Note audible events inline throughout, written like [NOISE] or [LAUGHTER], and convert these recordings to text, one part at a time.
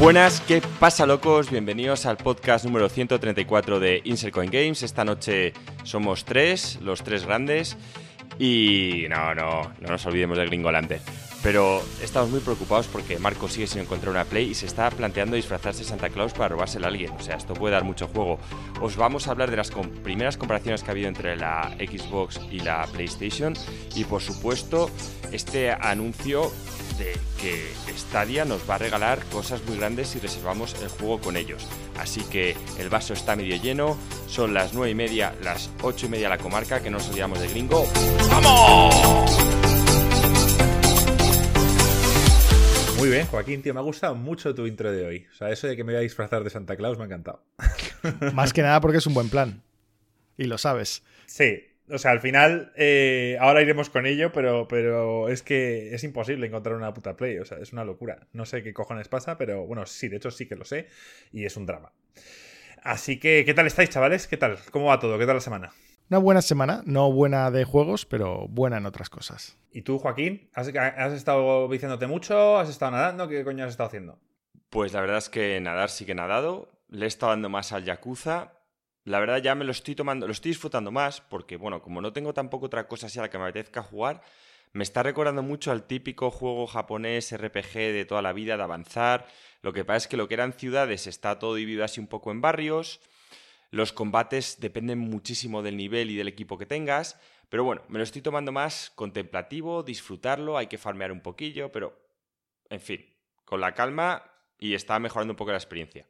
Buenas, ¿qué pasa locos? Bienvenidos al podcast número 134 de Insert Coin Games. Esta noche somos tres, los tres grandes. Y no, no, no nos olvidemos del Gringolante. Pero estamos muy preocupados porque Marco sigue sin encontrar una Play y se está planteando disfrazarse de Santa Claus para robársela a alguien. O sea, esto puede dar mucho juego. Os vamos a hablar de las primeras comparaciones que ha habido entre la Xbox y la PlayStation. Y por supuesto, este anuncio de que Stadia nos va a regalar cosas muy grandes si reservamos el juego con ellos. Así que el vaso está medio lleno, son las 9 y media, las 8 y media la comarca, que no nos olvidamos de gringo. ¡Vamos! Muy bien, Joaquín, tío, me ha gustado mucho tu intro de hoy. O sea, eso de que me voy a disfrazar de Santa Claus me ha encantado. [LAUGHS] Más que nada porque es un buen plan. Y lo sabes. Sí, o sea, al final, eh, ahora iremos con ello, pero, pero es que es imposible encontrar una puta play. O sea, es una locura. No sé qué cojones pasa, pero bueno, sí, de hecho sí que lo sé. Y es un drama. Así que, ¿qué tal estáis, chavales? ¿Qué tal? ¿Cómo va todo? ¿Qué tal la semana? Una buena semana, no buena de juegos, pero buena en otras cosas. ¿Y tú, Joaquín? ¿Has, estado viciándote mucho? ¿Has estado nadando? ¿Qué coño has estado haciendo? Pues la verdad es que nadar sí que he nadado. Le he estado dando más al Yakuza. La verdad ya me lo estoy tomando, lo estoy disfrutando más porque, bueno, como no tengo tampoco otra cosa así a la que me apetezca jugar, me está recordando mucho al típico juego japonés RPG de toda la vida, de avanzar. Lo que pasa es que lo que eran ciudades está todo dividido así un poco en barrios los combates dependen muchísimo del nivel y del equipo que tengas, pero bueno, me lo estoy tomando más contemplativo, disfrutarlo, hay que farmear un poquillo, pero en fin, con la calma y está mejorando un poco la experiencia.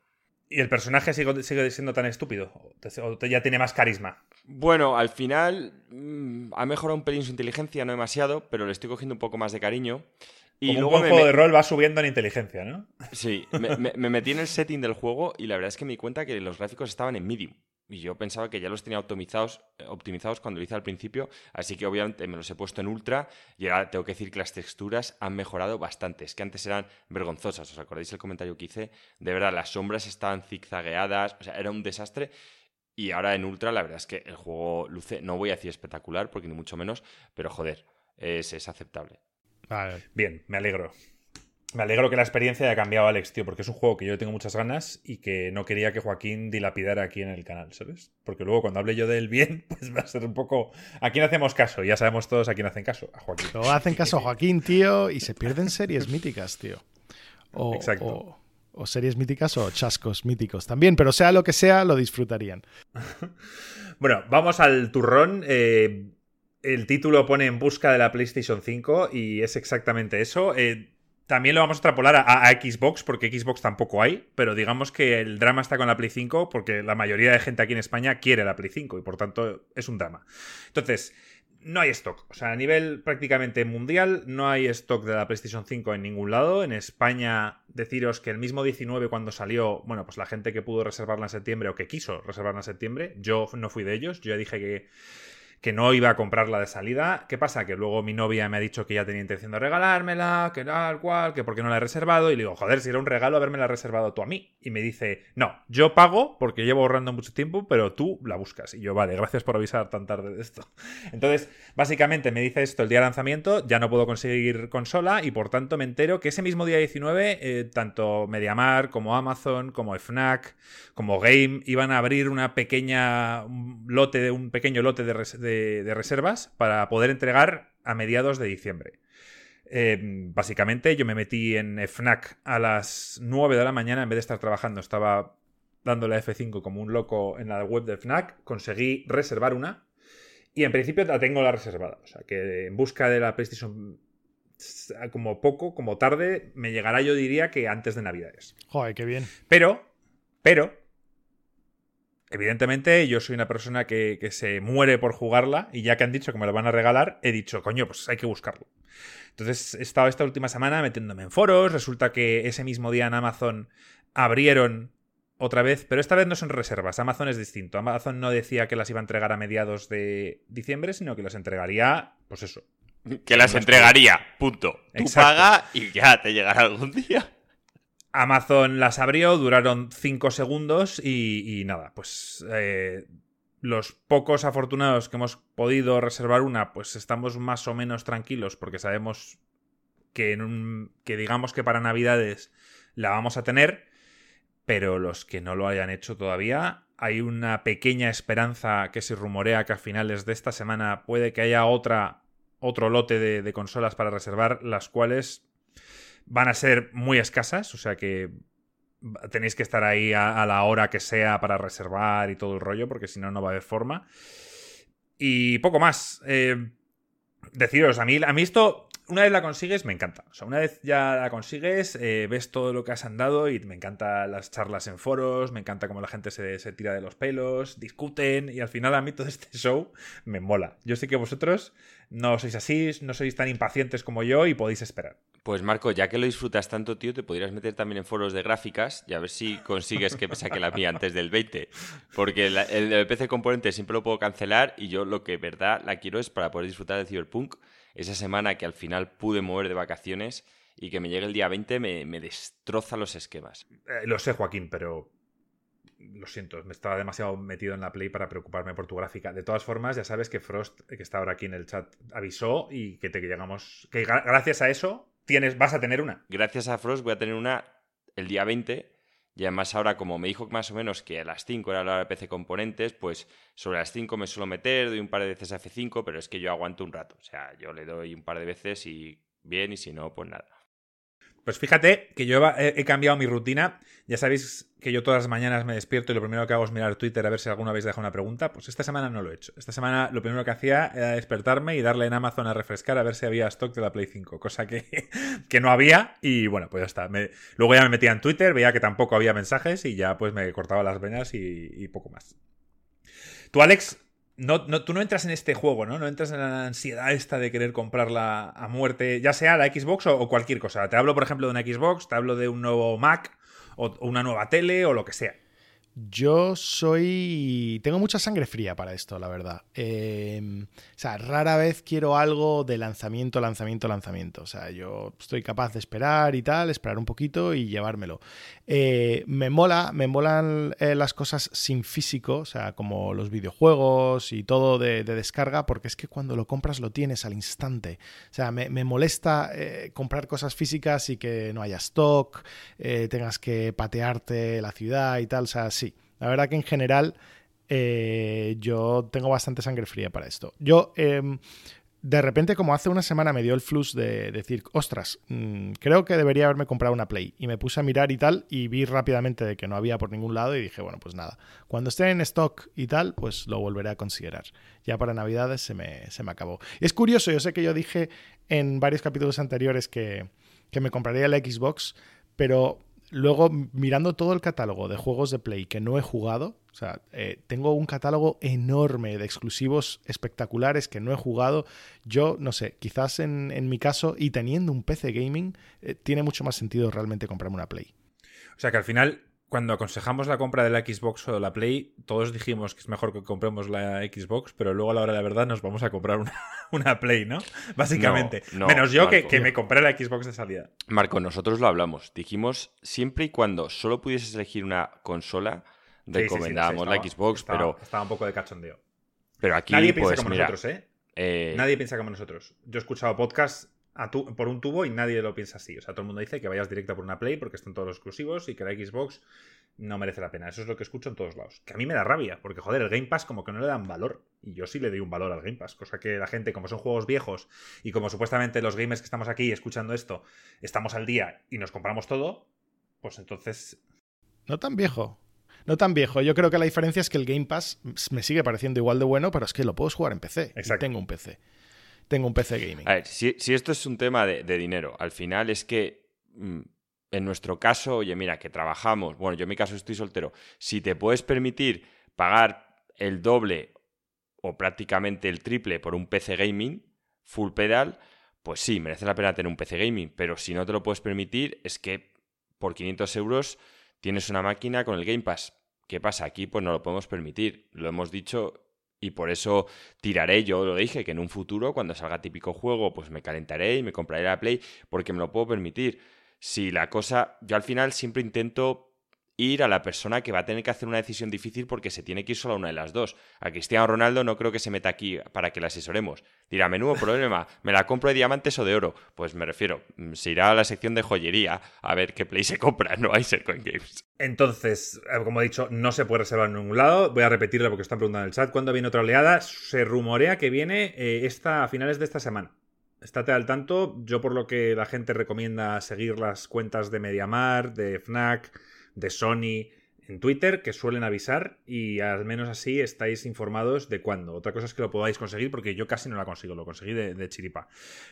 ¿Y el personaje sigue, siendo tan estúpido? ¿O ya tiene más carisma? Bueno, al final mm, ha mejorado un pelín su inteligencia, no demasiado, pero le estoy cogiendo un poco más de cariño. Y luego un juego de rol va subiendo en inteligencia, ¿no? Sí, me, metí en el setting del juego y la verdad es que me di cuenta que los gráficos estaban en medium. Y yo pensaba que ya los tenía optimizados, eh, optimizados cuando lo hice al principio, así que obviamente me los he puesto en ultra y ahora tengo que decir que las texturas han mejorado bastante. Es que antes eran vergonzosas, ¿os acordáis el comentario que hice? De verdad, las sombras estaban zigzagueadas, o sea, era un desastre. Y ahora en ultra la verdad es que el juego luce, no voy a decir espectacular, porque ni mucho menos, pero joder, es aceptable. Bien, me alegro. Me alegro que la experiencia haya cambiado, Alex, tío, porque es un juego que yo tengo muchas ganas y que no quería que Joaquín dilapidara aquí en el canal, ¿sabes? Porque luego cuando hable yo de él bien, [LAUGHS] pues va a ser un poco... ¿A quién hacemos caso? Ya sabemos todos a quién hacen caso, a Joaquín. No hacen caso a Joaquín, tío, y se pierden [LAUGHS] series míticas, tío. O, Exacto. O, series míticas o chascos míticos también, pero sea lo que sea, lo disfrutarían. [LAUGHS] bueno, vamos al turrón. Eh, el título pone en busca de la PlayStation 5 y es exactamente eso. Eh, también lo vamos a extrapolar a, Xbox, porque Xbox tampoco hay, pero digamos que el drama está con la Play 5 porque la mayoría de gente aquí en España quiere la Play 5 y por tanto es un drama. Entonces, no hay stock. O sea, a nivel prácticamente mundial, no hay stock de la PlayStation 5 en ningún lado. En España, deciros que el mismo 19 cuando salió, bueno, pues la gente que pudo reservarla en septiembre o que quiso reservarla en septiembre, yo no fui de ellos. Yo ya dije que que no iba a comprarla de salida. ¿Qué pasa? Que luego mi novia me ha dicho que ya tenía intención de regalármela, que tal cual, que por qué no la he reservado. Y le digo, joder, si era un regalo la reservado tú a mí. Y me dice, no, yo pago porque llevo ahorrando mucho tiempo, pero tú la buscas. Y yo, vale, gracias por avisar tan tarde de esto. [LAUGHS] Entonces, básicamente me dice esto el día de lanzamiento, ya no puedo conseguir consola y por tanto me entero que ese mismo día 19, eh, tanto MediaMar como Amazon, como FNAC, como Game, iban a abrir una pequeña lote de un pequeño lote de de, reservas para poder entregar a mediados de diciembre. Em, básicamente yo me metí en FNAC a las 9 de la mañana en vez de estar trabajando, estaba dándole a F5 como un loco en la web de FNAC, conseguí reservar una y en principio la tengo la reservada. O sea que en busca de la PlayStation como poco, como tarde, me llegará yo diría que antes de Navidades. Joder, qué bien. Pero, pero, Evidentemente, yo soy una persona que, se muere por jugarla y ya que han dicho que me la van a regalar, he dicho, coño, pues hay que buscarlo. Entonces he estado esta última semana metiéndome en foros, resulta que ese mismo día en Amazon abrieron otra vez, pero esta vez no son reservas, Amazon es distinto. Amazon no decía que las iba a entregar a mediados de diciembre, sino que las entregaría, pues eso. Que las entregaría, punto. Tú paga y ya te llegará algún día. Amazon las abrió, duraron 5 segundos y, nada, pues eh, los pocos afortunados que hemos podido reservar una, pues estamos más o menos tranquilos porque sabemos que, en un, que digamos que para Navidades la vamos a tener, pero los que no lo hayan hecho todavía, hay una pequeña esperanza que se rumorea que a finales de esta semana puede que haya otra, otro lote de, consolas para reservar, las cuales van a ser muy escasas, o sea que tenéis que estar ahí a, la hora que sea para reservar y todo el rollo, porque si no, no va a haber forma. Y poco más. Eh, deciros, a mí, a mí esto una vez la consigues, me encanta. O sea, una vez ya la consigues, eh, ves todo lo que has andado y me encantan las charlas en foros, me encanta cómo la gente se, tira de los pelos, discuten y al final a mí todo [LAUGHS] este show me mola. Yo sé que vosotros no sois así, no sois tan impacientes como yo y podéis esperar. Pues Marco, ya que lo disfrutas tanto, tío, te podrías meter también en foros de gráficas y a ver si consigues que saque la mía antes del 20. Porque el, PC componente siempre lo puedo cancelar y yo lo que verdad la quiero es para poder disfrutar del Cyberpunk esa semana que al final pude mover de vacaciones y que me llegue el día 20 me, destroza los esquemas. Eh, lo sé, Joaquín, pero lo siento, me estaba demasiado metido en la Play para preocuparme por tu gráfica. De todas formas, ya sabes que Frost, que está ahora aquí en el chat, avisó y que te llegamos. que gracias a eso tienes, vas a tener una. Gracias a Frost voy a tener una el día 20 y además ahora, como me dijo más o menos que a las 5 era la hora de PC componentes, pues sobre las 5 me suelo meter, doy un par de veces a F5, pero es que yo aguanto un rato. O sea, yo le doy un par de veces y bien, y si no, pues nada. Pues fíjate que yo he, cambiado mi rutina. Ya sabéis que yo todas las mañanas me despierto y lo primero que hago es mirar Twitter a ver si alguna vez dejado una pregunta. Pues esta semana no lo he hecho. Esta semana lo primero que hacía era despertarme y darle en Amazon a refrescar a ver si había stock de la Play 5, cosa que, [LAUGHS] que no había. Y bueno, pues ya está. luego ya me metía en Twitter, veía que tampoco había mensajes y ya pues me cortaba las venas y poco más. Tú, Alex, no, tú no entras en este juego, ¿no? No entras en la ansiedad esta de querer comprarla a muerte, ya sea la Xbox o, cualquier cosa. Te hablo, por ejemplo, de una Xbox, te hablo de un nuevo Mac o una nueva tele o lo que sea. Yo soy. Tengo mucha sangre fría para esto, la verdad. Em, o sea, rara vez quiero algo de lanzamiento, lanzamiento, lanzamiento. O sea, yo estoy capaz de esperar y tal, esperar un poquito y llevármelo. Eh, me mola, me molan eh, las cosas sin físico, o sea, como los videojuegos y todo de, descarga, porque es que cuando lo compras lo tienes al instante. O sea, me, molesta eh, comprar cosas físicas y que no haya stock, tengas que patearte la ciudad y tal. O sea, sí. La verdad que en general yo tengo bastante sangre fría para esto. Yo, em, de repente, como hace una semana me dio el flux de decir, ostras, mm, creo que debería haberme comprado una Play. Y me puse a mirar y tal, y vi rápidamente de que no había por ningún lado, y dije, bueno, pues nada. Cuando esté en stock y tal, pues lo volveré a considerar. Ya para Navidades se me, se me acabó. Es curioso, yo sé que yo dije en varios capítulos anteriores que, que me compraría la Xbox, pero Luego, mirando todo el catálogo de juegos de Play que no he jugado, o sea, eh, tengo un catálogo enorme de exclusivos espectaculares que no he jugado. Yo, no sé, quizás en, mi caso, y teniendo un PC gaming, eh, tiene mucho más sentido realmente comprarme una Play. O sea que al final cuando aconsejamos la compra de la Xbox o de la Play, todos dijimos que es mejor que compremos la Xbox, pero luego a la hora de la verdad nos vamos a comprar una, [LAUGHS] Play, ¿no? Básicamente. Menos yo que, me compré la Xbox de salida. Marco, nosotros lo hablamos. Dijimos siempre y cuando solo pudieses elegir una consola, recomendábamos la Xbox, pero. Estaba un poco de cachondeo. Pero aquí. Nadie piensa pues, como nosotros, ¿eh? ¿eh? Nadie piensa como nosotros. Yo he escuchado podcasts por un tubo y nadie lo piensa así. O sea, todo el mundo dice que vayas directo por una Play porque están todos los exclusivos y que la Xbox no merece la pena. Eso es lo que escucho en todos lados. Que a mí me da rabia, porque joder, el Game Pass como que no le dan valor. Y yo sí le doy un valor al Game Pass. Cosa que la gente, como son juegos viejos y como supuestamente los gamers que estamos aquí escuchando esto, estamos al día y nos compramos todo, pues entonces... No tan viejo. No tan viejo. Yo creo que la diferencia es que el Game Pass me sigue pareciendo igual de bueno, pero es que lo puedo jugar en PC. Exacto. tengo un PC tengo un PC gaming. A ver, si, esto es un tema de, dinero, al final es que mm, en nuestro caso, oye, mira, que trabajamos, bueno, yo en mi caso estoy soltero, si te puedes permitir pagar el doble o prácticamente el triple por un PC gaming, full pedal, pues sí, merece la pena tener un PC gaming, pero si no te lo puedes permitir, es que por 500 euros tienes una máquina con el Game Pass. ¿Qué pasa? Aquí pues no lo podemos permitir. Lo hemos dicho y por eso tiraré, yo lo dije, que en un futuro, cuando salga típico juego, pues me calentaré y me compraré la Play porque me lo puedo permitir. Si la cosa, yo al final siempre intento ir a la persona que va a tener que hacer una decisión difícil porque se tiene que ir solo a una de las dos. A Cristiano Ronaldo no creo que se meta aquí para que le asesoremos. Dirá, menudo problema, ¿me la compro de diamantes o de oro? Pues me refiero, mm, se irá a la sección de joyería a ver qué play se compra, [LAUGHS] no hay Sercoin Games. Entonces, eh, como he dicho, no se puede reservar en ningún lado. Voy a repetirlo porque están preguntando en el chat. ¿Cuándo viene otra oleada? Se rumorea que viene eh, esta, a finales de esta semana. Estate al tanto. Yo, por lo que la gente recomienda seguir las cuentas de Mediamar, de Fnac, de Sony en Twitter, que suelen avisar y al menos así estáis informados de cuándo. Otra cosa es que lo podáis conseguir porque yo casi no la consigo, lo conseguí de, chiripa.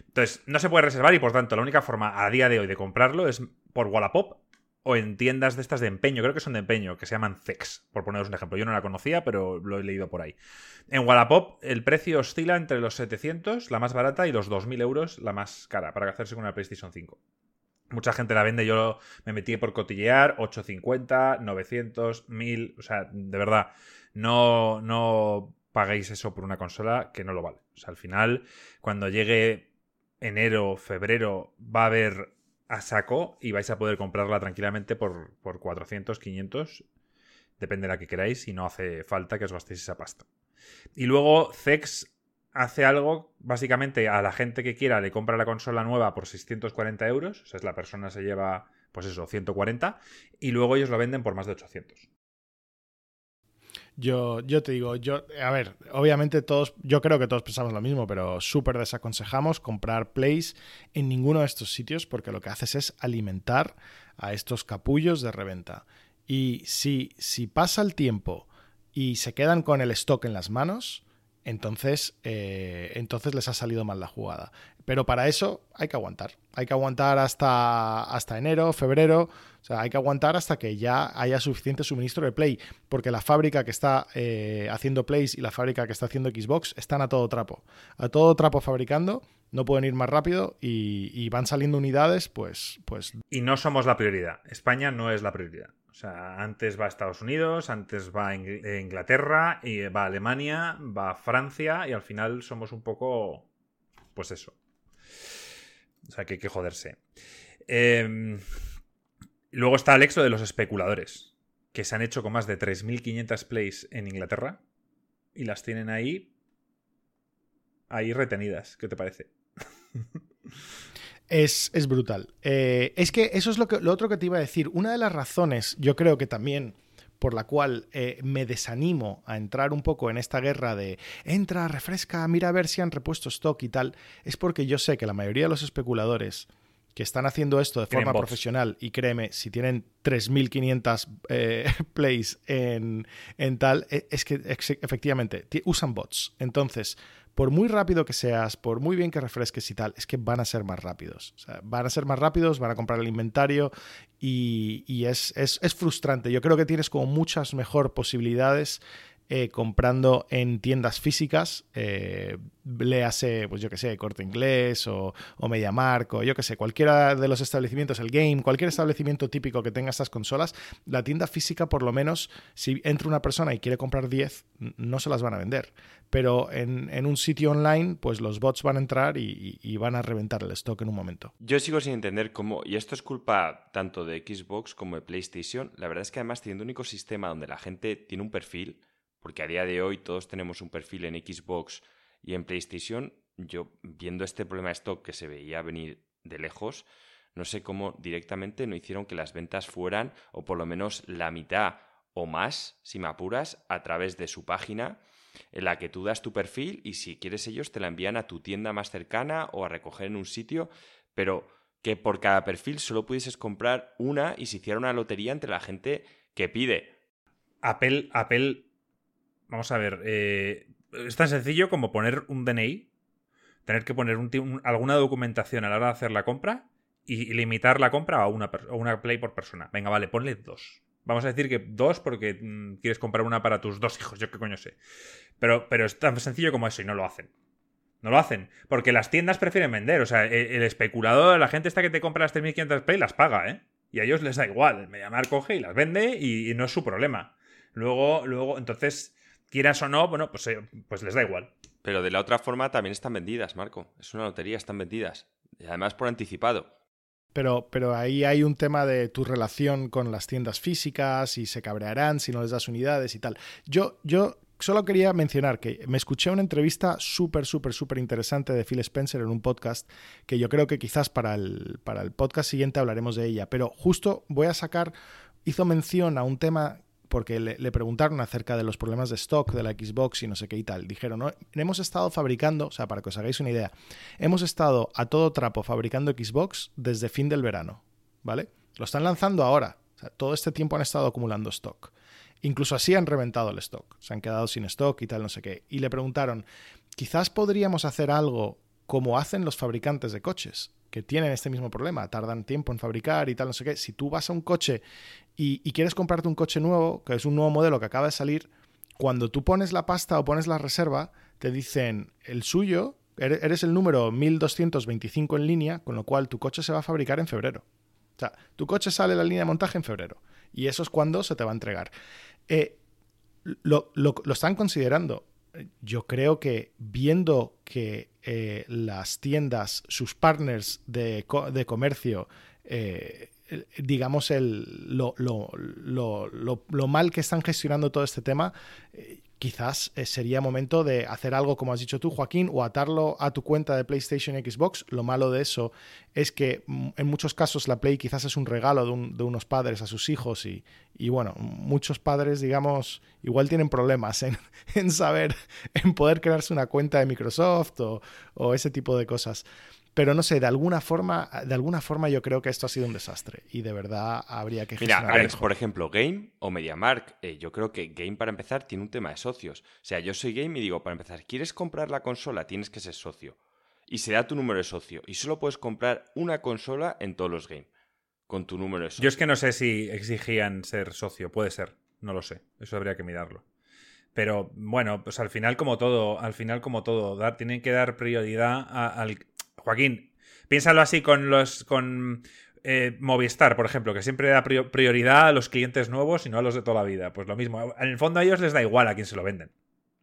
Entonces, no se puede reservar y por tanto la única forma a día de hoy de comprarlo es por Wallapop o en tiendas de estas de empeño, creo que son de empeño, que se llaman Zex, por poneros un ejemplo. Yo no la conocía, pero lo he leído por ahí. En Wallapop el precio oscila entre los 700, la más barata, y los 2.000 euros, la más cara, para hacerse con una PlayStation 5. Mucha gente la vende, yo me metí por cotillear, 850, 900, 1000, o sea, de verdad, no, no paguéis eso por una consola que no lo vale. O sea, al final, cuando llegue enero, febrero, va a haber a saco y vais a poder comprarla tranquilamente por, por 400, 500, depende de la que queráis y no hace falta que os gastéis esa pasta. Y luego Zex hace algo, básicamente a la gente que quiera le compra la consola nueva por 640 euros, o sea, la persona se lleva, pues eso, 140, y luego ellos lo venden por más de 800. Yo, yo te digo, yo, a ver, obviamente todos, yo creo que todos pensamos lo mismo, pero súper desaconsejamos comprar plays en ninguno de estos sitios porque lo que haces es alimentar a estos capullos de reventa. Y si, si pasa el tiempo y se quedan con el stock en las manos, entonces, eh, entonces les ha salido mal la jugada. Pero para eso hay que aguantar. Hay que aguantar hasta, hasta enero, febrero. O sea, hay que aguantar hasta que ya haya suficiente suministro de Play. Porque la fábrica que está eh, haciendo Plays y la fábrica que está haciendo Xbox están a todo trapo. A todo trapo fabricando. No pueden ir más rápido y, y van saliendo unidades, pues, pues. Y no somos la prioridad. España no es la prioridad. Sea, antes va a Estados Unidos, antes va a Inglaterra, y va a Alemania, va a Francia, y al final somos un poco. Pues eso. O sea, que hay que joderse. Eh, luego está el éxodo de los especuladores, que se han hecho con más de 3.500 plays en Inglaterra y las tienen ahí. ahí retenidas. ¿Qué te parece? [LAUGHS] Es, es brutal. Eh, es que eso es lo, que, lo otro que te iba a decir. Una de las razones, yo creo que también por la cual eh, me desanimo a entrar un poco en esta guerra de entra, refresca, mira a ver si han repuesto stock y tal, es porque yo sé que la mayoría de los especuladores que están haciendo esto de forma profesional y créeme, si tienen 3.500 eh, [LAUGHS] plays en, en, tal, e, es que efectivamente usan bots. Entonces, por muy rápido que seas, por muy bien que refresques y tal, es que van a ser más rápidos. O sea, van a ser más rápidos, van a comprar el inventario y, y es, es, es, frustrante. Yo creo que tienes como muchas mejor posibilidades eh, comprando en tiendas físicas, eh, léase, pues yo que sé, Corte Inglés o, o MediaMark o yo que sé, cualquiera de los establecimientos, el Game, cualquier establecimiento típico que tenga estas consolas, la tienda física por lo menos, si entra una persona y quiere comprar 10, no se las van a vender. Pero en, en un sitio online, pues los bots van a entrar y, y, van a reventar el stock en un momento. Yo sigo sin entender cómo, y esto es culpa tanto de Xbox como de PlayStation, la verdad es que además teniendo un ecosistema donde la gente tiene un perfil, porque a día de hoy todos tenemos un perfil en Xbox y en PlayStation. Yo, viendo este problema de stock que se veía venir de lejos, no sé cómo directamente no hicieron que las ventas fueran, o por lo menos la mitad o más, si me apuras, a través de su página, en la que tú das tu perfil y si quieres ellos te la envían a tu tienda más cercana o a recoger en un sitio, pero que por cada perfil solo pudieses comprar una y se hiciera una lotería entre la gente que pide. Apple, Apple Vamos a ver. Eh, es tan sencillo como poner un DNI, tener que poner un, alguna documentación a la hora de hacer la compra y, limitar la compra a una, una play por persona. Venga, vale, ponle dos. Vamos a decir que dos porque mm, quieres comprar una para tus dos hijos, yo qué coño sé. Pero, pero es tan sencillo como eso y no lo hacen. No lo hacen. Porque las tiendas prefieren vender. O sea, el, especulador, la gente esta que te compra las 3.500 play, las paga, ¿eh? Y a ellos les da igual. El Mediamar coge y las vende y, y no es su problema. Luego, luego, entonces, quieras o no, bueno, pues, eh, pues les da igual. Pero de la otra forma también están vendidas, Marco. Es una lotería, están vendidas. Y además por anticipado. Pero, pero ahí hay un tema de tu relación con las tiendas físicas y se cabrearán si no les das unidades y tal. Yo, yo solo quería mencionar que me escuché una entrevista súper, súper, súper interesante de Phil Spencer en un podcast que yo creo que quizás para el, para el podcast siguiente hablaremos de ella. Pero justo voy a sacar, hizo mención a un tema porque le, preguntaron acerca de los problemas de stock de la Xbox y no sé qué y tal. Dijeron, ¿no? hemos estado fabricando, o sea, para que os hagáis una idea, hemos estado a todo trapo fabricando Xbox desde fin del verano, ¿vale? Lo están lanzando ahora. todo este tiempo han estado acumulando stock. Incluso así han reventado el stock. Se han quedado sin stock y tal, no sé qué. Y le preguntaron, quizás podríamos hacer algo como hacen los fabricantes de coches, que tienen este mismo problema, tardan tiempo en fabricar y tal, no sé qué. Si tú vas a un coche y, quieres comprarte un coche nuevo, que es un nuevo modelo que acaba de salir, cuando tú pones la pasta o pones la reserva, te dicen el suyo, eres el número 1225 en línea, con lo cual tu coche se va a fabricar en febrero. O sea, tu coche sale de la línea de montaje en febrero. Y eso es cuando se te va a entregar. Eh, lo, están considerando. Yo creo que viendo que eh, las tiendas, sus partners de, comercio, eh, digamos, el, lo, mal que están gestionando todo este tema, quizás eh, sería momento de hacer algo como has dicho tú, Joaquín, o atarlo a tu cuenta de PlayStation y Xbox. Lo malo de eso es que mm, en muchos casos la Play quizás es un regalo de, unos padres a sus hijos y, bueno, muchos padres, digamos, igual tienen problemas [LAUGHS] en, saber, en poder crearse una cuenta de Microsoft o ese tipo de cosas. Pero no sé, de alguna forma, de alguna forma yo creo que esto ha sido un desastre y de verdad habría que Mira, Alex, por ejemplo, Game o MediaMark, eh, yo creo que Game para empezar tiene un tema de socios. O sea, yo soy Game y digo, para empezar, ¿quieres comprar la consola? Tienes que ser socio. Y se da tu número de socio. Y solo puedes comprar una consola en todos los Game. Con tu número de socio. Yo es que no sé si exigían ser socio. Puede ser. No lo sé. Eso habría que mirarlo. Pero bueno, pues al final como todo, al final como todo, tienen que dar prioridad al, Joaquín, piénsalo así con los. con eh, Movistar, por ejemplo, que siempre da prioridad a los clientes nuevos y no a los de toda la vida. Pues lo mismo. En el fondo a ellos les da igual a quién se lo venden.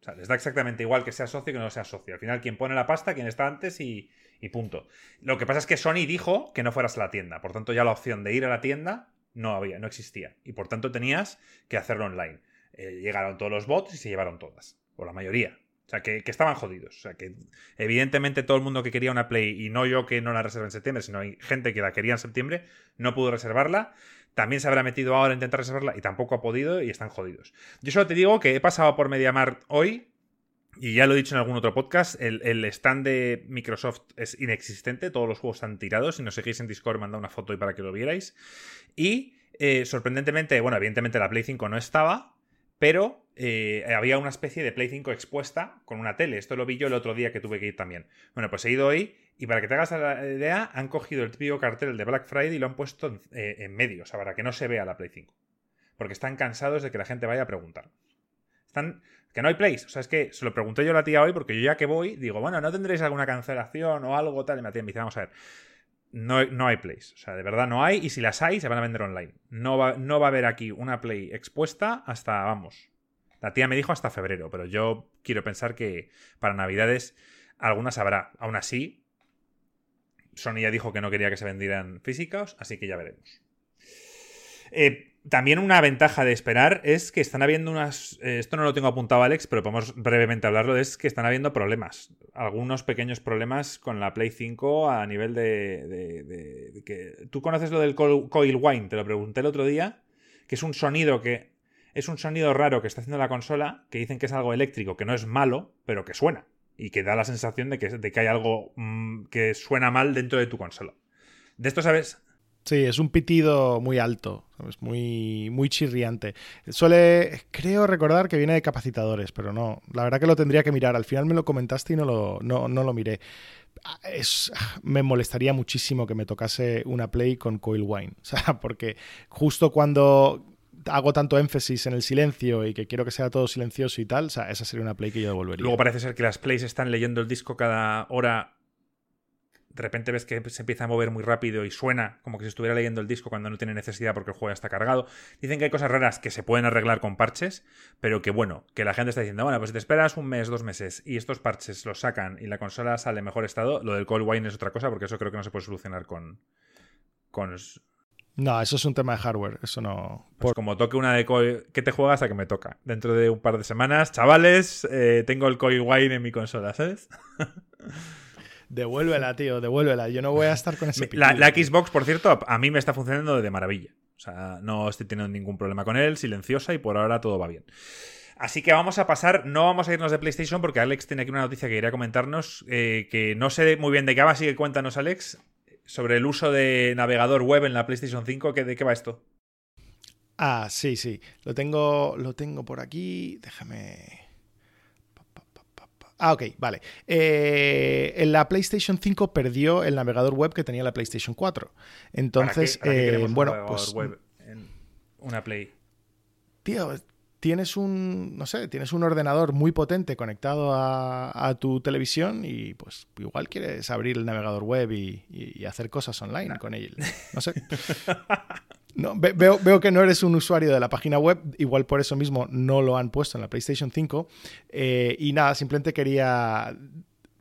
O sea, les da exactamente igual que sea socio que no sea socio. Al final, quien pone la pasta, quien está antes y, punto. Lo que pasa es que Sony dijo que no fueras a la tienda. Por tanto, ya la opción de ir a la tienda no había, no existía. Y por tanto tenías que hacerlo online. Eh, llegaron todos los bots y se llevaron todas. O la mayoría. O sea, que, estaban jodidos. O sea, que evidentemente todo el mundo que quería una Play, y no yo que no la reservé en septiembre, sino hay gente que la quería en septiembre, no pudo reservarla. También se habrá metido ahora a intentar reservarla y tampoco ha podido y están jodidos. Yo solo te digo que he pasado por MediaMarkt hoy y ya lo he dicho en algún otro podcast, el, stand de Microsoft es inexistente, todos los juegos están tirados. Si nos seguís en Discord, manda una foto y para que lo vierais. Y eh, sorprendentemente, bueno, evidentemente la Play 5 no estaba, pero eh, había una especie de Play 5 expuesta con una tele. Esto lo vi yo el otro día que tuve que ir también. Bueno, pues he ido hoy y para que te hagas la idea, han cogido el típico cartel de Black Friday y lo han puesto en, eh, medio, o sea, para que no se vea la Play 5. Porque están cansados de que la gente vaya a preguntar. Están. Que no hay plays. O sea, es que se lo pregunté yo a la tía hoy porque yo ya que voy, digo, bueno, ¿no tendréis alguna cancelación o algo tal? Y me dice, vamos a ver. No, no, hay plays. O sea, de verdad no hay. Y si las hay, se van a vender online. No va, no va a haber aquí una play expuesta hasta, vamos. La tía me dijo hasta febrero, pero yo quiero pensar que para Navidades algunas habrá. Aún así, Sony ya dijo que no quería que se vendieran físicas, así que ya veremos. Eh, también una ventaja de esperar es que están habiendo unas. Eh, esto no lo tengo apuntado, Alex, pero podemos brevemente hablarlo. Es que están habiendo problemas. Algunos pequeños problemas con la Play 5 a nivel de. que, Tú conoces lo del coil wine, te lo pregunté el otro día. Que es un sonido que. Es un sonido raro que está haciendo la consola, que dicen que es algo eléctrico, que no es malo, pero que suena. Y que da la sensación de que, hay algo mm, que suena mal dentro de tu consola. De esto sabes, Sí, es un pitido muy alto, es muy, muy chirriante. Suele, creo recordar que viene de capacitadores, pero no, la verdad que lo tendría que mirar. Al final me lo comentaste y no lo, no, lo miré. Es, me molestaría muchísimo que me tocase una play con Coil Wine, [LAUGHS] o sea, porque justo cuando hago tanto énfasis en el silencio y que quiero que sea todo silencioso y tal, o sea, esa sería una play que yo devolvería. Luego parece ser que las plays están leyendo el disco cada hora de repente ves que se empieza a mover muy rápido y suena como que se estuviera leyendo el disco cuando no tiene necesidad porque el juego ya está cargado. Dicen que hay cosas raras que se pueden arreglar con parches, pero que bueno, que la gente está diciendo, bueno, pues si te esperas un mes, dos meses y estos parches los sacan y la consola sale en mejor estado, lo del Cold Wine es otra cosa porque eso creo que no se puede solucionar con, con... No, eso es un tema de hardware, eso no... Pues como toque una de Koi... ¿Qué te juegas a que me toca? Dentro de un par de semanas, chavales, eh, tengo el Koi Wine en mi consola, ¿sabes? [LAUGHS] Devuélvela, tío, devuélvela. Yo no voy a estar con ese [LAUGHS] la, la, Xbox, por cierto, a mí me está funcionando de maravilla. O sea, no estoy teniendo ningún problema con él, silenciosa y por ahora todo va bien. Así que vamos a pasar, no vamos a irnos de PlayStation porque Alex tiene aquí una noticia que quería comentarnos, eh, que no sé muy bien de qué va, así que cuéntanos Alex, sobre el uso de navegador web en la PlayStation 5, ¿de qué va esto? Ah, sí, sí, lo tengo, lo tengo por aquí, déjame... Ah, ok, vale. Eh, en la PlayStation 5 perdió el navegador web que tenía la PlayStation 4. Entonces, eh, bueno, pues, web en una Play. Tío, tienes un, no sé, tienes un ordenador muy potente conectado a, tu televisión y pues igual quieres abrir el navegador web y, hacer cosas online con él. No sé. [LAUGHS] No, veo, veo, que no eres un usuario de la página web, igual por eso mismo no lo han puesto en la PlayStation 5. Eh, y nada, simplemente quería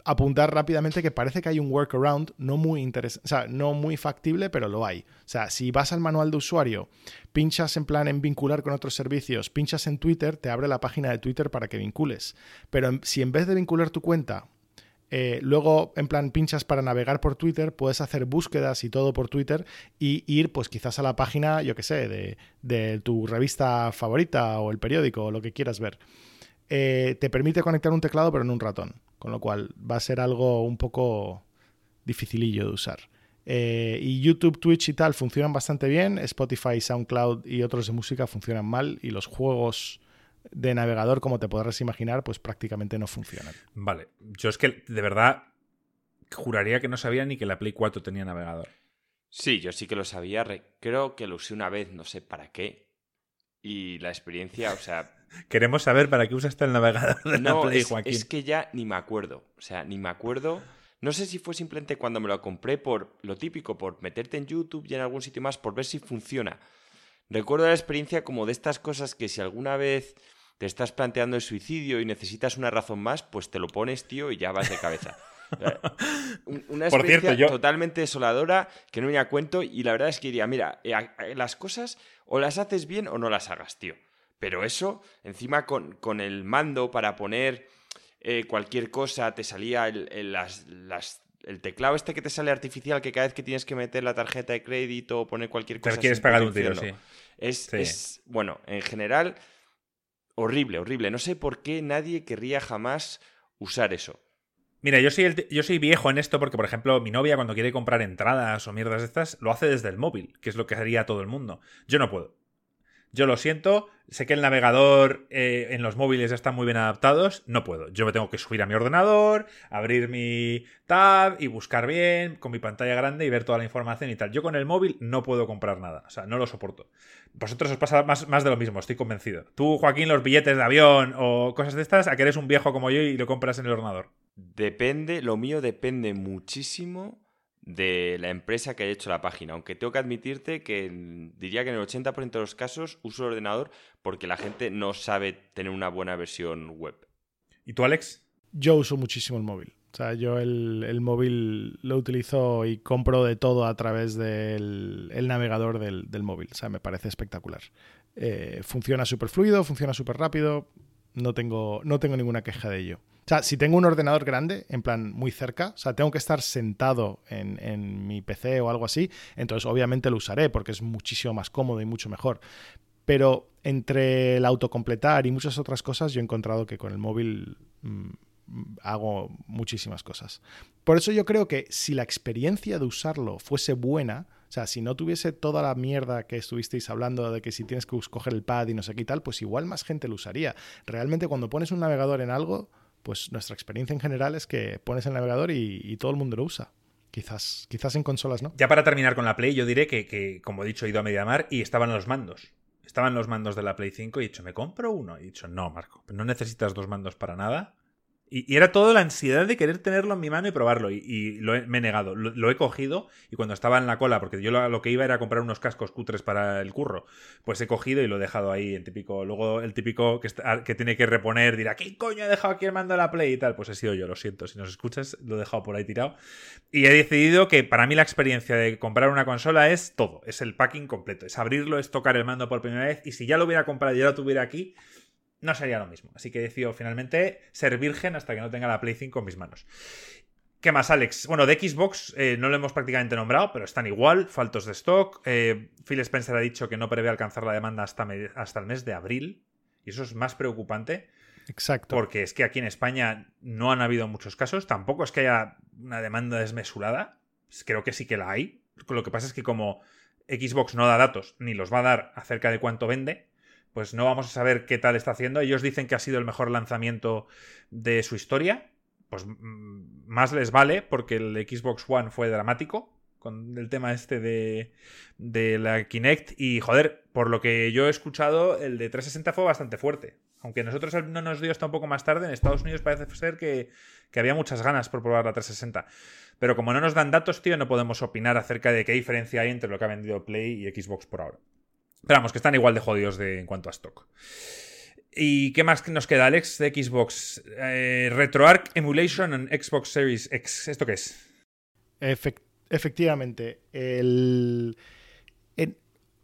apuntar rápidamente que parece que hay un workaround no muy interesante, o sea, no muy factible, pero lo hay. O sea, si vas al manual de usuario, pinchas en plan en vincular con otros servicios, pinchas en Twitter, te abre la página de Twitter para que vincules. Pero si en vez de vincular tu cuenta, eh, luego en plan pinchas para navegar por Twitter, puedes hacer búsquedas y todo por Twitter y ir pues quizás a la página, yo que sé, de, de tu revista favorita o el periódico o lo que quieras ver. Eh, te permite conectar un teclado pero en un ratón, con lo cual va a ser algo un poco dificilillo de usar. Eh, y YouTube, Twitch y tal funcionan bastante bien, Spotify, SoundCloud y otros de música funcionan mal y los juegos de navegador, como te podrás imaginar, pues prácticamente no funcionan. Vale, yo es que de verdad juraría que no sabía ni que la Play 4 tenía navegador. Sí, yo sí que lo sabía, creo que lo usé una vez, no sé para qué. Y la experiencia, o sea, Queremos saber para qué usaste el navegador de la Play, es, Joaquín. Es que ya ni me acuerdo. O sea, ni me acuerdo. No sé si fue simplemente cuando me lo compré por lo típico, por meterte en YouTube y en algún sitio más, por ver si funciona. Recuerdo la experiencia como de estas cosas que si alguna vez te estás planteando el suicidio y necesitas una razón más, pues te lo pones, tío, y ya vas de cabeza. [LAUGHS] una experiencia totalmente desoladora que no me cuento y la verdad es que diría, mira, eh, las cosas o las haces bien o no las hagas, tío. Pero eso, encima con, el mando para poner eh, cualquier cosa, te salía el, el, teclado este que te sale artificial, que cada vez que tienes que meter la tarjeta de crédito o poner cualquier cosa... Te quieres pegar un tiro, sí. Es, es, bueno, en general, horrible, horrible. No sé por qué nadie querría jamás usar eso. Mira, yo soy, yo soy viejo en esto porque, por ejemplo, mi novia cuando quiere comprar entradas o mierdas de estas, lo hace desde el móvil, que es lo que haría todo el mundo. Yo no puedo. Yo lo siento, sé que el navegador eh, en los móviles están muy bien adaptados, no puedo. Yo me tengo que subir a mi ordenador, abrir mi tab y buscar bien con mi pantalla grande y ver toda la información y tal. Yo con el móvil no puedo comprar nada, o sea, no lo soporto. Vosotros os pasa más, más de lo mismo, estoy convencido. Tú, Joaquín, los billetes de avión o cosas de estas, a que eres un viejo como yo y lo compras en el ordenador. Depende, lo mío depende muchísimo de la empresa que haya hecho la página. Aunque tengo que admitirte que diría que en el 80% de los casos uso el ordenador porque la gente no sabe tener una buena versión web. ¿Y tú, Alex? Yo uso muchísimo el móvil. O sea, yo el, móvil lo utilizo y compro de todo a través del navegador del, móvil. O sea, me parece espectacular. Eh, funciona súper fluido, funciona súper rápido. No tengo, no tengo ninguna queja de ello. O sea, si tengo un ordenador grande, en plan muy cerca, o sea, tengo que estar sentado en, mi PC o algo así, entonces obviamente lo usaré porque es muchísimo más cómodo y mucho mejor. Pero entre el autocompletar y muchas otras cosas, yo he encontrado que con el móvil mm, hago muchísimas cosas. Por eso yo creo que si la experiencia de usarlo fuese buena, o sea, si no tuviese toda la mierda que estuvisteis hablando de que si tienes que coger el pad y no sé qué y tal, pues igual más gente lo usaría. Realmente cuando pones un navegador en algo, pues nuestra experiencia en general es que pones el navegador y, todo el mundo lo usa. Quizás, quizás en consolas, ¿no? Ya para terminar con la Play, yo diré que, como he dicho, he ido a Mediamar y estaban los mandos. Estaban los mandos de la Play 5 y he dicho, ¿me compro uno? Y he dicho, no, Marco, no necesitas dos mandos para nada. Y, era todo la ansiedad de querer tenerlo en mi mano y probarlo. Y, lo me he negado. Lo, he cogido y cuando estaba en la cola, porque yo lo, que iba era comprar unos cascos cutres para el curro, pues he cogido y lo he dejado ahí. El típico, luego el típico que, que tiene que reponer dirá, ¿qué coño he dejado aquí el mando de la Play y tal? Pues he sido yo, lo siento. Si nos escuchas, lo he dejado por ahí tirado. Y he decidido que para mí la experiencia de comprar una consola es todo. Es el packing completo. Es abrirlo, es tocar el mando por primera vez. Y si ya lo hubiera comprado y ya lo tuviera aquí no sería lo mismo. Así que decido finalmente ser virgen hasta que no tenga la Play 5 en mis manos. ¿Qué más, Alex? Bueno, de Xbox eh, no lo hemos prácticamente nombrado, pero están igual, faltos de stock. Eh, Phil Spencer ha dicho que no prevé alcanzar la demanda hasta, hasta el mes de abril. Y eso es más preocupante. Exacto. Porque es que aquí en España no han habido muchos casos. Tampoco es que haya una demanda desmesurada. Creo que sí que la hay. Lo que pasa es que como Xbox no da datos, ni los va a dar acerca de cuánto vende, pues no vamos a saber qué tal está haciendo. Ellos dicen que ha sido el mejor lanzamiento de su historia. Pues mm, más les vale porque el Xbox One fue dramático con el tema este de, la Kinect. Y joder, por lo que yo he escuchado, el de 360 fue bastante fuerte. Aunque nosotros no nos dio hasta un poco más tarde, en Estados Unidos parece ser que, que había muchas ganas por probar la 360. Pero como no nos dan datos, tío, no podemos opinar acerca de qué diferencia hay entre lo que ha vendido Play y Xbox por ahora. Esperamos que están igual de jodidos de, en cuanto a stock. ¿Y qué más nos queda, Alex, de Xbox? Eh, RetroArch Emulation en Xbox Series X. ¿Esto qué es? efectivamente.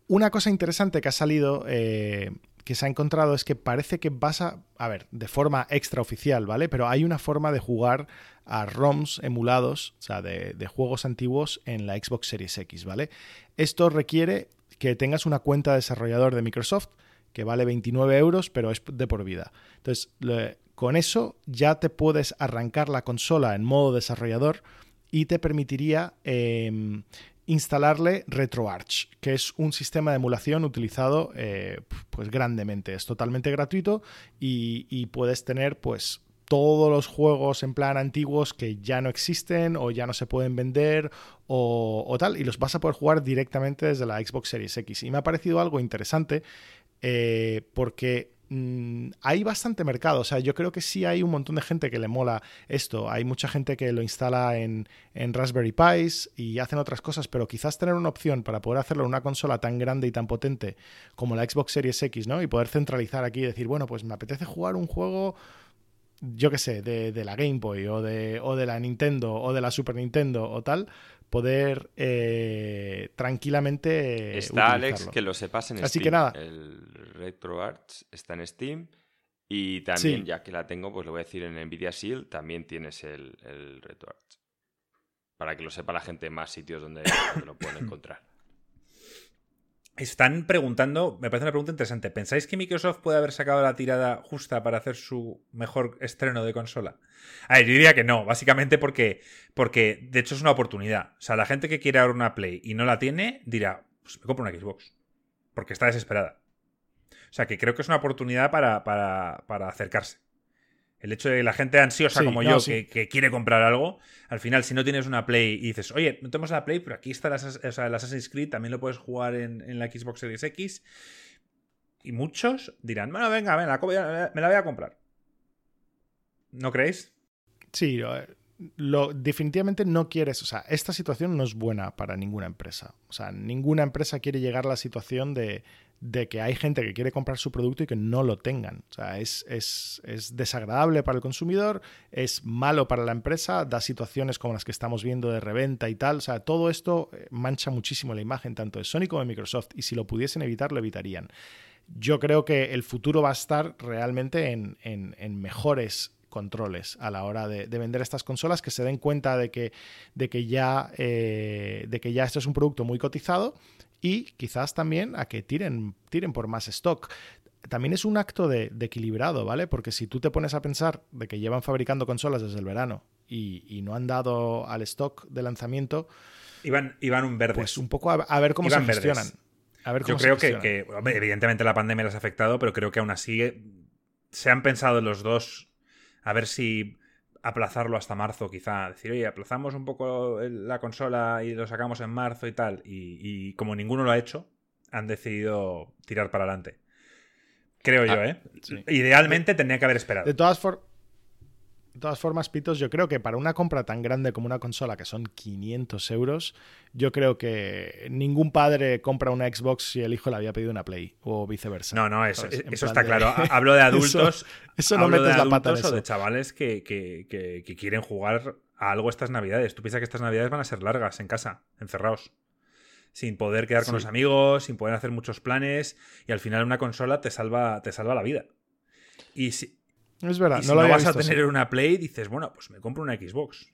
una cosa interesante que ha salido, eh, que se ha encontrado, es que parece que vas a. A ver, de forma extraoficial, ¿vale? Pero hay una forma de jugar a ROMs emulados, o sea, de, de juegos antiguos en la Xbox Series X, ¿vale? Esto requiere que tengas una cuenta de desarrollador de Microsoft que vale 29 euros, pero es de por vida. Entonces, con eso ya te puedes arrancar la consola en modo desarrollador y te permitiría em, instalarle RetroArch, que es un sistema de emulación utilizado eh, pues grandemente. Es totalmente gratuito y, y puedes tener pues todos los juegos en plan antiguos que ya no existen o ya no se pueden vender o, tal, y los vas a poder jugar directamente desde la Xbox Series X. Y me ha parecido algo interesante eh, porque mm, hay bastante mercado. O sea, yo creo que sí hay un montón de gente que le mola esto. Hay mucha gente que lo instala en, en, Raspberry Pis y hacen otras cosas, pero quizás tener una opción para poder hacerlo en una consola tan grande y tan potente como la Xbox Series X, ¿no? Y poder centralizar aquí y decir, bueno, pues me apetece jugar un juego yo qué sé, de, la Game Boy o de, o de la Nintendo o de la Super Nintendo o tal, poder eh, tranquilamente. Está Alex, que lo sepas en Steam. Así que nada. El RetroArch está en Steam. Y también, ya que la tengo, pues lo voy a decir en Nvidia Shield, también tienes el, el RetroArch. Para que lo sepa la gente en más sitios donde lo pueden encontrar. Están preguntando, me parece una pregunta interesante. ¿Pensáis que Microsoft puede haber sacado la tirada justa para hacer su mejor estreno de consola? A ver, yo diría que no, básicamente porque, porque de hecho es una oportunidad. O sea, la gente que quiere ahora una Play y no la tiene, dirá, pues me compro una Xbox. Porque está desesperada. O sea, que creo que es una oportunidad para, para, para acercarse. El hecho de que la gente ansiosa como yo, que, quiere comprar algo, al final, si no tienes una Play y dices, oye, no tenemos la Play, pero aquí está el, Assassin's Creed, también lo puedes jugar en, la Xbox Series X. Y muchos dirán, bueno, venga, venga, me la voy a comprar. ¿No creéis? Sí, lo, definitivamente no quieres, o sea, esta situación no es buena para ninguna empresa. O sea, ninguna empresa quiere llegar a la situación de, de que hay gente que quiere comprar su producto y que no lo tengan. O sea, es, es, desagradable para el consumidor, es malo para la empresa, da situaciones como las que estamos viendo de reventa y tal. O sea, todo esto eh, mancha muchísimo la imagen tanto de Sony como de Microsoft y si lo pudiesen evitar, lo evitarían. Yo creo que el futuro va a estar realmente en, en, mejores controles a la hora de, vender estas consolas, que se den cuenta de que, de que, ya, eh, de que ya esto es un producto muy cotizado y quizás también a que tiren, tiren por más stock. También es un acto de, equilibrado, ¿vale? Porque si tú te pones a pensar de que llevan fabricando consolas desde el verano y, no han dado al stock de lanzamiento. Iban, iban un verde. Pues un poco a, ver cómo se gestionan. A ver Yo creo que, que, evidentemente la pandemia les ha afectado, pero creo que aún así se han pensado los dos a ver si aplazarlo hasta marzo, quizá. Decir, oye, aplazamos un poco la consola y lo sacamos en marzo y tal. Y, como ninguno lo ha hecho, han decidido tirar para adelante. Creo yo, ah, ¿eh? Idealmente tendría que haber esperado. De todas formas. De todas formas, Pitos, yo creo que para una compra tan grande como una consola, que son 500 euros, yo creo que ningún padre compra una Xbox si el hijo le había pedido una Play o viceversa. No, no, eso, está claro. [LAUGHS] Hablo de adultos. eso, no metes la pata o de chavales que, que, quieren jugar a algo estas navidades. Tú piensas que estas navidades van a ser largas en casa, encerrados. Sin poder quedar con los amigos, sin poder hacer muchos planes. Y al final una consola te salva, te salva la vida. Y si, es verdad, no, lo vas a tener una Play, dices, bueno, pues me compro una Xbox.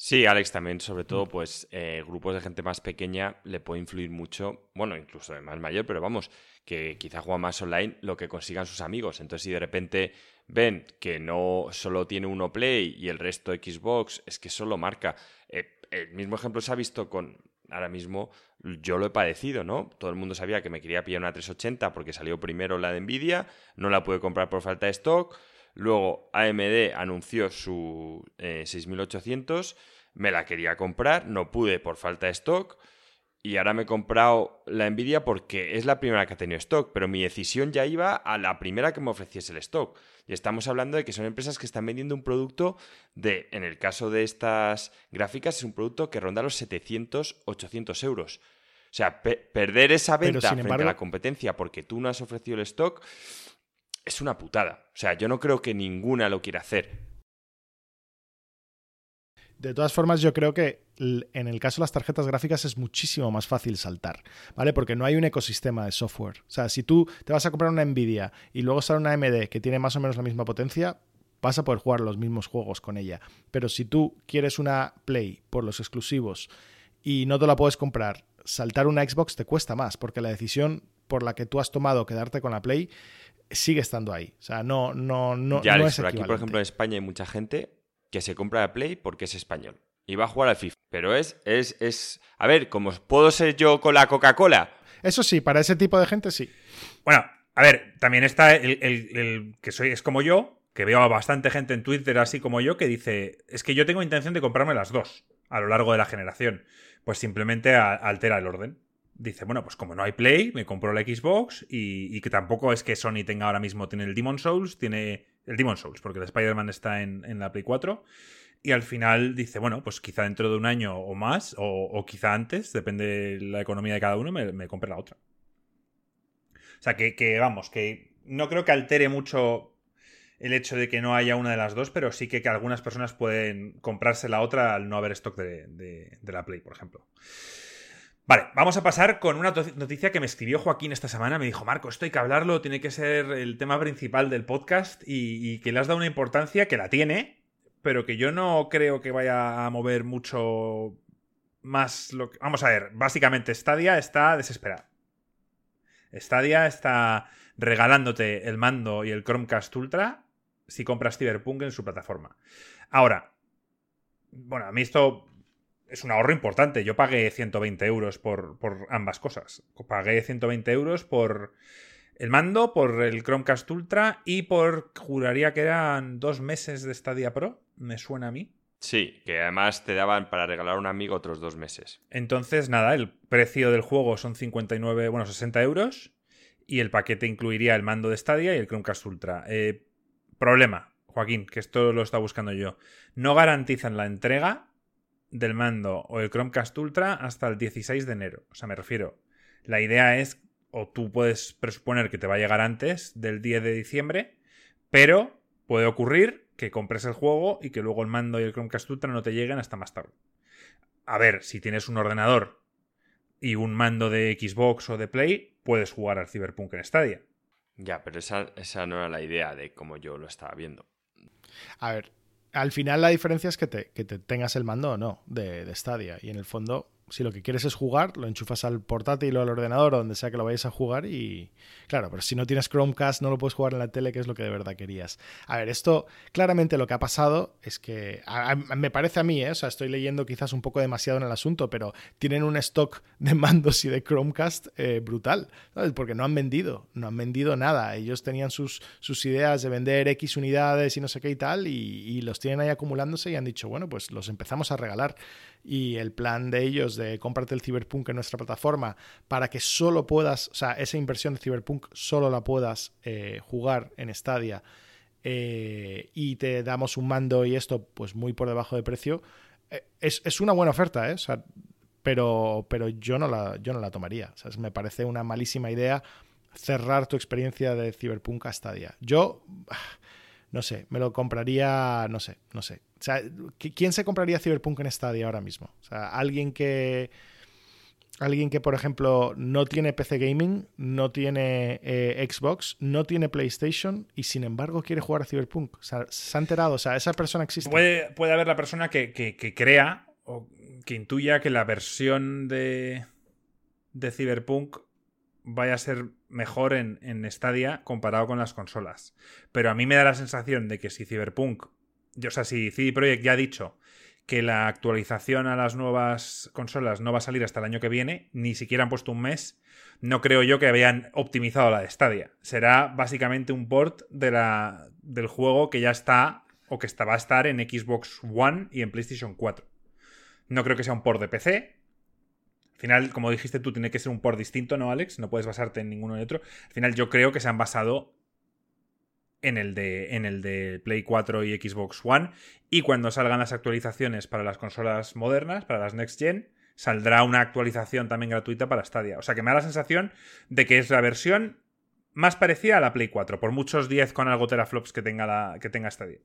Sí, Alex, también, sobre todo, pues eh, grupos de gente más pequeña le puede influir mucho, bueno, incluso de más mayor, pero vamos, que quizá juega más online lo que consigan sus amigos. Entonces, si de repente ven que no solo tiene uno Play y el resto Xbox, es que solo marca. Eh, el mismo ejemplo se ha visto con ahora mismo yo lo he padecido, ¿no? Todo el mundo sabía que me quería pillar una 380 porque salió primero la de Nvidia, no la pude comprar por falta de stock. Luego AMD anunció su 6800, eh, me la quería comprar, no pude por falta de stock. Y ahora me he comprado la Nvidia porque es la primera que ha tenido stock, pero mi decisión ya iba a la primera que me ofreciese el stock. Y estamos hablando de que son empresas que están vendiendo un producto de, en el caso de estas gráficas, es un producto que ronda los 700, 800 euros. O sea, perder esa venta frente a la competencia porque tú no has ofrecido el stock es una putada. O sea, yo no creo que ninguna lo quiera hacer. De todas formas, yo creo que en el caso de las tarjetas gráficas es muchísimo más fácil saltar, ¿vale? Porque no hay un ecosistema de software. O sea, si tú te vas a comprar una Nvidia y luego sale una AMD que tiene más o menos la misma potencia, vas a poder jugar los mismos juegos con ella. Pero si tú quieres una Play por los exclusivos y no te la puedes comprar, saltar una Xbox te cuesta más, porque la decisión por la que tú has tomado quedarte con la Play sigue estando ahí. O sea, no, no, no, ya, no es aquí, por ejemplo, en España hay mucha gente que se compra la Play porque es español y va a jugar al FIFA. Pero es, es, es. A ver, como puedo ser yo con la Coca-Cola. Eso sí, para ese tipo de gente sí. Bueno, a ver, también está el, que soy, es como yo, que veo a bastante gente en Twitter así como yo, que dice: Es que yo tengo intención de comprarme las dos a lo largo de la generación. Pues simplemente altera el orden. Dice, bueno, pues como no hay Play, me compro la Xbox y, que tampoco es que Sony tenga ahora mismo, tiene el Demon Souls, tiene el Demon Souls, porque el Spider-Man está en, en, la Play 4. Y al final dice, bueno, pues quizá dentro de un año o más, o, quizá antes, depende de la economía de cada uno, me, compre la otra. O sea, que, vamos, que no creo que altere mucho el hecho de que no haya una de las dos, pero sí que, que algunas personas pueden comprarse la otra al no haber stock de, de la Play, por ejemplo. Vale, vamos a pasar con una noticia que me escribió Joaquín esta semana. Me dijo, Marco, esto hay que hablarlo, tiene que ser el tema principal del podcast y, que le has dado una importancia que la tiene, pero que yo no creo que vaya a mover mucho más lo que... Vamos a ver, básicamente Stadia está desesperada. Stadia está regalándote el mando y el Chromecast Ultra si compras Cyberpunk en su plataforma. Ahora, bueno, a mí esto es un ahorro importante. Yo pagué 120 euros por, ambas cosas. Pagué 120 euros por el mando, por el Chromecast Ultra y por, juraría que eran dos meses de Stadia Pro, me suena a mí. Sí, que además te daban para regalar a un amigo otros dos meses. Entonces, nada, el precio del juego son 59, bueno, 60 euros y el paquete incluiría el mando de Stadia y el Chromecast Ultra. Eh, problema, Joaquín, que esto lo está buscando yo. No garantizan la entrega del mando o el Chromecast Ultra hasta el 16 de enero. O sea, me refiero, la idea es, o tú puedes presuponer que te va a llegar antes del 10 de diciembre, pero puede ocurrir que compres el juego y que luego el mando y el Chromecast Ultra no te lleguen hasta más tarde. A ver, si tienes un ordenador y un mando de Xbox o de Play, puedes jugar al Cyberpunk en Stadia. Ya, pero esa, esa no era la idea de cómo yo lo estaba viendo. A ver, al final la diferencia es que te, que te tengas el mando o no de, de Stadia. Y en el fondo si lo que quieres es jugar, lo enchufas al portátil o al ordenador donde sea que lo vayas a jugar y claro, pero si no tienes Chromecast no lo puedes jugar en la tele, que es lo que de verdad querías. A ver, esto claramente lo que ha pasado es que me parece a mí, ¿eh? o sea, estoy leyendo quizás un poco demasiado en el asunto, pero tienen un stock de mandos y de Chromecast eh, brutal. Porque no han vendido, no han vendido nada. Ellos tenían sus, sus ideas de vender X unidades y no sé qué y tal y, y los tienen ahí acumulándose y han dicho, bueno, pues los empezamos a regalar y el plan de ellos de comprarte el Cyberpunk en nuestra plataforma para que solo puedas, o sea, esa inversión de Cyberpunk solo la puedas eh, jugar en Stadia eh, y te damos un mando y esto pues muy por debajo de precio, eh, es, una buena oferta, ¿eh? pero, pero yo, no la, yo no la tomaría. me parece una malísima idea cerrar tu experiencia de Cyberpunk a Stadia. Yo, no sé, me lo compraría, no sé, no sé. ¿Quién se compraría Cyberpunk en Stadia ahora mismo? O sea, alguien que alguien que, por ejemplo, no tiene PC Gaming, no tiene eh, Xbox, no tiene PlayStation y sin embargo quiere jugar a Cyberpunk. O sea, se ha enterado, o sea, esa persona existe. Puede, puede haber la persona que, que, crea o que intuya que la versión de, de Cyberpunk vaya a ser mejor en, en Stadia comparado con las consolas. Pero a mí me da la sensación de que si Cyberpunk, o sea, si CD Projekt ya ha dicho que la actualización a las nuevas consolas no va a salir hasta el año que viene, ni siquiera han puesto un mes, no creo yo que habían optimizado la de Stadia. Será básicamente un port de la, del juego que ya está o que está, va a estar en Xbox One y en PlayStation 4. No creo que sea un port de PC. Al final, como dijiste tú, tiene que ser un port distinto, ¿no, Alex? No puedes basarte en ninguno de otro. Al final, yo creo que se han basado en el, de, en el de Play 4 y Xbox One. Y cuando salgan las actualizaciones para las consolas modernas, para las Next Gen, saldrá una actualización también gratuita para Stadia. O sea que me da la sensación de que es la versión más parecida a la Play 4, por muchos 10 con algo teraflops que tenga, la, que tenga Stadia.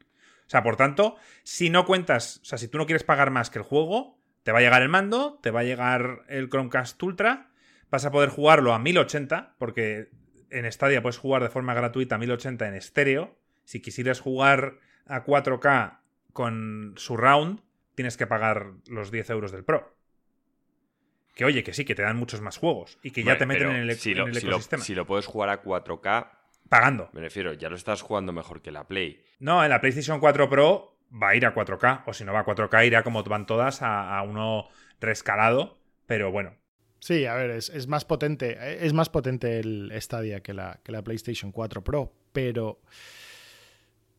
O sea, por tanto, si no cuentas, o sea, si tú no quieres pagar más que el juego, te va a llegar el mando, te va a llegar el Chromecast Ultra, vas a poder jugarlo a 1080, porque en Stadia puedes jugar de forma gratuita a 1080 en estéreo. Si quisieras jugar a 4K con surround, tienes que pagar los 10 euros del Pro. Que oye, que sí, que te dan muchos más juegos y que ya te meten en el, ecosistema. si lo puedes jugar a 4K. Pagando. Me refiero, ya lo estás jugando mejor que la Play. No, en la PlayStation 4 Pro va a ir a 4K. O si no va a 4K, irá como van todas a, a uno rescalado. Pero bueno, Sí, a ver, es, más potente. Es más potente el Stadia que la, que la PlayStation 4 Pro, pero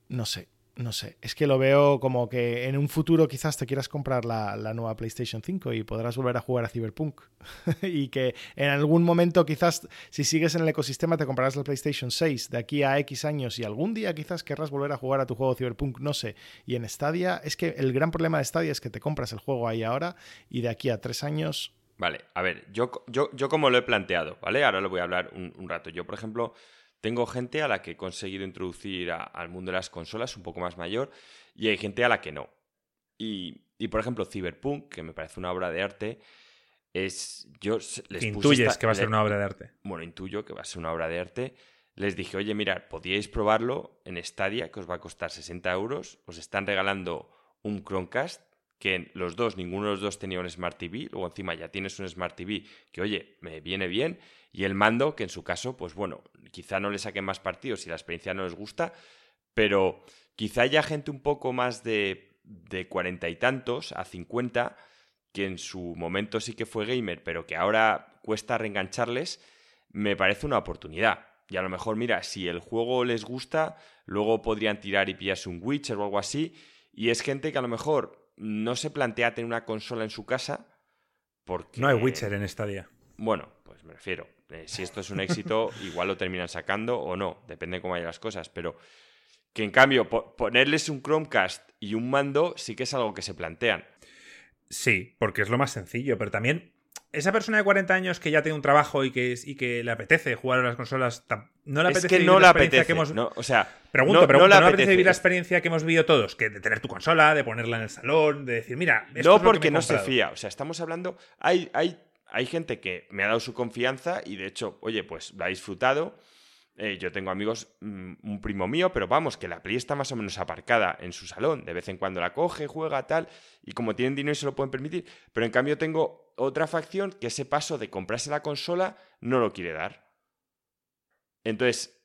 no sé, no sé. Es que lo veo como que en un futuro quizás te quieras comprar la, nueva PlayStation 5 y podrás volver a jugar a Cyberpunk. [LAUGHS] y que en algún momento quizás, si sigues en el ecosistema, te comprarás la PlayStation 6 de aquí a X años y algún día quizás querrás volver a jugar a tu juego Cyberpunk, no sé. Y en Stadia, es que el gran problema de Stadia es que te compras el juego ahí ahora y de aquí a tres años Vale, a ver, yo, yo, yo como lo he planteado, ¿vale? Ahora lo voy a hablar un, rato. Yo, por ejemplo, tengo gente a la que he conseguido introducir al mundo de las consolas un poco más mayor y hay gente a la que no. Y, y por ejemplo, Cyberpunk, que me parece una obra de arte, es. Yo les Intuyes que va a ser una obra de arte. Bueno, intuyo que va a ser una obra de arte. Les dije, oye, mirad, podíais probarlo en Stadia, que os va a costar 60 euros. Os están regalando un Chromecast que los dos, ninguno de los dos tenía un Smart TV, luego encima ya tienes un Smart TV que, oye, me viene bien, y el mando, que en su caso, pues bueno, quizá no le saquen más partidos si la experiencia no les gusta, pero quizá haya gente un poco más de, de cuarenta y tantos a cincuenta, que en su momento sí que fue gamer, pero que ahora cuesta reengancharles, me parece una oportunidad. Y a lo mejor, mira, si el juego les gusta, luego podrían tirar y pillarse un Witcher o algo así. Y es gente que a lo mejor no se plantea tener una consola en su casa porque... No hay Witcher en Stadia. Bueno, pues me refiero. Eh, si esto es un éxito, [LAUGHS] igual lo terminan sacando o no. Depende de cómo vayan las cosas. Pero que en cambio, ponerles un Chromecast y un mando sí que es algo que se plantean. Sí, porque es lo más sencillo. Pero también esa persona de 40 años que ya tiene un trabajo y que, y que le apetece jugar a las consolas, no le apetece es que no la experiencia que hemos... o sea, pregunto, no, le apetece vivir la experiencia que hemos vivido todos, que de tener tu consola, de ponerla en el salón, de decir, mira, esto No porque no se fía, o sea, estamos hablando, hay, hay, hay gente que me ha dado su confianza y de hecho, oye, pues lo ha disfrutado eh, yo tengo amigos, mm, un primo mío, pero vamos, que la Play está más o menos aparcada en su salón. De vez en cuando la coge, juega, tal, y como tienen dinero y se lo pueden permitir. Pero en cambio tengo otra facción que ese paso de comprarse la consola no lo quiere dar. Entonces,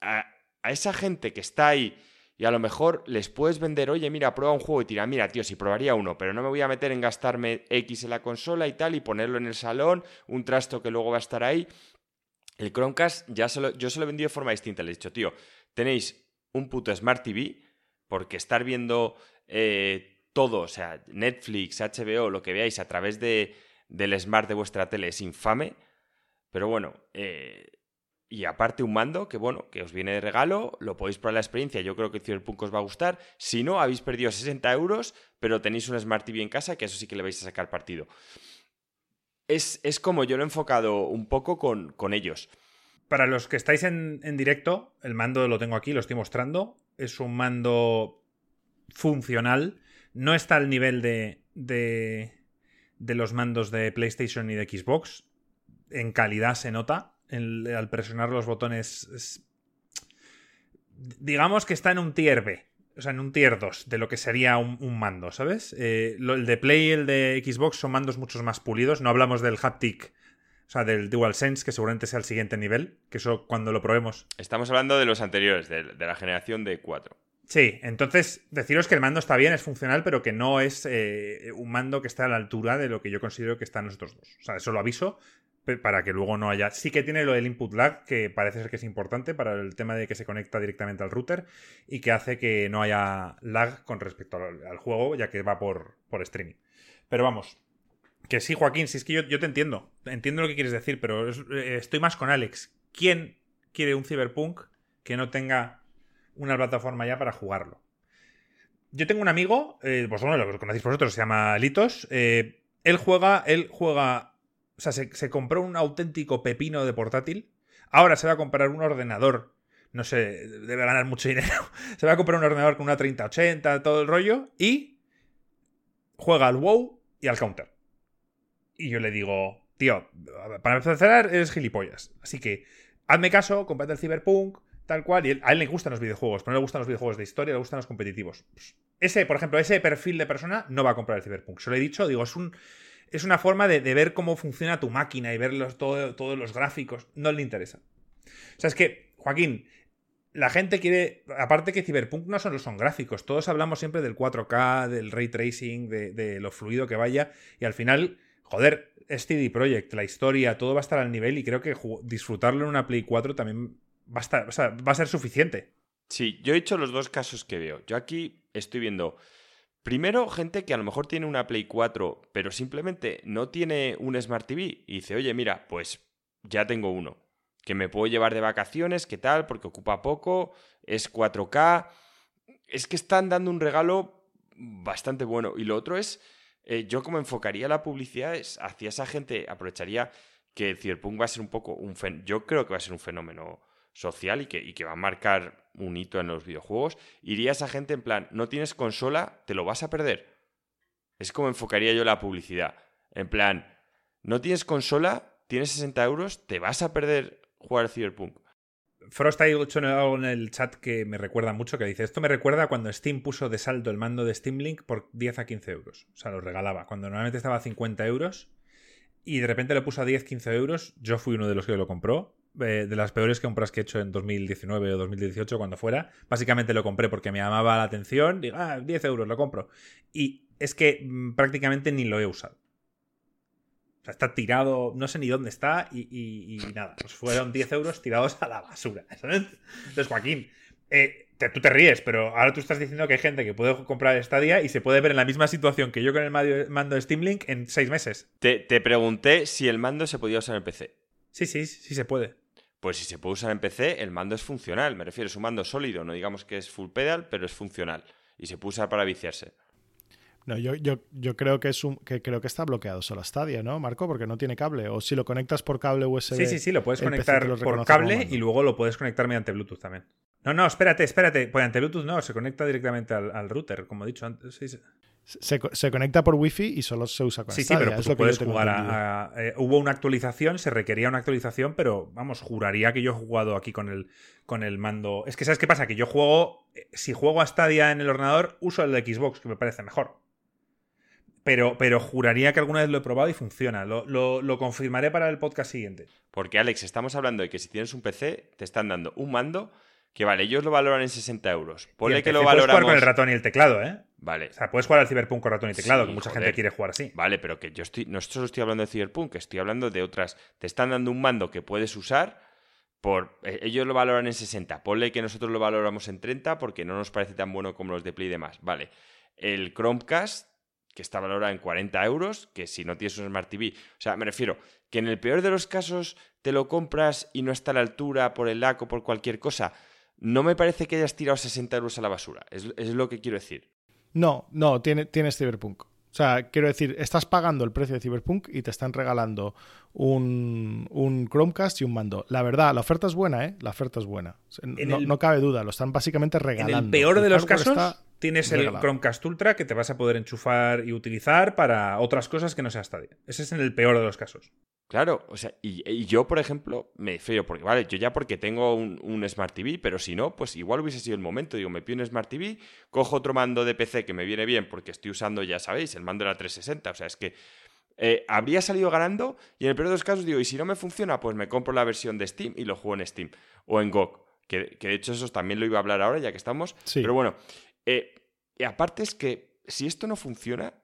a, esa gente que está ahí y a lo mejor les puedes vender, oye, mira, prueba un juego y tira, mira, tío, si probaría uno, pero no me voy a meter en gastarme X en la consola y tal y ponerlo en el salón, un trasto que luego va a estar ahí. El Chromecast ya yo se lo he vendido de forma distinta. Le he dicho, tío, tenéis un puto Smart TV, porque estar viendo eh, todo, o sea, Netflix, HBO, lo que veáis a través de, del Smart de vuestra tele es infame. Pero bueno, eh, y aparte un mando que, bueno, que os viene de regalo, lo podéis probar la experiencia, yo creo que Cyberpunk os va a gustar. Si no, habéis perdido 60 euros, pero tenéis un Smart TV en casa, que eso sí que le vais a sacar partido. Es, es como yo lo he enfocado un poco con, con ellos. Para los que estáis en, en directo, el mando lo tengo aquí, lo estoy mostrando. Es un mando funcional. No está al nivel de, de, de los mandos de PlayStation y de Xbox. En calidad se nota al presionar los botones. digamos que está en un tier B. O sea, en un tier 2 de lo que sería un, mando, ¿sabes? Eh, el de Play y el de Xbox son mandos muchos más pulidos. No hablamos del haptic, o sea, del DualSense, que seguramente sea el siguiente nivel. Que eso cuando lo probemos. Estamos hablando de los anteriores, de, la generación de 4. Sí, entonces deciros que el mando está bien, es funcional, pero que no es eh, un mando que está a la altura de lo que yo considero que están nosotros dos. O sea, eso lo aviso para que luego no haya. Sí que tiene lo del input lag, que parece ser que es importante para el tema de que se conecta directamente al router y que hace que no haya lag con respecto al, juego, ya que va por, por, streaming. Pero vamos, que sí, Joaquín, si es que yo, te entiendo. Entiendo lo que quieres decir, pero eh, estoy más con Alex. ¿Quién quiere un Cyberpunk que no tenga una plataforma ya para jugarlo? Yo tengo un amigo, eh, pues bueno, lo conocéis vosotros, se llama Litos. Eh, él juega, él juega o sea, se, compró un auténtico pepino de portátil. Ahora se va a comprar un ordenador. No sé, debe ganar mucho dinero. [LAUGHS] Se va a comprar un ordenador con una 3080, todo el rollo. Y juega al WoW y al Counter. Y yo le digo, tío, para empezar eres gilipollas. Así que hazme caso, comprate el Cyberpunk, tal cual. Y a él le gustan los videojuegos, pero no le gustan los videojuegos de historia, le gustan los competitivos. Pues, ese, por ejemplo, ese perfil de persona no va a comprar el Cyberpunk. Se lo he dicho, digo, es un es una forma de, ver cómo funciona tu máquina y ver todos los gráficos. No le interesa. O sea, es que, Joaquín, la gente quiere. Aparte que Cyberpunk no solo son gráficos, todos hablamos siempre del 4K, del ray tracing, de, lo fluido que vaya, y al final, joder, CD Projekt, la historia, todo va a estar al nivel, y creo que disfrutarlo en una Play 4 también va a, estar, va a ser suficiente. Sí, yo he hecho los dos casos que veo. Yo aquí estoy viendo Primero, gente que a lo mejor tiene una Play 4, pero simplemente no tiene un Smart TV y dice, oye, mira, pues ya tengo uno, que me puedo llevar de vacaciones, ¿qué tal? Porque ocupa poco, es 4K. Es que están dando un regalo bastante bueno. Y lo otro es, eh, yo como enfocaría la publicidad es hacia esa gente, aprovecharía que Cyberpunk va a ser un poco un yo creo que va a ser un fenómeno social y que, y que va a marcar un hito en los videojuegos, iría esa gente en plan, no tienes consola, te lo vas a perder. Es como enfocaría yo la publicidad. En plan, no tienes consola, tienes 60 euros, te vas a perder jugar Cyberpunk. Frost ha hecho algo en el chat que me recuerda mucho, que dice, esto me recuerda cuando Steam puso de saldo el mando de Steam Link por 10 a 15 euros. O sea, lo regalaba. Cuando normalmente estaba a 50 euros y de repente lo puso a 10, 15 euros, yo fui uno de los que lo compró eh, de las peores compras que he hecho en 2019 o 2018, cuando fuera. Básicamente lo compré porque me llamaba la atención. Digo, ah, 10 euros, lo compro. Y es que mm, prácticamente ni lo he usado. O sea, está tirado, no sé ni dónde está y, nada, pues fueron 10 euros tirados a la basura. Entonces, Joaquín, eh, tú te ríes, pero ahora tú estás diciendo que hay gente que puede comprar Stadia y se puede ver en la misma situación que yo con el mando de Steam Link en 6 meses. Te, te pregunté si el mando se podía usar en PC. Sí, sí, sí se puede. Pues si se puede usar en PC, el mando es funcional. Me refiero, es un mando sólido, no digamos que es full pedal, pero es funcional. Y se puede usar para viciarse. No, yo, yo, yo creo que es un, que creo que está bloqueado solo Stadia, ¿no, Marco? Porque no tiene cable. O si lo conectas por cable USB. Sí, sí, sí, lo puedes conectar por cable y luego lo puedes conectar mediante Bluetooth también. No, no, espérate, espérate. Mediante Bluetooth no, se conecta directamente al, router, como he dicho antes. Sí, sí. Se, conecta por wifi y solo se usa con Sí, sí, pero pues puedes jugar a, eh, hubo una actualización, se requería una actualización, pero vamos, juraría que yo he jugado aquí con el, con el mando. Es que, ¿sabes qué pasa? Que yo juego. Eh, si juego a Stadia en el ordenador, uso el de Xbox, que me parece mejor. Pero, pero juraría que alguna vez lo he probado y funciona. Lo, lo, confirmaré para el podcast siguiente. Porque, Alex, estamos hablando de que si tienes un PC, te están dando un mando que vale, ellos lo valoran en 60 euros. Ponle que lo valoramos... Puedes jugar con el ratón y el teclado, ¿eh? Vale. O sea, puedes jugar al Cyberpunk con ratón y teclado, que mucha gente quiere jugar así. Vale, pero que yo estoy. No solo estoy hablando de Cyberpunk, estoy hablando de otras. Te están dando un mando que puedes usar. Por, eh, ellos lo valoran en 60. Ponle que nosotros lo valoramos en 30 porque no nos parece tan bueno como los de Play y demás. Vale. El Chromecast que está valorada en 40 euros, que si no tienes un Smart TV, o sea, me refiero que en el peor de los casos te lo compras y no está a la altura por el LAC o por cualquier cosa, no me parece que hayas tirado 60 euros a la basura, es, lo que quiero decir. No, no, tiene, tienes Cyberpunk. O sea, quiero decir, estás pagando el precio de Cyberpunk y te están regalando un, un, Chromecast y un mando. La verdad, la oferta es buena, ¿eh? La oferta es buena. No, no cabe duda, lo están básicamente regalando. En el peor de los casos, tienes el Chromecast Ultra que te vas a poder enchufar y utilizar para otras cosas que no sea Stadia. Ese es en el peor de los casos. Claro, o sea, y, yo, por ejemplo, me feo, porque vale, yo ya porque tengo un, Smart TV, pero si no, pues igual hubiese sido el momento. Digo, me pido un Smart TV, cojo otro mando de PC que me viene bien, porque estoy usando, ya sabéis, el mando de la 360. O sea, es que eh, habría salido ganando, y en el peor de los casos digo, y si no me funciona, pues me compro la versión de Steam y lo juego en Steam o en GOG. Que, de hecho, eso también lo iba a hablar ahora, ya que estamos. Pero bueno, eh, y aparte es que si esto no funciona,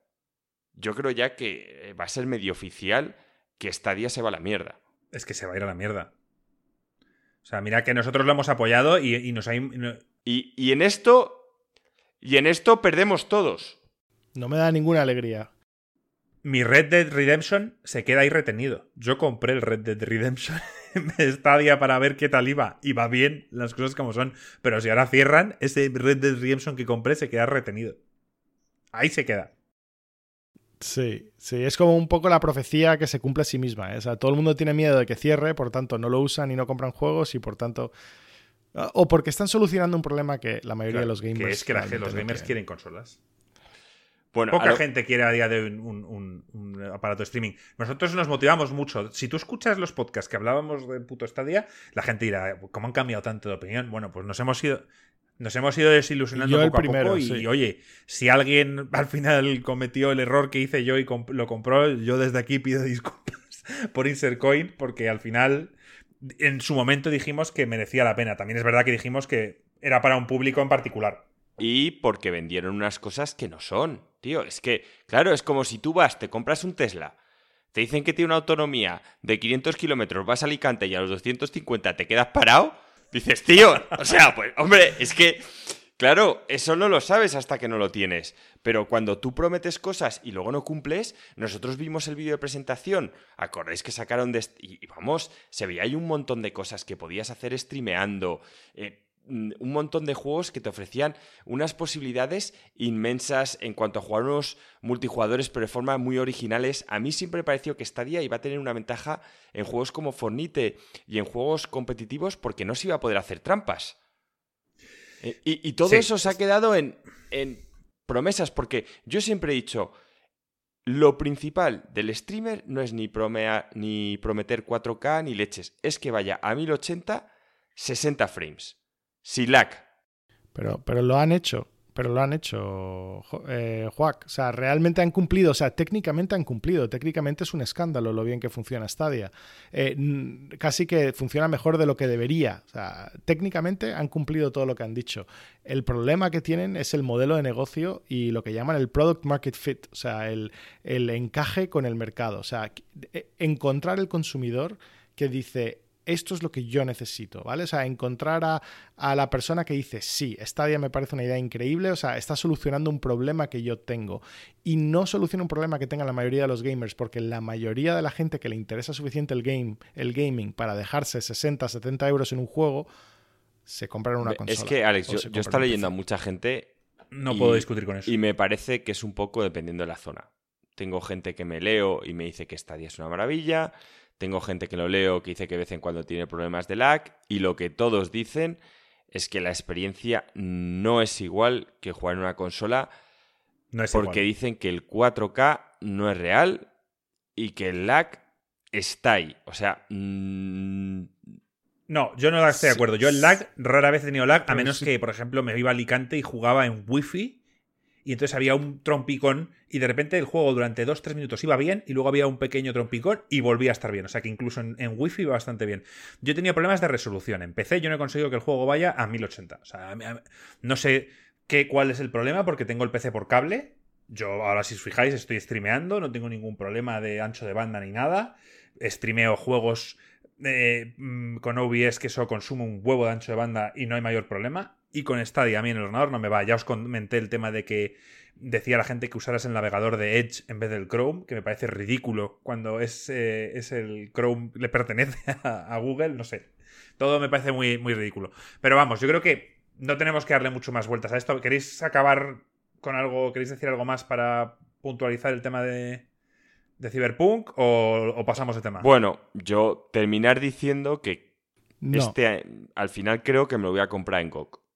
yo creo ya que va a ser medio oficial que esta día se va a la mierda. Es que se va a ir a la mierda. O sea, mira que nosotros lo hemos apoyado y, nos ha... Y, y, en esto... Y en esto perdemos todos. No me da ninguna alegría. Mi Red Dead Redemption se queda ahí retenido. Yo compré el Red Dead Redemption [LAUGHS] [LAUGHS] Stadia para ver qué tal iba. Y va bien las cosas como son. Pero si ahora cierran, ese Red Dead Redemption que compré se queda retenido. Ahí se queda. Sí, sí, es como un poco la profecía que se cumple a sí misma. ¿eh? O sea, todo el mundo tiene miedo de que cierre, por tanto no lo usan y no compran juegos y por tanto... O porque están solucionando un problema que la mayoría de los gamers... Que es que los gamers quieren consolas. Bueno, Poca gente quiere a día de hoy un, aparato de streaming. Nosotros nos motivamos mucho. Si tú escuchas los podcasts que hablábamos del puto Stadia, la gente dirá, ¿cómo han cambiado tanto de opinión? Bueno, pues nos hemos ido... Nos hemos ido desilusionando poco a poco y, oye, si alguien al final cometió el error que hice yo y lo compró, yo desde aquí pido [LAUGHS] disculpas por Insert Coin porque al final en su momento dijimos que merecía la pena. También es verdad que dijimos que era para un público en particular. Y porque vendieron unas cosas que no son, tío. Es que, claro, es como si tú vas, te compras un Tesla, te dicen que tiene una autonomía de 500 kilómetros, vas a Alicante y a los 250 te quedas parado Dices, tío, o sea, pues, hombre, es que, claro, eso no lo sabes hasta que no lo tienes. Pero cuando tú prometes cosas y luego no cumples, nosotros vimos el vídeo de presentación, acordáis que sacaron de... Y vamos, se veía ahí un montón de cosas que podías hacer streameando. Eh, un montón de juegos que te ofrecían unas posibilidades inmensas en cuanto a jugar unos multijugadores, pero de forma muy originales. A mí siempre me pareció que Stadia iba a tener una ventaja en juegos como Fornite y en juegos competitivos porque no se iba a poder hacer trampas. Eh, y, todo eso se ha quedado en, en promesas, porque yo siempre he dicho, lo principal del streamer no es ni, ni prometer 4K ni leches, es que vaya a 1080, 60 frames. Silac. Pero, pero lo han hecho. Pero lo han hecho, eh, Juac. O sea, realmente han cumplido. O sea, técnicamente han cumplido. Técnicamente es un escándalo lo bien que funciona Stadia. Eh, casi que funciona mejor de lo que debería. O sea, técnicamente han cumplido todo lo que han dicho. El problema que tienen es el modelo de negocio y lo que llaman el product market fit. O sea, el, el encaje con el mercado. O sea, eh, encontrar el consumidor que dice esto es lo que yo necesito, ¿vale? O sea, encontrar a, la persona que dice, sí, Stadia me parece una idea increíble, o sea, está solucionando un problema que yo tengo. Y no soluciona un problema que tengan la mayoría de los gamers, porque la mayoría de la gente que le interesa suficiente el, game, el gaming para dejarse 60, 70 euros en un juego, se compran una consola. Es que, Alex, yo, yo estoy leyendo a mucha gente... No puedo discutir con eso. Y me parece que es un poco dependiendo de la zona. Tengo gente que me leo y me dice que Stadia es una maravilla. Tengo gente que lo leo que dice que de vez en cuando tiene problemas de lag y lo que todos dicen es que la experiencia no es igual que jugar en una consola no es porque dicen que el 4K no es real y que el lag está ahí. O sea... Mm, no, yo no estoy de acuerdo. Yo el lag rara vez he tenido lag, a menos que, por ejemplo, me iba a Alicante y jugaba en Wi-Fi y entonces había un trompicón y de repente el juego durante 2-3 minutos iba bien y luego había un pequeño trompicón y volvía a estar bien. O sea que incluso en, en Wi-Fi iba bastante bien. Yo tenía problemas de resolución. En PC yo no he conseguido que el juego vaya a 1080. O sea, no sé qué, cuál es el problema porque tengo el PC por cable. Yo ahora si os fijáis estoy streameando, no tengo ningún problema de ancho de banda ni nada. Streameo juegos eh, mm, con OBS que eso consume un huevo de ancho de banda y no hay mayor problema y con Stadia a mí en el ordenador no me va. Ya os comenté el tema de que decía la gente que usaras el navegador de Edge en vez del Chrome, que me parece ridículo cuando es, eh, es el Chrome, le pertenece [LAUGHS] a, Google, no sé. Todo me parece muy, muy ridículo. Pero vamos, yo creo que no tenemos que darle mucho más vueltas a esto. ¿Queréis acabar con algo, queréis decir algo más para puntualizar el tema de, de Cyberpunk o, pasamos de tema? Bueno, yo terminar diciendo que este, al final creo que me lo voy a comprar en GOG.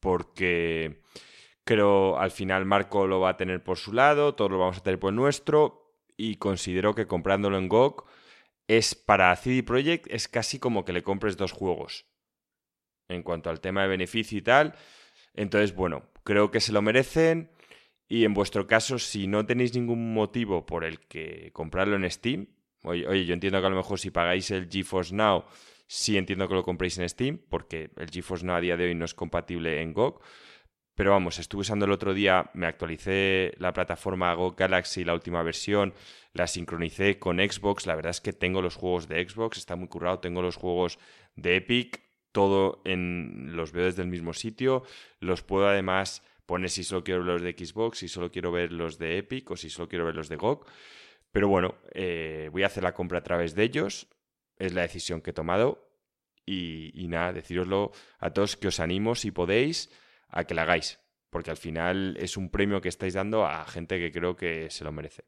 Porque creo al final Marco lo va a tener por su lado, todos lo vamos a tener por nuestro. Y considero que comprándolo en GOG es para CD Projekt es casi como que le compres dos juegos. En cuanto al tema de beneficio y tal. Entonces, bueno, creo que se lo merecen. Y en vuestro caso, si no tenéis ningún motivo por el que comprarlo en Steam, oye, yo entiendo que a lo mejor si pagáis el GeForce Now, sí entiendo que lo compréis en Steam, porque el GeForce Now a día de hoy no es compatible en GOG. Pero vamos, estuve usando el otro día, me actualicé la plataforma GOG Galaxy, la última versión, la sincronicé con Xbox. La verdad es que tengo los juegos de Xbox, está muy currado, tengo los juegos de Epic, todo en los veo desde el mismo sitio. Los puedo además poner si solo quiero ver los de Xbox, si solo quiero ver los de Epic o si solo quiero ver los de GOG. Pero bueno, eh, voy a hacer la compra a través de ellos. Es la decisión que he tomado. Y, nada, deciroslo a todos que os animo, si podéis, a que la hagáis. Porque al final es un premio que estáis dando a gente que creo que se lo merece.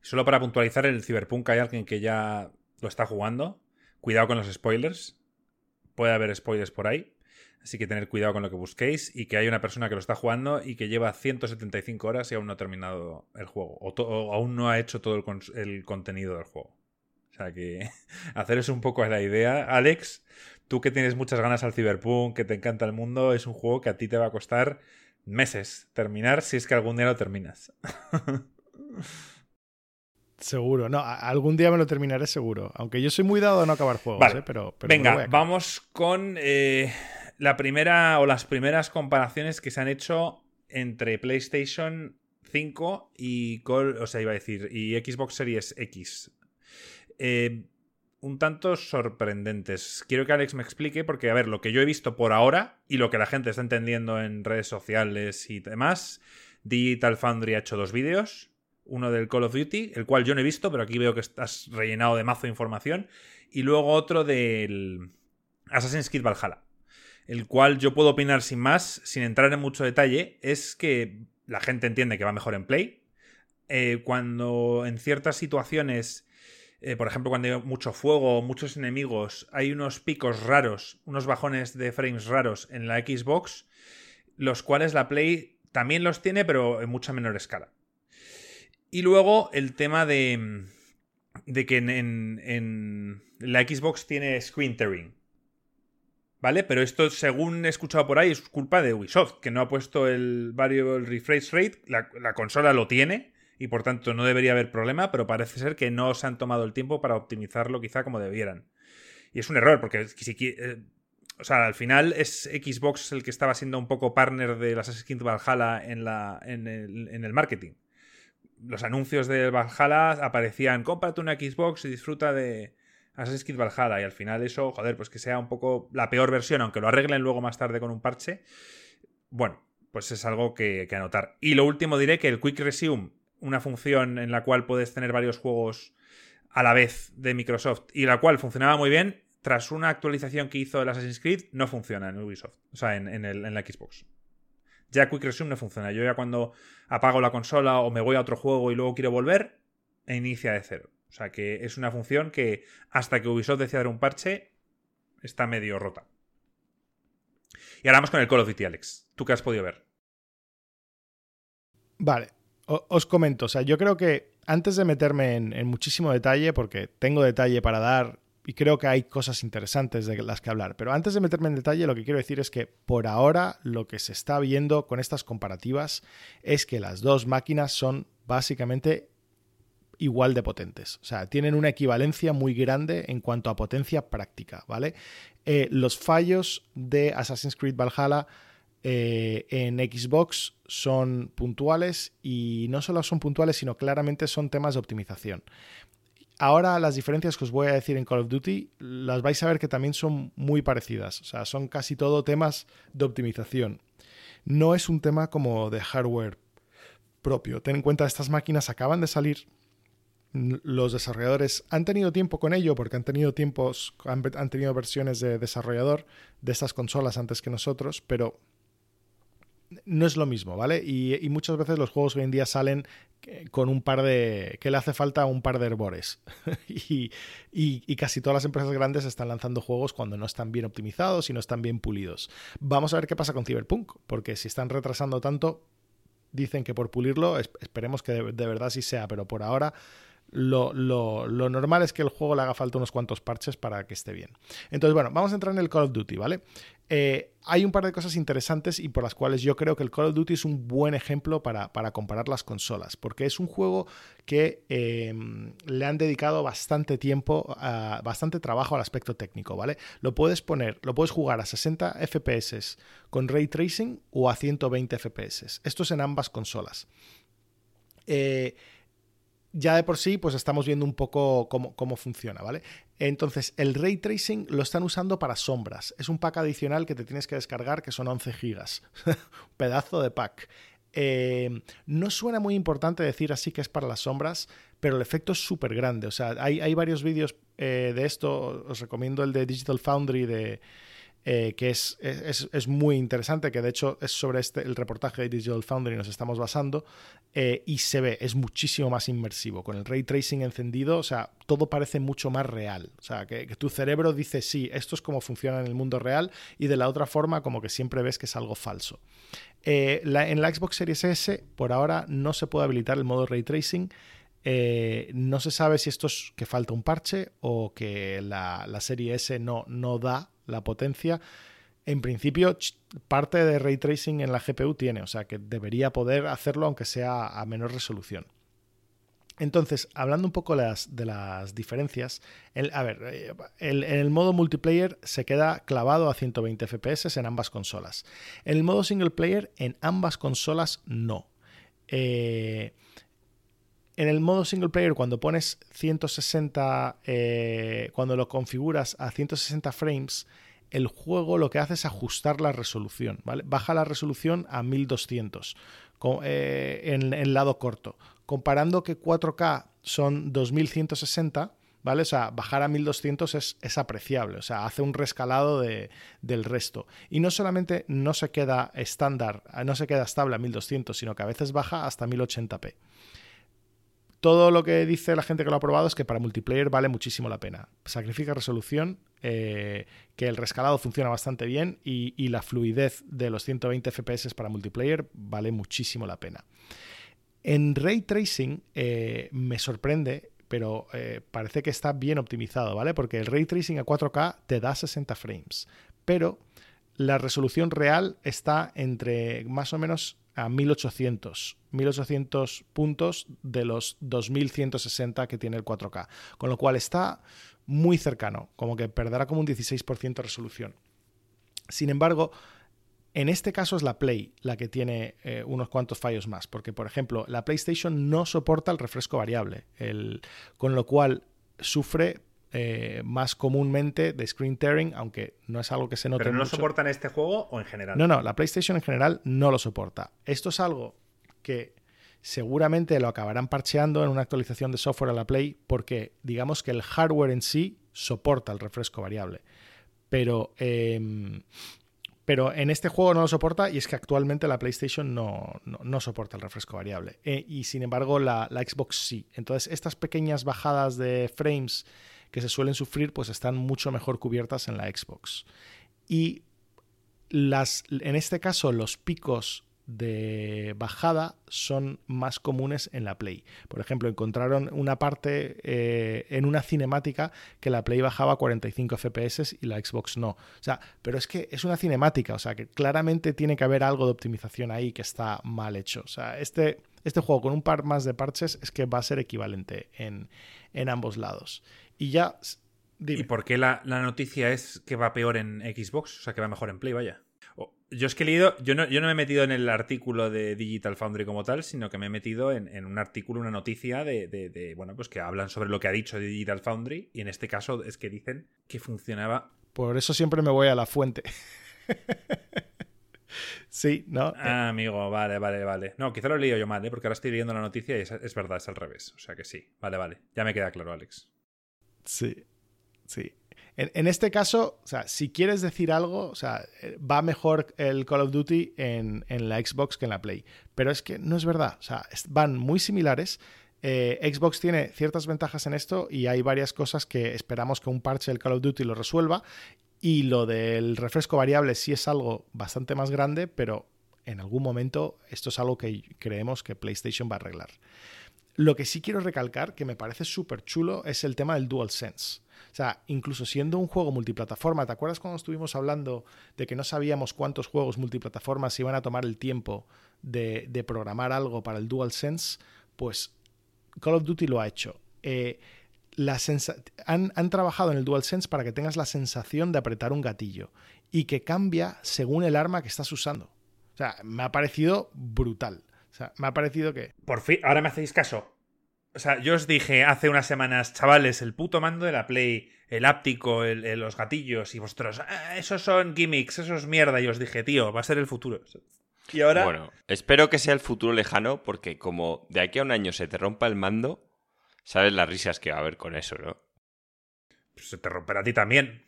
Solo para puntualizar, el Cyberpunk hay alguien que ya lo está jugando. Cuidado con los spoilers. Puede haber spoilers por ahí. Así que tener cuidado con lo que busquéis y que hay una persona que lo está jugando y que lleva 175 horas y aún no ha terminado el juego. O, aún no ha hecho todo el, contenido del juego. O sea que [LAUGHS] haceros un poco la idea. Alex, tú que tienes muchas ganas al Cyberpunk, que te encanta el mundo, es un juego que a ti te va a costar meses terminar si es que algún día lo terminas. [LAUGHS] Seguro, no, algún día me lo terminaré seguro. Aunque yo soy muy dado a no acabar juegos, ¿eh? pero, Venga, vamos con eh, la primera o las primeras comparaciones que se han hecho entre PlayStation 5 y o sea, iba a decir, y Xbox Series X. Eh, un tanto sorprendentes. Quiero que Alex me explique, porque, a ver, lo que yo he visto por ahora y lo que la gente está entendiendo en redes sociales y demás, Digital Foundry ha hecho dos vídeos. Uno del Call of Duty, el cual yo no he visto, pero aquí veo que estás rellenado de mazo de información. Y luego otro del Assassin's Creed Valhalla el cual yo puedo opinar sin más, sin entrar en mucho detalle, es que la gente entiende que va mejor en Play. Eh, cuando en ciertas situaciones, eh, por ejemplo, cuando hay mucho fuego, muchos enemigos, hay unos picos raros, unos bajones de frames raros en la Xbox, los cuales la Play también los tiene, pero en mucha menor escala. Y luego el tema de, que en, en la Xbox tiene screen tearing. ¿Vale? Pero esto, según he escuchado por ahí, es culpa de Ubisoft, que no ha puesto el variable refresh rate. La, consola lo tiene y por tanto no debería haber problema, pero parece ser que no se han tomado el tiempo para optimizarlo quizá como debieran. Y es un error, porque si, eh, o sea, al final es Xbox el que estaba siendo un poco partner de Assassin's Creed Valhalla en, la, en, el, en el marketing. Los anuncios de Valhalla aparecían, cómprate una Xbox y disfruta de, Assassin's Creed Valhalla y al final eso, joder, pues que sea un poco la peor versión, aunque lo arreglen luego más tarde con un parche, bueno, pues es algo que, anotar. Y lo último diré que el Quick Resume, una función en la cual puedes tener varios juegos a la vez de Microsoft y la cual funcionaba muy bien, tras una actualización que hizo el Assassin's Creed, no funciona en Ubisoft, o sea, en, en la Xbox. Ya Quick Resume no funciona. Yo ya cuando apago la consola o me voy a otro juego y luego quiero volver, e inicia de cero. O sea que es una función que hasta que Ubisoft decida dar un parche está medio rota. Y ahora vamos con el Call of Duty, Alex. ¿Tú qué has podido ver? Vale, os comento. O sea, yo creo que antes de meterme en, muchísimo detalle, porque tengo detalle para dar y creo que hay cosas interesantes de las que hablar. Pero antes de meterme en detalle, lo que quiero decir es que por ahora lo que se está viendo con estas comparativas es que las dos máquinas son básicamente igual de potentes. O sea, tienen una equivalencia muy grande en cuanto a potencia práctica, ¿vale? Eh, los fallos de Assassin's Creed Valhalla eh, en Xbox son puntuales y no solo son puntuales, sino claramente son temas de optimización. Ahora las diferencias que os voy a decir en Call of Duty las vais a ver que también son muy parecidas. O sea, son casi todo temas de optimización. No es un tema como de hardware propio. Ten en cuenta, estas máquinas acaban de salir. Los desarrolladores han tenido tiempo con ello porque han tenido tiempos, han tenido versiones de desarrollador de estas consolas antes que nosotros, pero no es lo mismo, ¿vale? Y, muchas veces los juegos hoy en día salen con un par de. que le hace falta un par de herbores. [LAUGHS] y, y, casi todas las empresas grandes están lanzando juegos cuando no están bien optimizados y no están bien pulidos. Vamos a ver qué pasa con Cyberpunk, porque si están retrasando tanto, dicen que por pulirlo, esperemos que de verdad sí sea, pero por ahora lo, normal es que el juego le haga falta unos cuantos parches para que esté bien. Entonces, bueno, vamos a entrar en el Call of Duty, ¿vale? Eh, hay un par de cosas interesantes y por las cuales yo creo que el Call of Duty es un buen ejemplo para, comparar las consolas, porque es un juego que em, le han dedicado bastante tiempo, bastante trabajo al aspecto técnico, ¿vale? Lo puedes poner, lo puedes jugar a 60 FPS con ray tracing o a 120 FPS. Esto es en ambas consolas. Eh, ya de por sí, pues estamos viendo un poco cómo, funciona, ¿vale? Entonces, el ray tracing lo están usando para sombras. Es un pack adicional que te tienes que descargar, que son 11 gigas. [LAUGHS] Pedazo de pack. Eh, no suena muy importante decir así que es para las sombras, pero el efecto es súper grande. O sea, hay, varios vídeos eh, de esto. Os recomiendo el de Digital Foundry de eh, que es, es, muy interesante, que de hecho es sobre este, el reportaje de Digital Foundry nos estamos basando, eh, y se ve, es muchísimo más inmersivo, con el ray tracing encendido, o sea, todo parece mucho más real, o sea, que, tu cerebro dice, sí, esto es como funciona en el mundo real, y de la otra forma como que siempre ves que es algo falso. Eh, en la Xbox Series S, por ahora, no se puede habilitar el modo ray tracing, no se sabe si esto es que falta un parche o que la, la serie S no, no da la potencia. En principio, parte de ray tracing en la GPU tiene, o sea que debería poder hacerlo aunque sea a menor resolución. Entonces, hablando un poco de las diferencias, a ver, eh, en el, modo multiplayer se queda clavado a 120 FPS en ambas consolas. En el modo single player, en ambas consolas no. Eh, en el modo single player, cuando pones 160, eh, cuando lo configuras a 160 frames, el juego lo que hace es ajustar la resolución, ¿vale? Baja la resolución a 1200 eh, en el lado corto. Comparando que 4K son 2160, ¿vale? O sea, bajar a 1200 es, apreciable, o sea, hace un rescalado del resto. Y no solamente no se queda estándar, no se queda estable a 1200, sino que a veces baja hasta 1080p todo lo que dice la gente que lo ha probado es que para multiplayer vale muchísimo la pena. Sacrifica resolución, eh, que el rescalado funciona bastante bien y, la fluidez de los 120 FPS para multiplayer vale muchísimo la pena. En ray tracing eh, me sorprende, pero eh, parece que está bien optimizado, ¿vale? Porque el ray tracing a 4K te da 60 frames, pero la resolución real está entre más o menos a 1800, 1800 puntos de los 2160 que tiene el 4K, con lo cual está muy cercano, como que perderá como un 16% de resolución. Sin embargo, en este caso es la Play la que tiene eh, unos cuantos fallos más, porque por ejemplo la PlayStation no soporta el refresco variable, con lo cual sufre eh, más comúnmente de screen tearing, aunque no es algo que se note. ¿Pero no lo soporta en este juego o en general? No, no, la PlayStation en general no lo soporta. Esto es algo que seguramente lo acabarán parcheando en una actualización de software a la Play, porque digamos que el hardware en sí soporta el refresco variable. Pero em, pero en este juego no lo soporta y es que actualmente la PlayStation no, no, soporta el refresco variable. Eh, y sin embargo la, la, Xbox sí. Entonces estas pequeñas bajadas de frames que se suelen sufrir, pues están mucho mejor cubiertas en la Xbox. Y las, en este caso, los picos de bajada son más comunes en la Play. Por ejemplo, encontraron una parte eh, en una cinemática que la Play bajaba 45 FPS y la Xbox no. O sea, pero es que es una cinemática, o sea, que claramente tiene que haber algo de optimización ahí que está mal hecho. O sea, este, este juego con un par más de parches es que va a ser equivalente en, en ambos lados. Y ya. ¿Y por qué la, noticia es que va peor en Xbox? O sea, que va mejor en Play, vaya. Yo es que he leído, yo no, yo no me he metido en el artículo de Digital Foundry como tal, sino que me he metido en, un artículo, una noticia de, de, bueno, pues que hablan sobre lo que ha dicho Digital Foundry, y en este caso es que dicen que funcionaba. Por eso siempre me voy a la fuente. [LAUGHS] Sí, ¿no? Ah, amigo, vale, vale, vale. No, quizá lo he leído yo mal, ¿eh? porque ahora estoy leyendo la noticia y es, es verdad, es al revés. O sea que sí, vale, vale. Ya me queda claro, Alex. Sí, sí. En, en, este caso, o sea, si quieres decir algo, o sea, va mejor el Call of Duty en, en, la Xbox que en la Play. Pero es que no es verdad. O sea, van muy similares. Eh, Xbox tiene ciertas ventajas en esto y hay varias cosas que esperamos que un parche del Call of Duty lo resuelva. Y lo del refresco variable sí es algo bastante más grande, pero en algún momento esto es algo que creemos que PlayStation va a arreglar. Lo que sí quiero recalcar, que me parece súper chulo, es el tema del DualSense. O sea, incluso siendo un juego multiplataforma, ¿te acuerdas cuando estuvimos hablando de que no sabíamos cuántos juegos multiplataformas iban a tomar el tiempo de, programar algo para el DualSense? Pues Call of Duty lo ha hecho. Eh, han, han, trabajado en el DualSense para que tengas la sensación de apretar un gatillo y que cambia según el arma que estás usando. O sea, me ha parecido brutal. O sea, me ha parecido que... Por fin, ahora me hacéis caso. O sea, yo os dije hace unas semanas, chavales, el puto mando de la Play, el áptico, el, el, los gatillos, y vosotros, ah, esos son gimmicks, eso es mierda. Y os dije, tío, va a ser el futuro. Y ahora... Bueno, espero que sea el futuro lejano, porque como de aquí a un año se te rompa el mando, sabes las risas que va a haber con eso, ¿no? Pues se te romperá a ti también.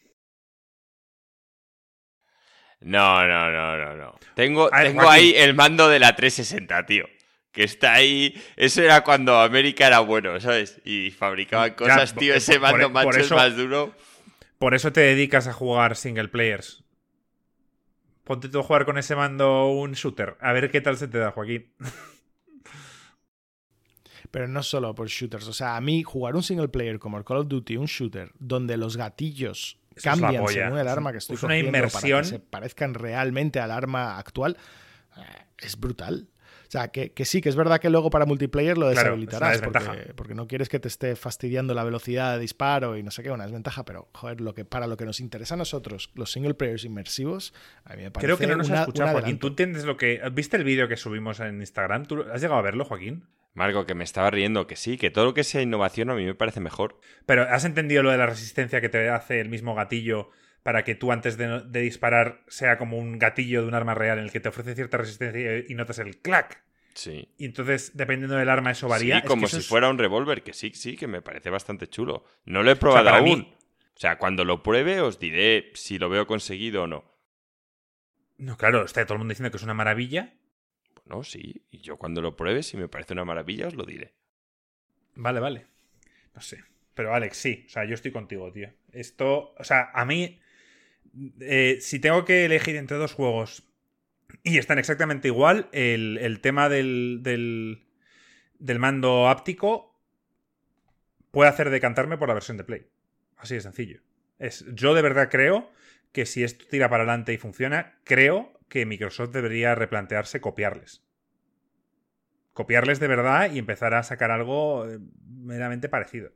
No, no, no, no, no. Tengo, tengo ahí el mando de la 360, tío. Que está ahí. Eso era cuando América era bueno, ¿sabes? Y fabricaban cosas, ya, tío. Ese mando por, macho por eso, es más duro. Por eso te dedicas a jugar single players. Ponte tú a jugar con ese mando un shooter. A ver qué tal se te da, Joaquín. Pero no solo por shooters. O sea, a mí jugar un single player como el Call of Duty, un shooter, donde los gatillos Eso cambian según el arma que estoy es una inmersión. para que se parezcan realmente al arma actual, eh, es brutal. O sea, que, que, sí, que es verdad que luego para multiplayer lo deshabilitarás porque, porque, no quieres que te esté fastidiando la velocidad de disparo y no sé qué, una desventaja, pero joder, lo que, para lo que nos interesa a nosotros, los single players inmersivos, a mí me parece Creo que no nos una, has escuchado, Joaquín. ¿Tú entiendes lo que. ¿Viste el vídeo que subimos en Instagram? ¿Tú has llegado a verlo, Joaquín? Marco, que me estaba riendo, que sí, que todo lo que sea innovación a mí me parece mejor. Pero ¿has entendido lo de la resistencia que te hace el mismo gatillo para que tú antes de, de disparar sea como un gatillo de un arma real en el que te ofrece cierta resistencia y notas el clac? Sí. Y entonces, dependiendo del arma, eso varía. Sí, Es como si es- fuera un revólver, que sí, sí, que me parece bastante chulo. No lo he probado aún. mí- O sea, cuando lo pruebe os diré si lo veo conseguido o no. No, claro, está todo el mundo diciendo que es una maravilla. Bueno, sí. Y yo cuando lo pruebe, si me parece una maravilla, os lo diré. Vale, vale. No sé. Pero Alex, sí. O sea, yo estoy contigo, tío. Esto, o sea, a mí, eh, si tengo que elegir entre dos juegos y están exactamente igual, el, tema del, del, del mando áptico puede hacer decantarme por la versión de Play. Así de sencillo. Es, yo de verdad creo que si esto tira para adelante y funciona, creo que Microsoft debería replantearse copiarles. Copiarles de verdad y empezar a sacar algo eh, meramente parecido.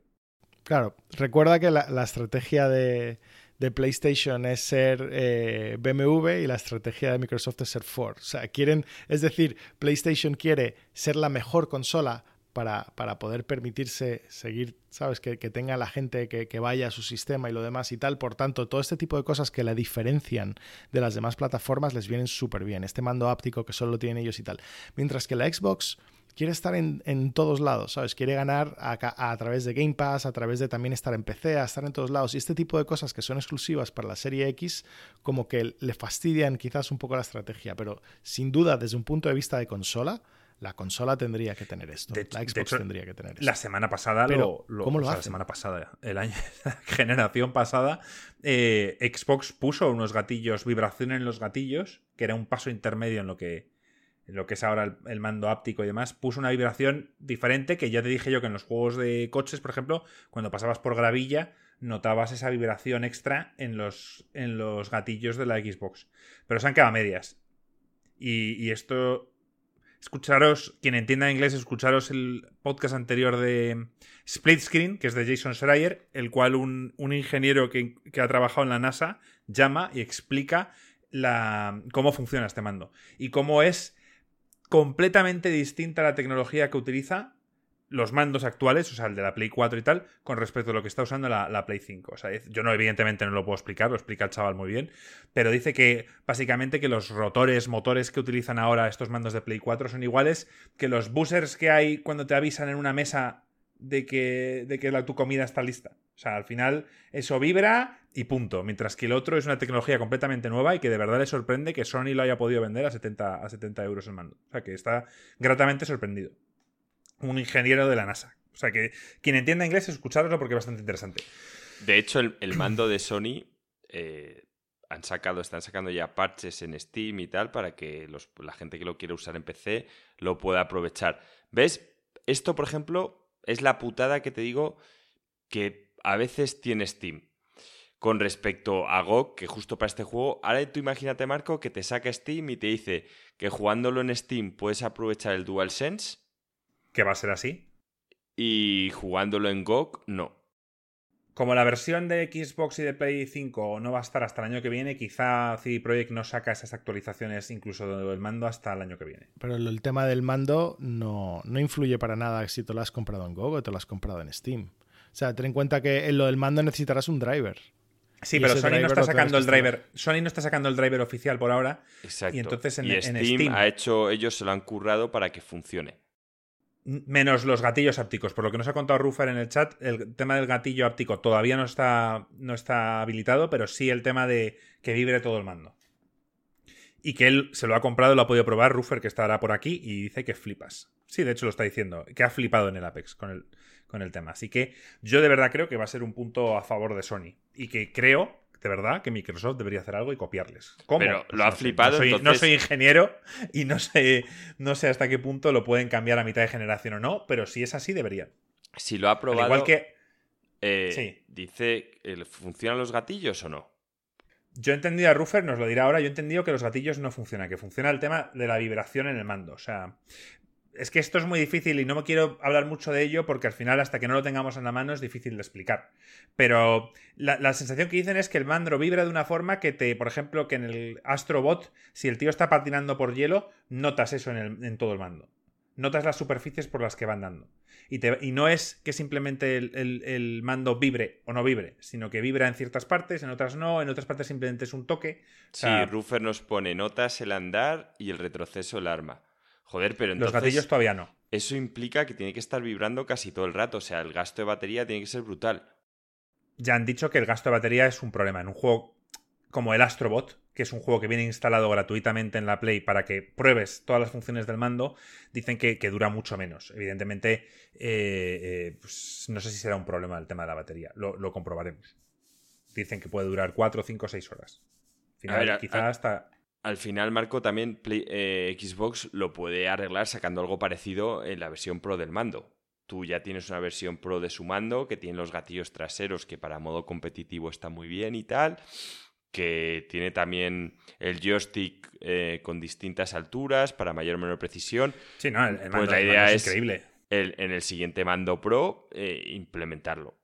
Claro, recuerda que la estrategia de, de, PlayStation es ser eh, BMW y la estrategia de Microsoft es ser Ford. O sea, quieren, es decir, PlayStation quiere ser la mejor consola para, para poder permitirse seguir, ¿sabes? Que, que tenga la gente que, que, vaya a su sistema y lo demás y tal. Por tanto, todo este tipo de cosas que la diferencian de las demás plataformas les vienen súper bien. Este mando áptico que solo tienen ellos y tal. Mientras que la Xbox quiere estar en, en, todos lados, ¿sabes? Quiere ganar a, a, a, través de Game Pass, a través de también estar en PC, a estar en todos lados. Y este tipo de cosas que son exclusivas para la serie X, como que le fastidian quizás un poco la estrategia. Pero sin duda, desde un punto de vista de consola, la consola tendría que tener esto. De, la Xbox de hecho, tendría que tener esto. La semana pasada Pero, lo, lo, ¿Cómo lo o sea? La semana pasada, el año, [LAUGHS] la generación pasada, eh, Xbox puso unos gatillos, vibración en los gatillos, que era un paso intermedio en lo que, lo que es ahora el, mando áptico y demás. Puso una vibración diferente que ya te dije yo que en los juegos de coches, por ejemplo, cuando pasabas por gravilla, notabas esa vibración extra en los, en los gatillos de la Xbox. Pero se han quedado a medias. Y, y esto escucharos, quien entienda inglés, escucharos el podcast anterior de Split Screen, que es de Jason Schreier, el cual un, un ingeniero que, que, ha trabajado en la NASA llama y explica la, cómo funciona este mando y cómo es completamente distinta la tecnología que utiliza los mandos actuales, o sea, el de la Play 4 y tal, con respecto a lo que está usando la, Play 5. O sea, yo no, evidentemente no lo puedo explicar, lo explica el chaval muy bien, pero dice que básicamente que los rotores, motores que utilizan ahora estos mandos de Play 4 son iguales que los buzzers que hay cuando te avisan en una mesa de que, de que la, tu comida está lista. O sea, al final eso vibra y punto. Mientras que el otro es una tecnología completamente nueva y que de verdad le sorprende que Sony lo haya podido vender a 70, a 70 euros el mando. O sea, que está gratamente sorprendido un ingeniero de la NASA. O sea que quien entienda inglés, escuchadlo porque es bastante interesante. De hecho, el, mando de Sony eh, han sacado, están sacando ya parches en Steam y tal para que la gente que lo quiere usar en PC lo pueda aprovechar. ¿Ves? Esto, por ejemplo, es la putada que te digo que a veces tiene Steam. Con respecto a GOG, que justo para este juego, ahora tú imagínate, Marco, que te saca Steam y te dice que jugándolo en Steam puedes aprovechar el DualSense que va a ser así. Y jugándolo en GOG, no. Como la versión de Xbox y de Play 5 no va a estar hasta el año que viene, quizá CD Projekt no saca esas actualizaciones incluso del mando hasta el año que viene. Pero el tema del mando no, no influye para nada si tú lo has comprado en GOG o te lo has comprado en Steam. O sea, ten en cuenta que en lo del mando necesitarás un driver. Sí, pero Sony no está sacando el driver. Sony no está sacando el driver oficial por ahora. Exacto. Y entonces en, Steam, ha hecho, ellos se lo han currado para que funcione. Menos los gatillos ápticos. Por lo que nos ha contado Ruffer en el chat, el tema del gatillo áptico todavía no está, no está habilitado, pero sí el tema de que vibre todo el mando. Y que él se lo ha comprado, lo ha podido probar, Ruffer, que estará por aquí, y dice que flipas. Sí, de hecho lo está diciendo, que ha flipado en el Apex con el, con el tema. Así que yo de verdad creo que va a ser un punto a favor de Sony. Y que creo de verdad que Microsoft debería hacer algo y copiarles. ¿Cómo? Pero lo ha flipado. No soy, ingeniero y no sé, no sé hasta qué punto lo pueden cambiar a mitad de generación o no, pero si es así, deberían. Si lo ha probado. igual que. Eh, sí. Dice, ¿funcionan los gatillos o no? Yo he entendido a Ruffer, nos lo dirá ahora, yo he entendido que los gatillos no funcionan, que funciona el tema de la vibración en el mando. O sea, es que esto es muy difícil y no me quiero hablar mucho de ello porque al final hasta que no lo tengamos en la mano es difícil de explicar. Pero la, sensación que dicen es que el mando vibra de una forma que te, por ejemplo, que en el Astrobot, si el tío está patinando por hielo, notas eso en, todo el mando. Notas las superficies por las que van dando. Y, y no es que simplemente el, mando vibre o no vibre, sino que vibra en ciertas partes, en otras no, en otras partes simplemente es un toque. sí, Ruffer nos pone notas el andar y el retroceso el arma. Joder, pero entonces. Los gatillos todavía no. Eso implica que tiene que estar vibrando casi todo el rato. O sea, el gasto de batería tiene que ser brutal. Ya han dicho que el gasto de batería es un problema. En un juego como el Astrobot, que es un juego que viene instalado gratuitamente en la Play para que pruebes todas las funciones del mando, dicen que, dura mucho menos. Evidentemente, eh, eh, pues, no sé si será un problema el tema de la batería. Lo, comprobaremos. Dicen que puede durar 4, 5, 6 horas. Final, quizá hasta al final, Marco, también eh, Xbox lo puede arreglar sacando algo parecido en la versión Pro del mando. Tú ya tienes una versión Pro de su mando que tiene los gatillos traseros que para modo competitivo está muy bien y tal. Que tiene también el joystick eh, con distintas alturas para mayor o menor precisión. Sí, no, el, pues mando, la idea es, increíble. en el siguiente mando Pro eh, implementarlo.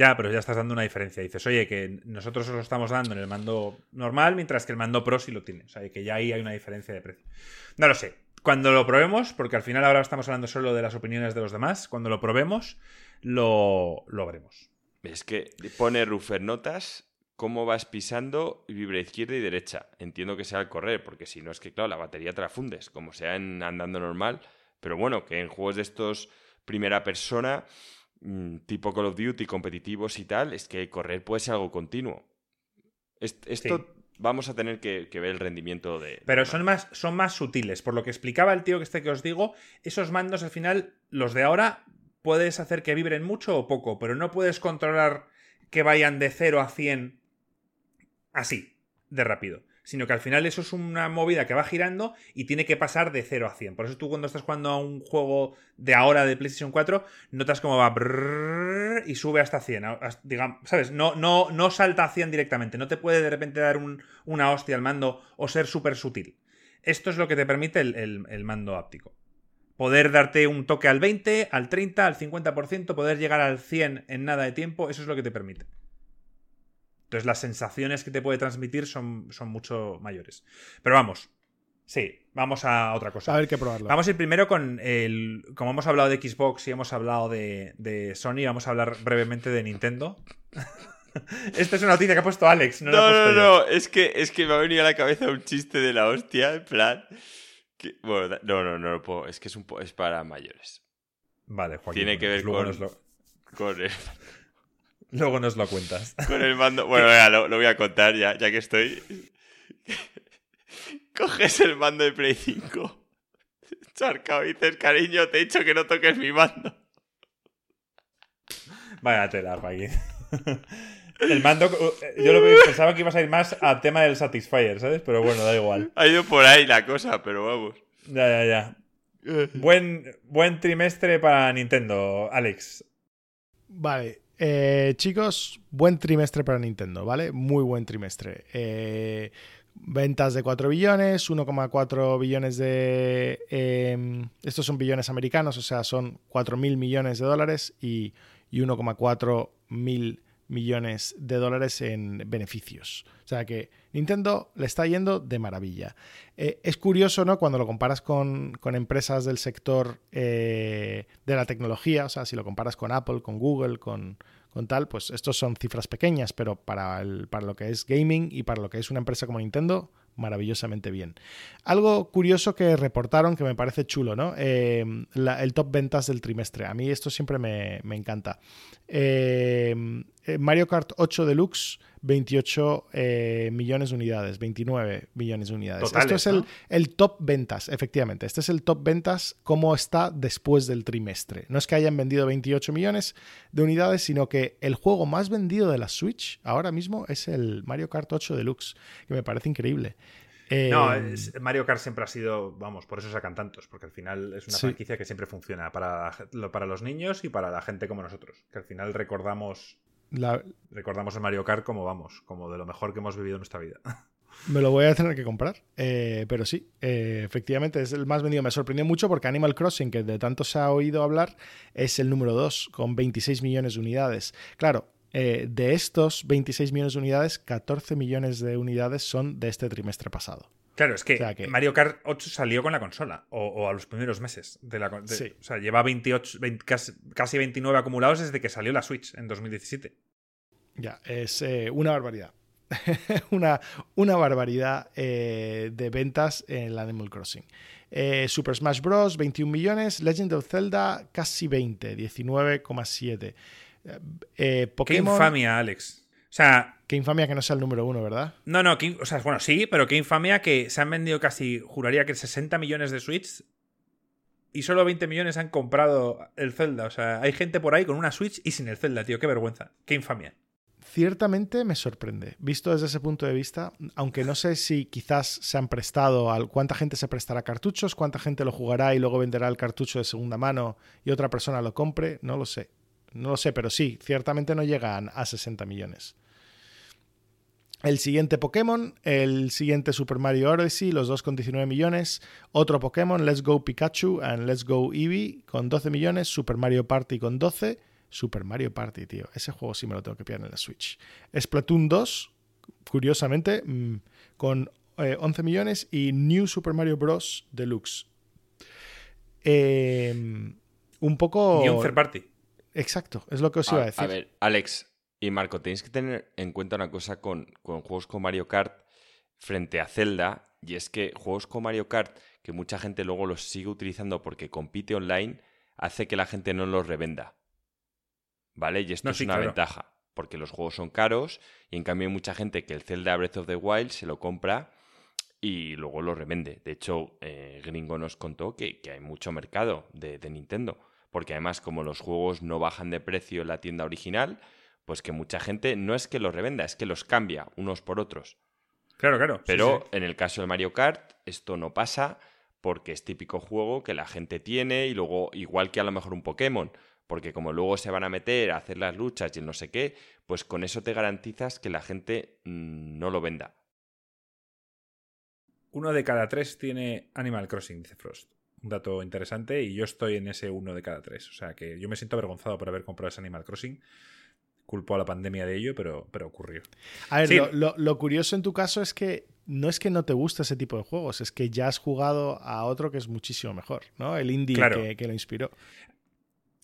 Ya, pero ya estás dando una diferencia. Dices, oye, que nosotros os lo estamos dando en el mando normal, mientras que el mando Pro sí lo tiene. O sea, que ya ahí hay una diferencia de precio. No lo sé. Cuando lo probemos, porque al final ahora estamos hablando solo de las opiniones de los demás, cuando lo probemos, lo, lo veremos. Es que pone Ruffer notas cómo vas pisando vibra izquierda y derecha. Entiendo que sea al correr, porque si no es que, claro, la batería te la fundes, como sea en andando normal. Pero bueno, que en juegos de estos primera persona tipo Call of Duty competitivos y tal, es que correr puede ser algo continuo. Esto vamos a tener que, ver el rendimiento de... Pero son más, son más sutiles. Por lo que explicaba el tío que este que os digo, esos mandos al final, los de ahora, puedes hacer que vibren mucho o poco, pero no puedes controlar que vayan de 0 a 100 así, de rápido sino que al final eso es una movida que va girando y tiene que pasar de 0 a 100. Por eso tú cuando estás jugando a un juego de ahora de PlayStation 4, notas cómo va y sube hasta 100. Digamos, ¿sabes? No, no, no salta a 100 directamente, no te puede de repente dar una hostia al mando o ser súper sutil. Esto es lo que te permite el, el mando áptico. Poder darte un toque al 20, al 30, al 50%, poder llegar al 100 en nada de tiempo, eso es lo que te permite. Entonces las sensaciones que te puede transmitir son, son mucho mayores. Pero vamos, Sí, vamos a otra cosa. A ver qué probarlo. Vamos a ir primero con el. Como hemos hablado de Xbox y hemos hablado de, de Sony, vamos a hablar brevemente de Nintendo. [LAUGHS] Esta es una noticia que ha puesto Alex. No, No, la he no, yo. no, es que, es que me ha venido a la cabeza un chiste de la hostia, en plan... que- bueno, no, no, no lo puedo, es que es, un es para mayores. Vale, Joaquín. Tiene que ver pues con- lo, Con el, luego nos lo cuentas. [LAUGHS] con el mando... Bueno, venga, lo, lo voy a contar ya, ya que estoy. [LAUGHS] Coges el mando de Play 5. Charcao dices, cariño, te he dicho que no toques mi mando. Vaya tela, Joaquín. [LAUGHS] El mando. eh, Yo lo pensaba que ibas a ir más al tema del Satisfyer, ¿sabes? Pero bueno, da igual. Ha ido por ahí la cosa, pero vamos. Ya, ya, ya. Buen, buen trimestre para Nintendo, Alex. Vale, eh, chicos, buen trimestre para Nintendo, ¿vale? Muy buen trimestre. Eh, ventas de 4 billones, 1,4 billones de... eh, estos son billones americanos, o sea, son 4 mil millones de dólares y, y 1,4 mil millones de dólares en beneficios. O sea que Nintendo le está yendo de maravilla. Eh, es curioso, ¿no? Cuando lo comparas con, con empresas del sector eh, de la tecnología, o sea, si lo comparas con Apple, con Google, con, con tal, pues estos son cifras pequeñas, pero para, el, para lo que es gaming y para lo que es una empresa como Nintendo, maravillosamente bien. Algo curioso que reportaron que me parece chulo, ¿no? Eh, el top ventas del trimestre. A mí esto siempre me, me encanta. Eh, Mario Kart 8 Deluxe, 28 eh, millones de unidades, 29 millones de unidades. Totales, esto es el, ¿no? el top ventas, efectivamente. Este es el top ventas como está después del trimestre. No es que hayan vendido 28 millones de unidades, sino que el juego más vendido de la Switch ahora mismo es el Mario Kart 8 Deluxe, que me parece increíble. Eh, No, es- Mario Kart siempre ha sido, vamos, por eso sacan tantos, porque al final es una Sí. franquicia que siempre funciona para, para los niños y para la gente como nosotros, que al final recordamos la- recordamos el Mario Kart como vamos, como de lo mejor que hemos vivido en nuestra vida. [LAUGHS] me lo voy a tener que comprar. Eh, pero sí, eh, efectivamente es el más vendido. Me sorprendió mucho porque Animal Crossing, que de tanto se ha oído hablar, es el número 2 con 26 millones de unidades. Claro, eh, de estos 26 millones de unidades, 14 millones de unidades son de este trimestre pasado. Claro, es que, O sea que- Mario Kart 8 salió con la consola, o, o a los primeros meses de la de- Sí. O sea, lleva 28, 20 casi, casi 29 acumulados desde que salió la Switch en 2017. Ya, es eh, una barbaridad. [LAUGHS] una, una barbaridad eh, de ventas en el Animal Crossing. Eh, Super Smash Bros. 21 millones. Legend of Zelda casi 20, 19,7. Eh, Qué infamia, Alex. O sea, Qué infamia que no sea el número uno, ¿verdad? no, no, o sea, bueno, sí, pero qué infamia que se han vendido casi, juraría que 60 millones de Switch y solo 20 millones han comprado el Zelda. O sea, hay gente por ahí con una Switch y sin el Zelda, tío, qué vergüenza. Qué infamia. Ciertamente me sorprende, visto desde ese punto de vista, aunque no sé si quizás se han prestado, al, cuánta gente se prestará cartuchos, cuánta gente lo jugará y luego venderá el cartucho de segunda mano y otra persona lo compre, no lo sé. No lo sé, pero sí, ciertamente no llegan a 60 millones. El siguiente Pokémon, el siguiente Super Mario Odyssey, los dos con 19 millones. Otro Pokémon, Let's Go Pikachu and Let's Go Eevee con 12 millones. Super Mario Party con 12. Super Mario Party, tío. Ese juego sí me lo tengo que pillar en la Switch. Splatoon 2, curiosamente, mm, con eh, 11 millones. Y New Super Mario Bros. Deluxe. Eh, un poco... Ni un third party. Exacto, es lo que os iba a decir. A ver, Alex y Marco, tenéis que tener en cuenta una cosa con, con juegos como Mario Kart frente a Zelda, y es que juegos como Mario Kart, que mucha gente luego los sigue utilizando porque compite online, hace que la gente no los revenda. ¿Vale? Y esto No, es sí, una claro. ventaja, porque los juegos son caros, y en cambio hay mucha gente que el Zelda Breath of the Wild se lo compra y luego lo revende. De hecho, eh, Gringo nos contó que, que hay mucho mercado de, de Nintendo, porque además como los juegos no bajan de precio en la tienda original, pues que mucha gente no es que los revenda, es que los cambia unos por otros. Claro, claro. Pero sí. en el caso de Mario Kart, esto no pasa porque es típico juego que la gente tiene y luego, igual que a lo mejor un Pokémon, porque como luego se van a meter a hacer las luchas y el no sé qué, pues con eso te garantizas que la gente mm, no lo venda. Uno de cada tres tiene Animal Crossing, dice Frost. Un dato interesante y yo estoy en ese uno de cada tres. O sea que yo me siento avergonzado por haber comprado ese Animal Crossing culpo a la pandemia de ello, pero, pero ocurrió. A ver, lo, curioso en tu caso es que no es que no te guste ese tipo de juegos, es que ya has jugado a otro que es muchísimo mejor, ¿no? El indie que, lo inspiró.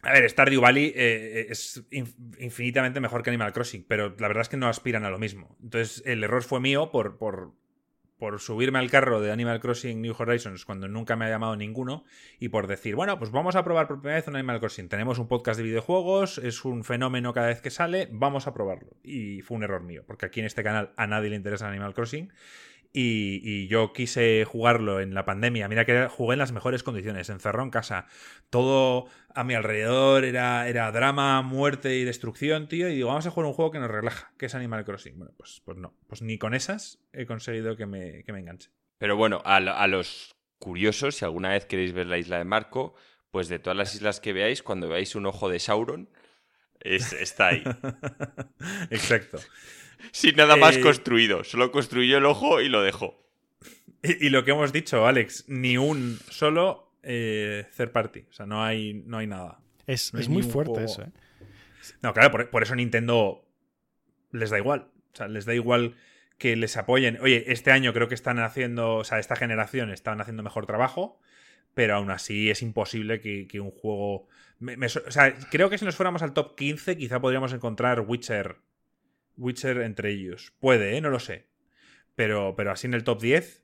A ver, Stardew Valley eh, es infinitamente mejor que Animal Crossing, pero la verdad es que no aspiran a lo mismo. Entonces, el error fue mío por, por por subirme al carro de Animal Crossing New Horizons cuando nunca me ha llamado ninguno y por decir, bueno, pues vamos a probar por primera vez un Animal Crossing. Tenemos un podcast de videojuegos, es un fenómeno cada vez que sale, vamos a probarlo. Y fue un error mío, porque aquí en este canal a nadie le interesa Animal Crossing y, yo quise jugarlo en la pandemia. Mira que jugué en las mejores condiciones, encerrado en casa. Todo a mi alrededor era, era drama, muerte y destrucción, tío. Y digo, vamos a jugar un juego que nos relaja, que es Animal Crossing. Bueno, pues, pues no. Pues ni con esas he conseguido que me, que me enganche. Pero bueno, a, a los curiosos, si alguna vez queréis ver la isla de Marco, pues de todas las islas que veáis, cuando veáis un ojo de Sauron, es, está ahí. [LAUGHS] Exacto. Sin nada más eh, construido. Solo construyó el ojo y lo dejó. Y, lo que hemos dicho, Alex, ni un solo eh, third party. O sea, no hay, no hay nada. Es, muy fuerte eso, ¿eh? No, claro, por, eso Nintendo les da igual. O sea, les da igual que les apoyen. Oye, este año creo que están haciendo, o sea, esta generación están haciendo mejor trabajo, pero aún así es imposible que, un juego... o sea, creo que si nos fuéramos al top 15 quizá podríamos encontrar Witcher Witcher entre ellos. Puede, ¿eh? No lo sé. Pero, pero así en el top 10,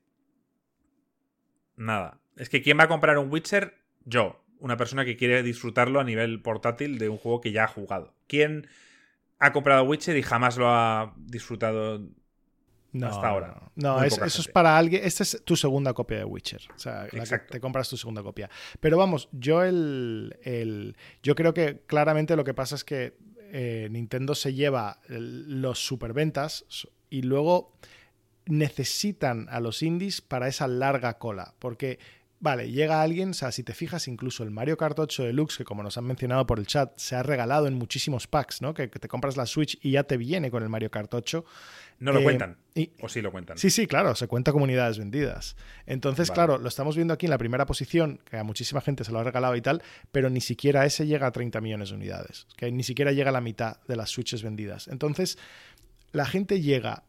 nada. Es que ¿quién va a comprar un Witcher? Yo, una persona que quiere disfrutarlo a nivel portátil de un juego que ya ha jugado. ¿Quién ha comprado Witcher y jamás lo ha disfrutado hasta ahora? No, eso es para alguien. Esta es tu segunda copia de Witcher. O sea, te compras tu segunda copia. Pero vamos, yo el, el, Yo creo que claramente lo que pasa es que eh, Nintendo se lleva los superventas y luego necesitan a los indies para esa larga cola. Porque, vale, llega alguien, o sea, si te fijas, incluso el Mario Kart 8 Deluxe, que como nos han mencionado por el chat, se ha regalado en muchísimos packs, ¿no? Que, te compras la Switch y ya te viene con el Mario Kart 8. No lo eh, cuentan. ¿O sí lo cuentan? Sí, sí, claro, se cuenta como unidades vendidas. Entonces, claro, lo estamos viendo aquí en la primera posición, que a muchísima gente se lo ha regalado y tal, pero ni siquiera ese llega a 30 millones de unidades, que ni siquiera llega a la mitad de las Switches vendidas. Entonces, la gente llega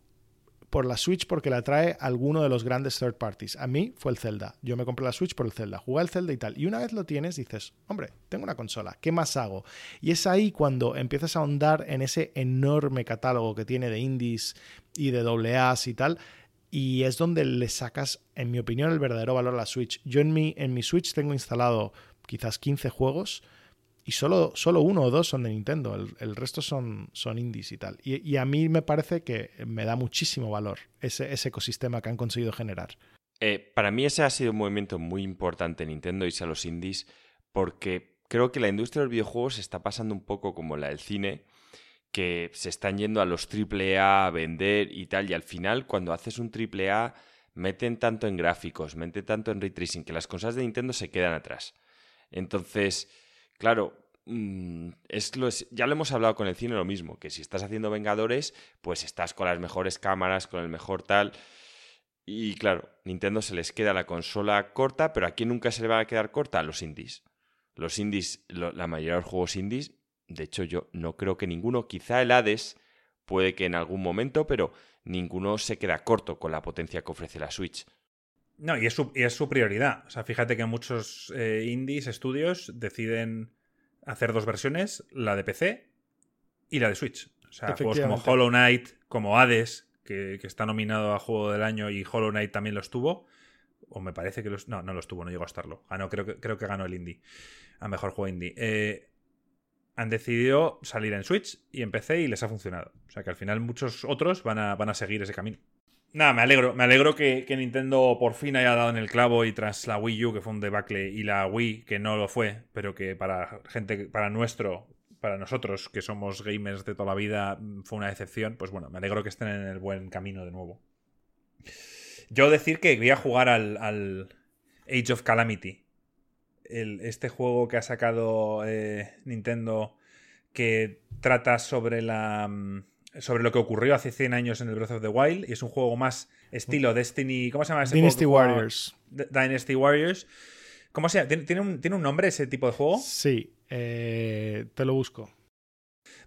por la Switch porque la trae alguno de los grandes third parties. A mí fue el Zelda. Yo me compré la Switch por el Zelda. Jugué el Zelda y tal. Y una vez lo tienes, dices, hombre, tengo una consola, ¿qué más hago? Y es ahí cuando empiezas a ahondar en ese enorme catálogo que tiene de indies y de AAAs y tal. Y es donde le sacas, en mi opinión, el verdadero valor a la Switch. Yo en mi, en mi Switch tengo instalado quizás 15 juegos y solo, solo uno o dos son de Nintendo, el, resto son, son indies y tal. Y, a mí me parece que me da muchísimo valor ese, ese ecosistema que han conseguido generar. Eh, para mí ese ha sido un movimiento muy importante en Nintendo irse a los indies porque creo que la industria de los videojuegos está pasando un poco como la del cine, que se están yendo a los AAA a vender y tal, y al final cuando haces un AAA meten tanto en gráficos, meten tanto en ray tracing, que las cosas de Nintendo se quedan atrás. Entonces Claro, mm, es lo, ya lo hemos hablado con el cine lo mismo, que si estás haciendo Vengadores, pues estás con las mejores cámaras, con el mejor tal. Y claro, Nintendo se les queda la consola corta, pero ¿a quién nunca se le va a quedar corta? A los indies. Los indies, la mayoría de los juegos indies, de hecho yo no creo que ninguno, quizá el Hades puede que en algún momento, pero ninguno se queda corto con la potencia que ofrece la Switch. No, y es su, y es su prioridad. O sea, fíjate que muchos eh, indies, estudios, deciden hacer dos versiones, la de PC y la de Switch. O sea, juegos como Hollow Knight, como Hades, que, está nominado a Juego del Año y Hollow Knight también lo estuvo. O me parece que los. No, no lo estuvo, no llegó a estarlo. Ganó, creo que, creo que ganó el indie. A mejor juego indie. Eh, han decidido salir en Switch y en PC y les ha funcionado. O sea que al final muchos otros van a, van a seguir ese camino. Nada, me alegro. Me alegro que, Nintendo por fin haya dado en el clavo y tras la Wii U, que fue un debacle, y la Wii, que no lo fue, pero que para gente, para nuestro, para nosotros, que somos gamers de toda la vida, fue una decepción, pues bueno, me alegro que estén en el buen camino de nuevo. Yo decir que quería jugar al, Age of Calamity. este juego que ha sacado eh, Nintendo que trata sobre la mm, sobre lo que ocurrió hace 100 años en el Breath of the Wild. Y es un juego más estilo Destiny. ¿Cómo se llama ese Dynasty Warriors. Dynasty Warriors. ¿Cómo se llama? ¿Tiene un, ¿Tiene un nombre ese tipo de juego? Sí, eh, te lo busco.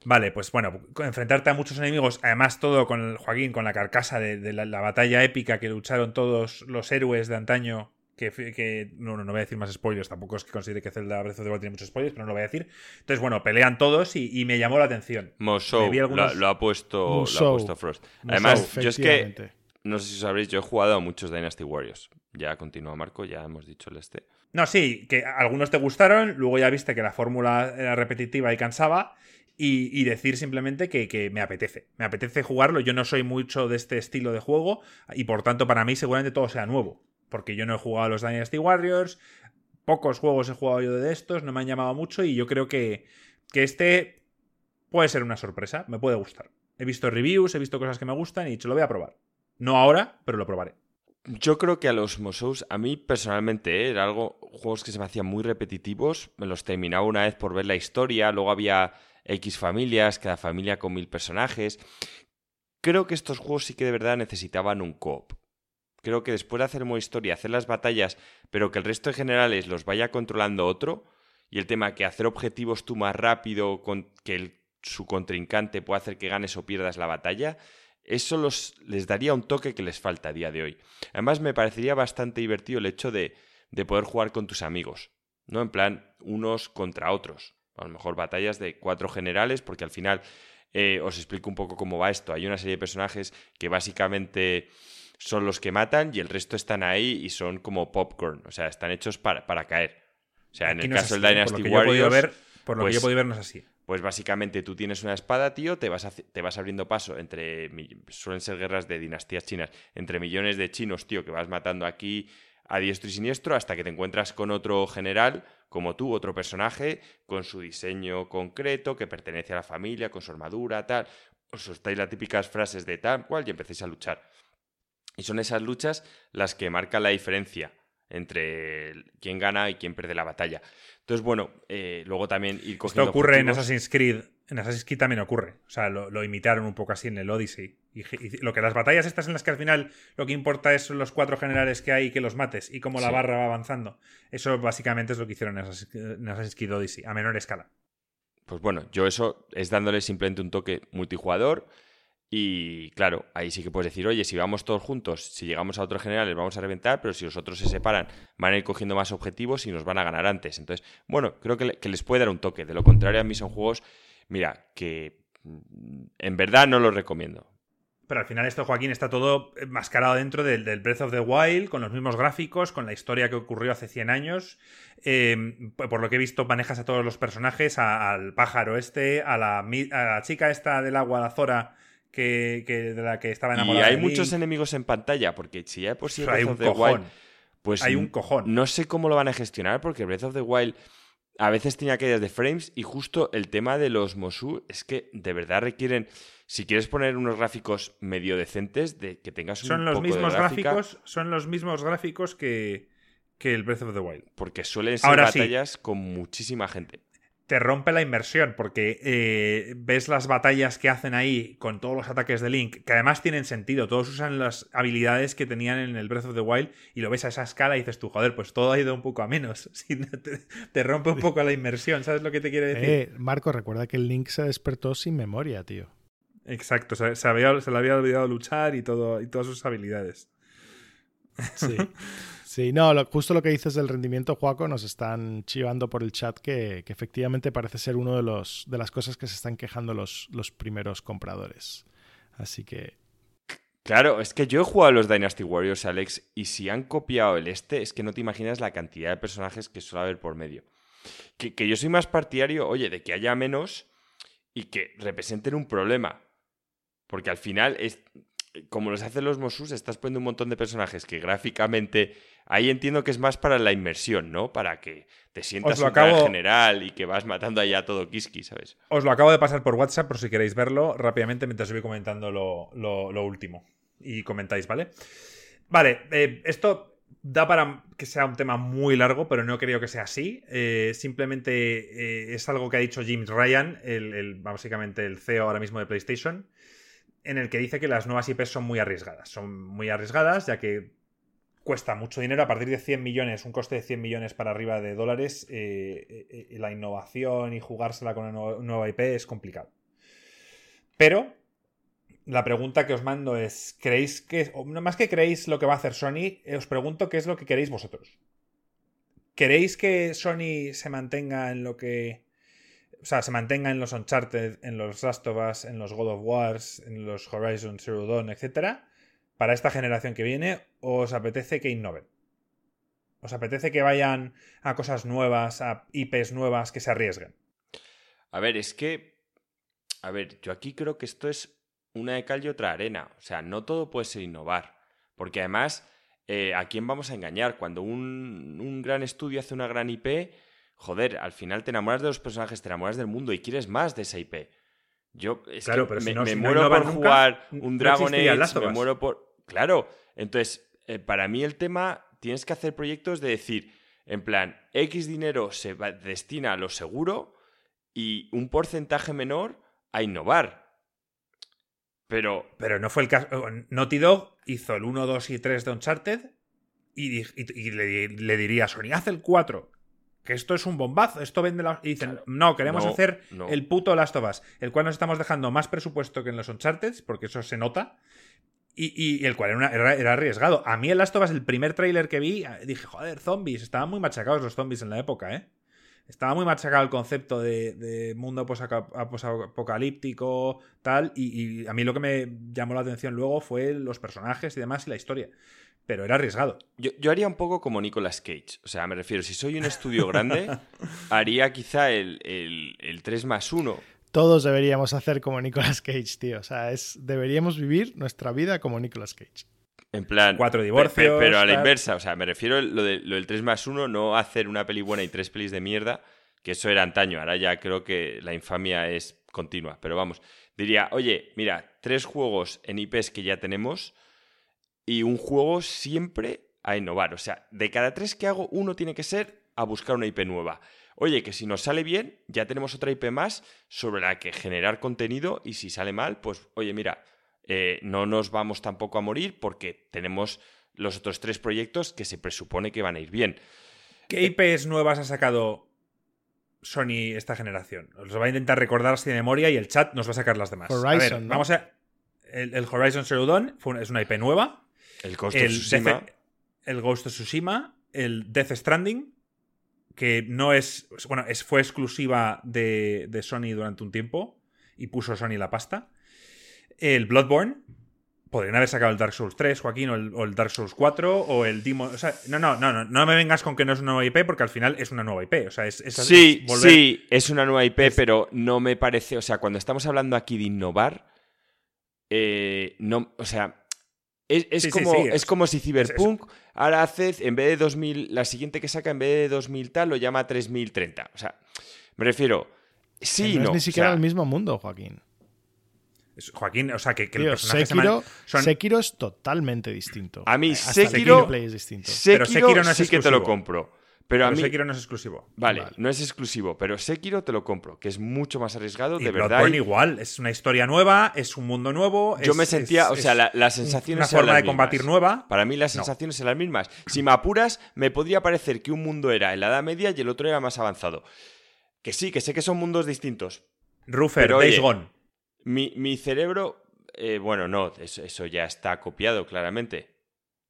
Vale, pues bueno, enfrentarte a muchos enemigos, además todo con el Joaquín, con la carcasa de, la, batalla épica que lucharon todos los héroes de antaño, que, no, no, voy a decir más spoilers, tampoco es que considere que Zelda Breath of the Wild tiene muchos spoilers, pero no lo voy a decir. Entonces, bueno, pelean todos y, me llamó la atención. Mosou, lo, ha puesto, lo ha puesto Frost. Además, yo es que, no sé si sabréis, yo he jugado a muchos Dynasty Warriors. Ya continúa Marco, ya hemos dicho el este. No, sí, que algunos te gustaron, luego ya viste que la fórmula era repetitiva y cansaba, y, decir simplemente que, me apetece. Me apetece jugarlo. Yo no soy mucho de este estilo de juego y por tanto para mí seguramente todo sea nuevo. Porque yo no he jugado a los Dynasty Warriors, pocos juegos he jugado yo de estos, no me han llamado mucho y yo creo que, que este puede ser una sorpresa, me puede gustar. He visto reviews, he visto cosas que me gustan y he dicho, lo voy a probar. No ahora, pero lo probaré. Yo creo que a los Mosous, a mí personalmente, ¿eh? era algo, juegos que se me hacían muy repetitivos, me los terminaba una vez por ver la historia, luego había X familias, cada familia con mil personajes. Creo que estos juegos sí que de verdad necesitaban un coop. Creo que después de hacer modo historia, hacer las batallas, pero que el resto de generales los vaya controlando otro, y el tema que hacer objetivos tú más rápido, con que su contrincante pueda hacer que ganes o pierdas la batalla, eso los, les daría un toque que les falta a día de hoy. Además, me parecería bastante divertido el hecho de, de poder jugar con tus amigos, ¿no? En plan, unos contra otros a lo mejor batallas de cuatro generales, porque al final eh, os explico un poco cómo va esto. Hay una serie de personajes que básicamente son los que matan y el resto están ahí y son como popcorn, o sea, están hechos para, para caer. O sea, en el caso del Dynasty Warriors... Ver, por lo que yo he pues podido ver no es así. Pues básicamente tú tienes una espada, tío, te vas, te vas abriendo paso entre... Suelen ser guerras de dinastías chinas, entre millones de chinos, tío, que vas matando aquí a diestro y siniestro hasta que te encuentras con otro general como tú, otro personaje, con su diseño concreto, que pertenece a la familia, con su armadura, tal. Os soltáis las típicas frases de tal cual y empecéis a luchar. Y son esas luchas las que marcan la diferencia entre quién gana y quién pierde la batalla. Entonces, bueno, eh, luego también ir cogiendo. Esto ocurre en Assassin's Creed. En Assassin's Creed también ocurre. O sea, lo, imitaron un poco así en el Odyssey. Y, lo que las batallas estas en las que al final lo que importa es los cuatro generales que hay y que los mates y cómo la barra va avanzando. Eso básicamente es lo que hicieron en Assassin's Creed Odyssey, a menor escala. Pues bueno, yo eso es dándole simplemente un toque multijugador y claro, ahí sí que puedes decir, oye, si vamos todos juntos, si llegamos a otro general, les vamos a reventar, pero si los otros se separan, van a ir cogiendo más objetivos y nos van a ganar antes. Entonces, bueno, creo que, les puede dar un toque. De lo contrario, a mí son juegos, mira, que mm, en verdad no los recomiendo. Pero al final esto, Joaquín, está todo mascarado dentro del, Breath of the Wild, con los mismos gráficos, con la historia que ocurrió hace 100 años. Em, por lo que he visto, manejas a todos los personajes, al pájaro este, a la, a la chica esta del agua, la Zora, que, de la que estaba enamorada. Y hay muchos enemigos en pantalla, porque si ya por sí Breath of the Wild, pues hay un cojón. No sé cómo lo van a gestionar, porque Breath of the Wild a veces tenía caídas de frames y justo el tema de los Mosu es que de verdad requieren si quieres poner unos gráficos medio decentes de que tengas un son los poco mismos de gráficos son los mismos gráficos que, que el Breath of the Wild porque suelen ser batallas con muchísima gente te rompe la inmersión porque eh, ves las batallas que hacen ahí con todos los ataques de Link, que además tienen sentido, todos usan las habilidades que tenían en el Breath of the Wild y lo ves a esa escala y dices tú, joder, pues todo ha ido un poco a menos, [LAUGHS] te, rompe un poco la inmersión, ¿sabes lo que te quiere decir? Eh, Marco, recuerda que el Link se despertó sin memoria, tío. Exacto, se, se, había, se le había olvidado luchar y, todo, y todas sus habilidades. Sí. [LAUGHS] Sí, no, justo lo que dices del rendimiento, Juaco, nos están chivando por el chat que, efectivamente parece ser uno de, de las cosas que se están quejando los, los primeros compradores. Así que... Claro, es que yo he jugado a los Dynasty Warriors, Alex, y si han copiado el este, es que no te imaginas la cantidad de personajes que suele haber por medio. Que, que yo soy más partidario, oye, de que haya menos y que representen un problema. Porque al final es, como los hacen los Mosus, estás poniendo un montón de personajes que gráficamente. Ahí entiendo que es más para la inmersión, ¿no? Para que te sientas un general y que vas matando allá todo Kiski, ¿sabes? Os lo acabo de pasar por WhatsApp por si queréis verlo rápidamente mientras voy comentando lo, último. Y comentáis, ¿vale? Vale, eh, esto da para que sea un tema muy largo, pero no creo que sea así. Eh, simplemente eh, es algo que ha dicho James Ryan, el, básicamente el CEO ahora mismo de PlayStation en el que dice que las nuevas IPs son muy arriesgadas. Son muy arriesgadas ya que cuesta mucho dinero. A partir de 100 millones, un coste de 100 millones para arriba de dólares, eh, eh, eh, la innovación y jugársela con una nueva IP es complicado. Pero la pregunta que os mando es, ¿creéis que, o más que creéis lo que va a hacer Sony, os pregunto qué es lo que queréis vosotros? ¿Queréis que Sony se mantenga en lo que... O sea, se mantenga en los Uncharted, en los Last of Us, en los God of Wars, en los Horizon Zero Dawn, etcétera, para esta generación que viene, o os apetece que innoven? ¿Os apetece que vayan a cosas nuevas, a IPs nuevas, que se arriesguen? A ver, es que. A ver, yo aquí creo que esto es una de cal y otra arena. O sea, no todo puede ser innovar. Porque además, eh, ¿a quién vamos a engañar? Cuando un, un, gran estudio hace una gran IP, joder, al final te enamoras de los personajes, te enamoras del mundo y quieres más de esa IP. Yo es claro, que pero si me, no, me si no muero innovan por nunca, jugar no un Dragon Age, of me muero por... Claro, entonces, eh, para mí el tema, tienes que hacer proyectos de decir, en plan, X dinero se va- destina a lo seguro y un porcentaje menor a innovar. Pero Pero no fue el caso. Naughty Dog hizo el 1, 2 y 3 de Uncharted y, y- y le, le diría a Sony, haz el 4. Que esto es un bombazo, esto vende la... Y dicen, Claro. no, queremos No, hacer no. el puto Last of Us, el cual nos estamos dejando más presupuesto que en los Uncharted, porque eso se nota, y, el cual era, una- era- era arriesgado. A mí el Last of Us, el primer tráiler que vi, dije, joder, zombies, estaban muy machacados los zombies en la época, ¿eh? Estaba muy machacado el concepto de, de mundo posapocalíptico, tal, y, y a mí lo que me llamó la atención luego fue los personajes y demás y la historia. Pero era arriesgado. yo, yo haría un poco como Nicolas Cage. O sea, me refiero, si soy un estudio grande, [LAUGHS] haría quizá el, el, el 3 más 1. Todos deberíamos hacer como Nicolas Cage, tío. O sea, es, deberíamos vivir nuestra vida como Nicolas Cage. En plan. Cuatro pe- pe- divorcios, Pero, a la tal. inversa. O sea, me refiero a lo, de, lo del 3 más 1, no hacer una peli buena y tres pelis de mierda, que eso era antaño. Ahora ya creo que la infamia es continua. Pero vamos, diría, oye, mira, tres juegos en IPs que ya tenemos y un juego siempre a innovar. O sea, de cada tres que hago, uno tiene que ser a buscar una IP nueva. Oye, que si nos sale bien, ya tenemos otra IP más sobre la que generar contenido y si sale mal, pues oye, mira, eh, no nos vamos tampoco a morir porque tenemos los otros tres proyectos que se presupone que van a ir bien. ¿Qué IPs nuevas ha sacado Sony esta generación? Os va a intentar recordar así de memoria y el chat nos va a sacar las demás. a Horizon, ver, ¿no? vamos a... El, el Horizon Zero Dawn fue una- es una IP nueva. El Ghost of Tsushima, Death- el Ghost of Tsushima, el Death Stranding, que no es. Bueno, es, fue exclusiva de, de Sony durante un tiempo y puso Sony la pasta. El Bloodborne. Podrían haber sacado el Dark Souls 3, Joaquín, o el, o el Dark Souls 4, o el Demon. O sea, no, no, no, no, no me vengas con que no es una nueva IP, porque al final es una nueva IP. O sea, es. es- Sí, es volver- sí, es una nueva IP, pero no me parece. O sea, cuando estamos hablando aquí de innovar, eh, no, o sea, es, es Sí, sí, como, sí, es, es- como si Cyberpunk ahora hace, en vez de 2000, la siguiente que saca, en vez de 2000 tal, lo llama 3030. O sea, me refiero, sí, no, no. es ni o siquiera sea, el mismo mundo, Joaquín. es- Joaquín, o sea, que, que el personaje se Sekiro, man- son- Sekiro es totalmente distinto. A mí Hasta el Sekiro- gameplay es distinto. Sekiro, Pero Sekiro no es sí que te lo exclusivo. compro. Pero a mí, Sekiro no es exclusivo. vale, Vale. no es exclusivo, pero Sekiro te lo compro, que es mucho más arriesgado, Y de verdad. Bloodborne y- igual, es una historia nueva, es un mundo nuevo. Yo es- me sentía, es- o sea, la- las sensaciones Una eran forma las de combatir mismas. nueva. Para mí las No. sensaciones son las mismas. Si me apuras, me podría parecer que un mundo era en la Edad Media y el otro era más avanzado. Que sí, que sé que son mundos distintos. Ruffer, Pero, Days oye, Gone. Mi, mi cerebro, eh, bueno, no, eso, eso ya está copiado claramente.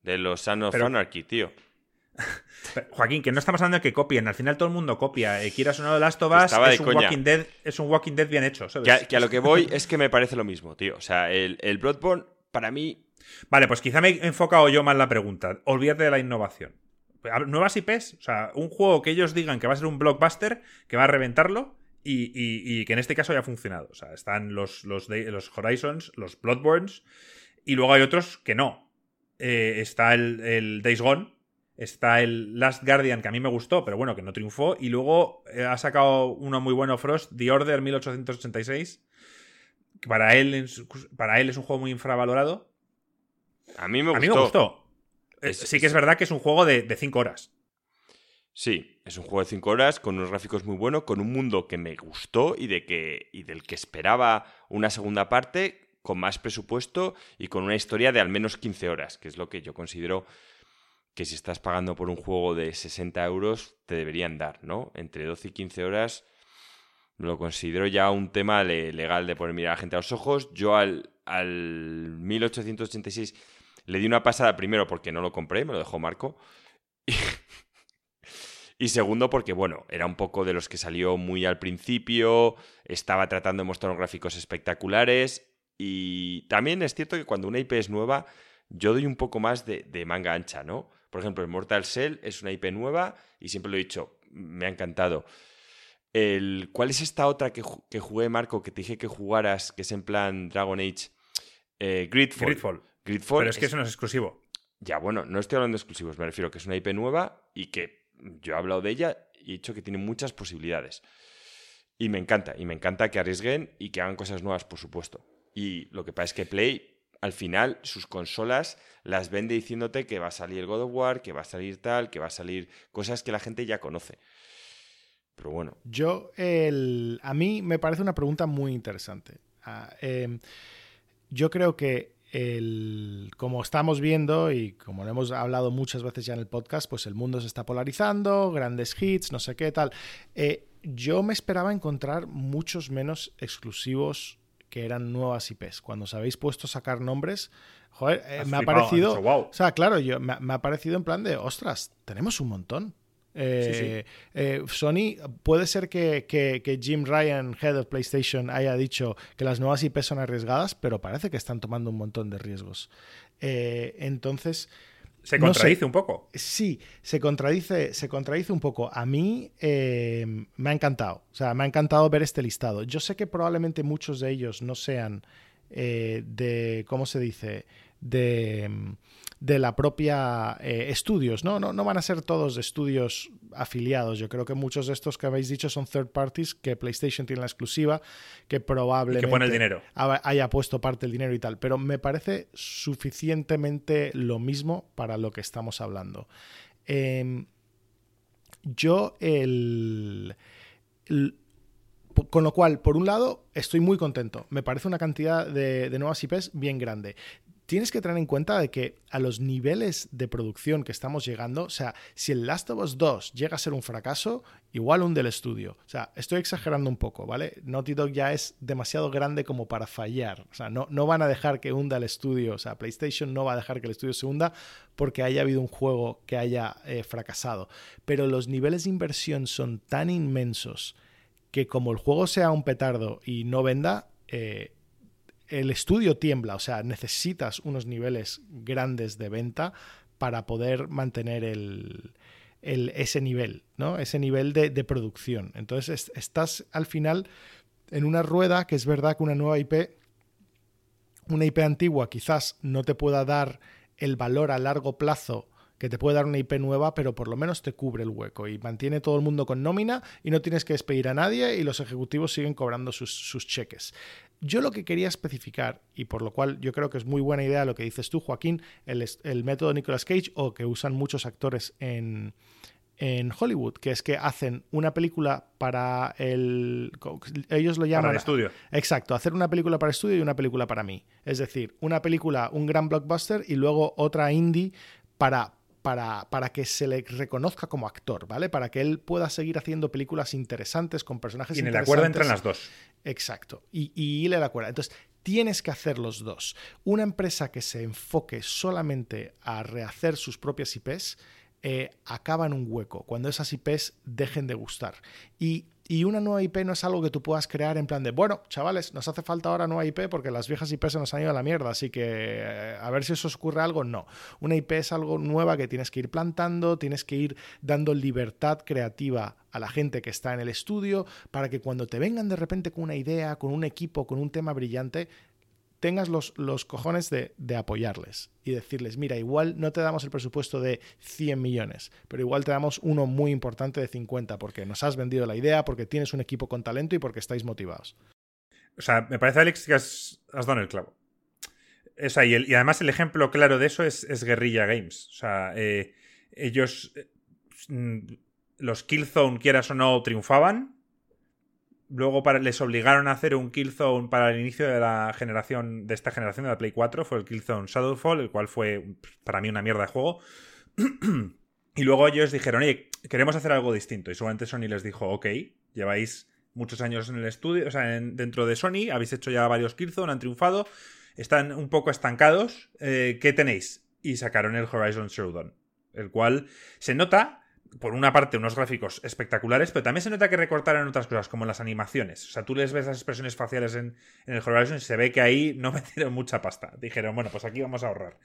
De los Son of Pero- Anarchy, tío. [LAUGHS] Joaquín, que no estamos hablando de que copien, al final todo el mundo copia. Eh, quieras o no, Last of Us es un, coña. Walking Dead, es un Walking Dead bien hecho, ¿sabes? Que a, que a lo que voy es que me parece lo mismo, tío. O sea, el, el Bloodborne, para mí, Vale, pues quizá me he enfocado yo mal la pregunta. Olvídate de la innovación. Nuevas IPs, o sea, un juego que ellos digan que va a ser un blockbuster, que va a reventarlo y, y- y que en este caso haya funcionado. O sea, están los, los Horizons, los Bloodborns y luego hay otros que no. Eh, está el, el Days Gone, está el Last Guardian, que a mí me gustó, pero bueno, que no triunfó. Y luego eh, ha sacado uno muy bueno, Frost, The Order 1886. que Para él, es- para él es un juego muy infravalorado. a mí me gustó. A mí me gustó. Eh, Es- sí que es- es verdad que es un juego de 5 horas. Sí, es un juego de 5 horas con unos gráficos muy buenos, con un mundo que me gustó y, de que, y del que esperaba una segunda parte con más presupuesto y con una historia de al menos 15 horas, que es lo que yo considero que si estás pagando por un juego de 60 euros te deberían dar, ¿no? Entre 12 y 15 horas Lo considero ya un tema legal de poner mirar a la gente a los ojos. Yo al, al 1886 le di una pasada primero porque no lo compré, me lo dejó Marco. [LAUGHS] Y, segundo porque, bueno, era un poco de los que salió muy al principio, estaba tratando de mostrar gráficos espectaculares y también es cierto que cuando una IP es nueva, yo doy un poco más de, manga ancha, ¿no? Por ejemplo, el Mortal Cell es una IP nueva y siempre lo he dicho, me ha encantado. El, ¿Cuál es esta otra que, que, jugué, Marco, que te dije que jugaras, que es en plan Dragon Age? Eh, Gridfall. Gridfall. Pero es que eso no es exclusivo. Ya, bueno, no estoy hablando de exclusivos, me refiero que es una IP nueva y que yo he hablado de ella y he dicho que tiene muchas posibilidades. Y me encanta, y me encanta que arriesguen y que hagan cosas nuevas, por supuesto. Y lo que pasa es que Play, al final, sus consolas las vende diciéndote que va a salir God of War, que va a salir tal, que va a salir cosas que la gente ya conoce. Pero bueno. Yo, el, a mí me parece una pregunta muy interesante. Ah, em, yo creo que el, como estamos viendo y como lo hemos hablado muchas veces ya en el podcast, pues el mundo se está polarizando, grandes hits, no sé qué tal. Eh, yo me esperaba encontrar muchos menos exclusivos que eran nuevas IPs. Cuando os habéis puesto a sacar nombres, joder, eh, me ha parecido. O sea, claro, yo, me, ha parecido en plan de, ostras, tenemos un montón. Eh, eh, Sony, puede ser que, Jim Ryan, head of PlayStation, haya dicho que las nuevas IPs son arriesgadas, pero parece que están tomando un montón de riesgos. entonces. Se contradice un poco. Sí, se contradice, se contradice un poco. A mí eh, me ha encantado. O sea, me ha encantado ver este listado. Yo sé que probablemente muchos de ellos no sean eh, de, ¿cómo se dice? De de la propia eh, estudios, ¿no? ¿no? No van a ser todos estudios afiliados. Yo creo que muchos de estos que habéis dicho son third parties que PlayStation tiene la exclusiva, que probablemente pone el dinero. haya puesto parte del dinero y tal. Pero me parece suficientemente lo mismo para lo que estamos hablando. Em, yo el, con lo cual, por un lado, estoy muy contento. Me parece una cantidad de, de, nuevas IPs bien grande tienes que tener en cuenta de que a los niveles de producción que estamos llegando, o sea, si el Last of Us 2 llega a ser un fracaso, igual un del estudio. O sea, estoy exagerando un poco, ¿vale? Naughty Dog ya es demasiado grande como para fallar. O sea, no, no van a dejar que hunda el estudio. O sea, PlayStation no va a dejar que el estudio se hunda porque haya habido un juego que haya eh, fracasado. Pero los niveles de inversión son tan inmensos que como el juego sea un petardo y no venda, eh, el estudio tiembla, o sea, necesitas unos niveles grandes de venta para poder mantener el, ese nivel, ¿no? Ese nivel de, producción. Entonces estás al final en una rueda que es verdad que una nueva IP, una IP antigua quizás no te pueda dar el valor a largo plazo que te puede dar una IP nueva, pero por lo menos te cubre el hueco y mantiene todo el mundo con nómina y no tienes que despedir a nadie y los ejecutivos siguen cobrando sus, sus cheques. Yo lo que quería especificar, y por lo cual yo creo que es muy buena idea lo que dices tú, Joaquín, el, método Nicolas Cage, o que usan muchos actores en, en Hollywood, que es que hacen una película para el. Ellos lo llaman. Para el estudio. Exacto, hacer una película para estudio y una película para mí. Es decir, una película, un gran blockbuster y luego otra indie para, para, que se le reconozca como actor, ¿vale? Para que él pueda seguir haciendo películas interesantes con personajes y en el acuerdo entran las dos. Exacto. Y, y le acuerdo. Entonces, tienes que hacer los dos. Una empresa que se enfoque solamente a rehacer sus propias IPs eh, acaba en un hueco, cuando esas IPs dejen de gustar. Y y una nueva IP no es algo que tú puedas crear en plan de, bueno, chavales, nos hace falta ahora nueva IP porque las viejas IP se nos han ido a la mierda, así que eh, a ver si os ocurre algo. No, una IP es algo nueva que tienes que ir plantando, tienes que ir dando libertad creativa a la gente que está en el estudio para que cuando te vengan de repente con una idea, con un equipo, con un tema brillante, tengas los, los cojones de, apoyarles y decirles, mira, igual no te damos el presupuesto de 100 millones, pero igual te damos uno muy importante de 50 porque nos has vendido la idea, porque tienes un equipo con talento y porque estáis motivados. O sea, me parece, Alex, que has, dado el clavo. O y, además el ejemplo claro de eso es, es Guerrilla Games. O sea, eh, ellos, eh, mm, los Killzone, quieras o no, triunfaban Luego les obligaron a hacer un Killzone para el inicio de la generación, de esta generación de la Play 4, fue el Killzone Shadowfall, el cual fue para mí una mierda de juego. [CLEARS THROAT] y luego ellos dijeron, queremos hacer algo distinto. Y seguramente Sony les dijo, ok, lleváis muchos años en el estudio, o sea, dentro de Sony, habéis hecho ya varios Killzone, han triunfado, están un poco estancados. Eh, ¿Qué tenéis? Y sacaron el Horizon Showdown, el cual se nota por una parte, unos gráficos espectaculares, pero también se nota que recortaron otras cosas, como las animaciones. O sea, tú les ves las expresiones faciales en, el Horizon y se ve que ahí no [LAUGHS] metieron mucha pasta. Dijeron, bueno, pues aquí vamos a ahorrar.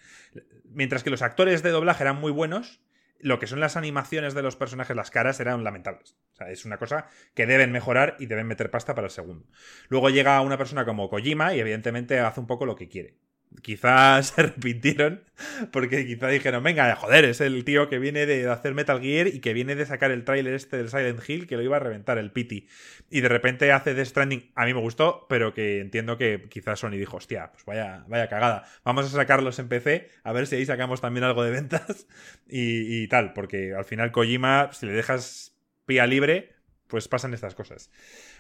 Mientras que los actores de doblaje eran muy buenos, lo que son las animaciones de los personajes, las caras, eran lamentables. O sea, es una cosa que deben mejorar y deben meter pasta para el segundo. Luego llega una persona como Kojima y evidentemente hace un poco lo que quiere quizás [LAUGHS] se arrepintieron porque quizá dijeron, venga, joder, es el tío que viene de hacer Metal Gear y que viene de sacar el tráiler este del Silent Hill que lo iba a reventar el Pity. Y de repente hace The Stranding, a mí me gustó, pero que entiendo que quizás Sony dijo, hostia, pues vaya, vaya cagada. Vamos a sacarlos en PC, a ver si ahí sacamos también algo de ventas [LAUGHS] y, y tal, porque al final Kojima, si le dejas pía libre, pues pasan estas cosas.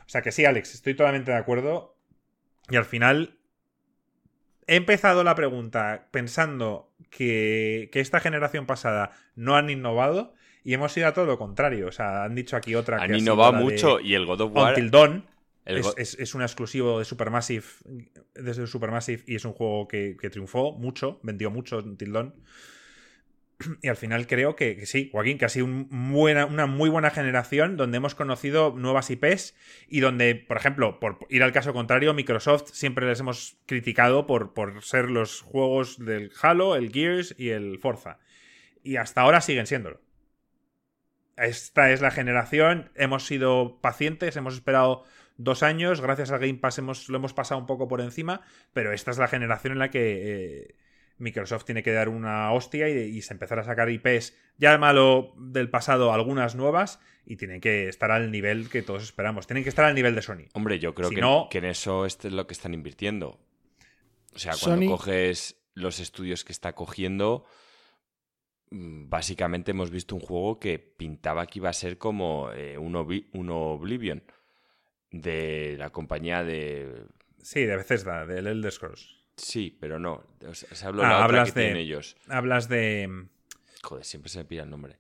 O sea que sí, Alex, estoy totalmente de acuerdo. Y al final, he empezado la pregunta pensando que, esta generación pasada no han innovado y hemos ido a todo lo contrario. O sea, han dicho aquí otra han innovado mucho y el God of War. Until Dawn es, un exclusivo de Supermassive desde Supermassive y es un juego que, que triunfó mucho, vendió mucho Until Dawn. Y al final creo que, sí, Joaquín, que ha sido una muy buena generación donde hemos conocido nuevas IPs y donde, por ejemplo, por ir al caso contrario, Microsoft siempre les hemos criticado por, por ser los juegos del Halo, el Gears y el Forza. Y hasta ahora siguen siéndolo. Esta es la generación, hemos sido pacientes, hemos esperado dos años, gracias al Game Pass hemos, lo hemos pasado un poco por encima, pero esta es la generación en la que... Eh, Microsoft tiene que dar una hostia y, se empezar a sacar IPs ya malo del pasado, algunas nuevas, y tienen que estar al nivel que todos esperamos. Tienen que estar al nivel de Sony. Hombre, yo creo que, que, en eso este es lo que están invirtiendo. O sea, cuando coges los estudios que está cogiendo, mm, básicamente hemos visto un juego que pintaba que iba a ser como eh, un, Oblivion de la compañía de... Sí, de Bethesda, del Elder Scrolls. Sí, pero no. Ah, hablas de, ellos. Hablas de. Joder, siempre se me pilla el nombre.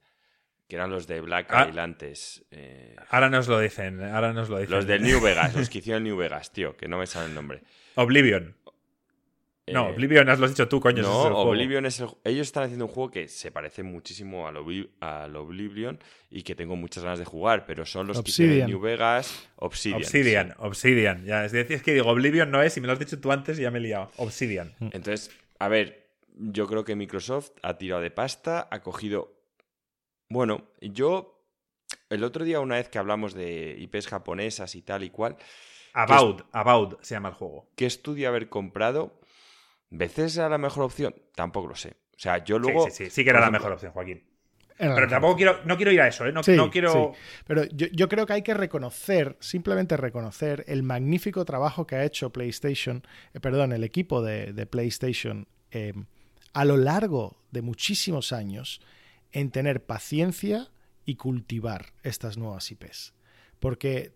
Que eran los de Black ah, antes. Eh. Ahora nos lo dicen, ahora nos lo dicen. Los de New [LAUGHS] Vegas, los que hicieron New Vegas, tío, que no me sale el nombre. Oblivion. No, eh, Oblivion has lo has dicho tú, coño. No, Oblivion es el, Ellos están haciendo un juego que se parece muchísimo al, Oblivion y que tengo muchas ganas de jugar, pero son los que hicieron New Vegas, Obsidian. Obsidian, Obsidian. Ya, es decir, es que digo, Oblivion no es, y me lo has dicho tú antes y ya me he liado. Obsidian. Mm. Entonces, a ver, yo creo que Microsoft ha tirado de pasta, ha cogido. Bueno, yo. El otro día, una vez que hablamos de IPs japonesas y tal y cual. About, About se llama el juego. ¿Qué estudio haber comprado? ¿Veces era la mejor opción? Tampoco lo sé. O sea, yo luego. Sí, sí, sí, sí que era la mejor opción, Joaquín. Pero tampoco quiero, no quiero ir a eso, ¿eh? No, quiero. Pero yo, creo que hay que reconocer, simplemente reconocer, el magnífico trabajo que ha hecho PlayStation, eh, perdón, el equipo de, PlayStation eh, a lo largo de muchísimos años en tener paciencia y cultivar estas nuevas IPs. Porque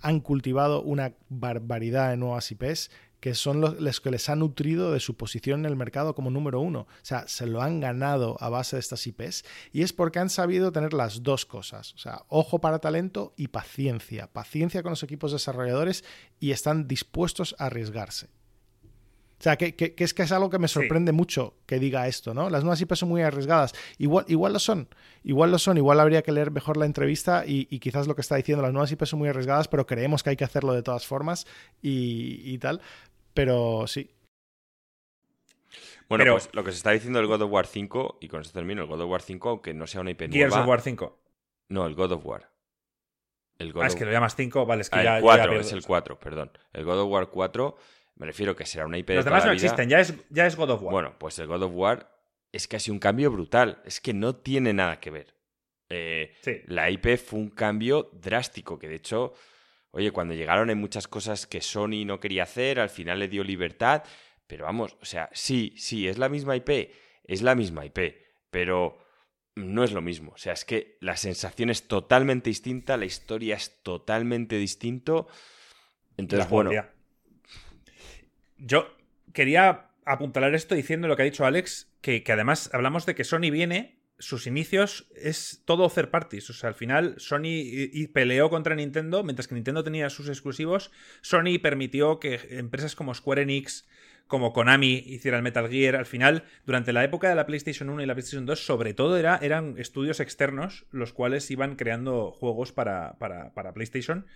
han cultivado una barbaridad de nuevas IPs que son los, que les han nutrido de su posición en el mercado como número uno. O sea, se lo han ganado a base de estas IPs y es porque han sabido tener las dos cosas. O sea, ojo para talento y paciencia. Paciencia con los equipos desarrolladores y están dispuestos a arriesgarse. O sea, que, es que es algo que me sorprende mucho que diga esto, ¿no? Las nuevas IPs son muy arriesgadas. Igual, igual lo son, igual lo son, igual habría que leer mejor la entrevista y, quizás lo que está diciendo, las nuevas IPs son muy arriesgadas, pero creemos que hay que hacerlo de todas formas y tal. Pero sí. Bueno, pues lo que se está diciendo el God of War 5, y con esto termino, el God of War 5, aunque no sea una IP Gears of War 5. No, el God of War. El God ah, es que lo llamas 5, vale, es que ah, ya. El 4, es el 4, perdón. El God of War 4, me refiero que será una IP Los demás no existen, ya es, ya es God of War. Bueno, pues el God of War es casi un cambio brutal. Es que no tiene nada que ver. Eh, La IP fue un cambio drástico, que de hecho Oye, cuando llegaron hay muchas cosas que Sony no quería hacer, al final le dio libertad, pero vamos, o sea, sí, sí, es la misma IP, es la misma IP, pero no es lo mismo. O sea, es que la sensación es totalmente distinta, la historia es totalmente distinto. Entonces, bueno. Yo quería apuntalar esto diciendo lo que ha dicho Alex, que, además hablamos de que Sony viene sus inicios es todo third parties. O sea, al final Sony y, peleó contra Nintendo, mientras que Nintendo tenía sus exclusivos. Sony permitió que empresas como Square Enix, como Konami hiciera el Metal Gear. Al final, durante la época de la PlayStation 1 y la PlayStation 2, sobre todo era, eran estudios externos los cuales iban creando juegos para, para, para PlayStation.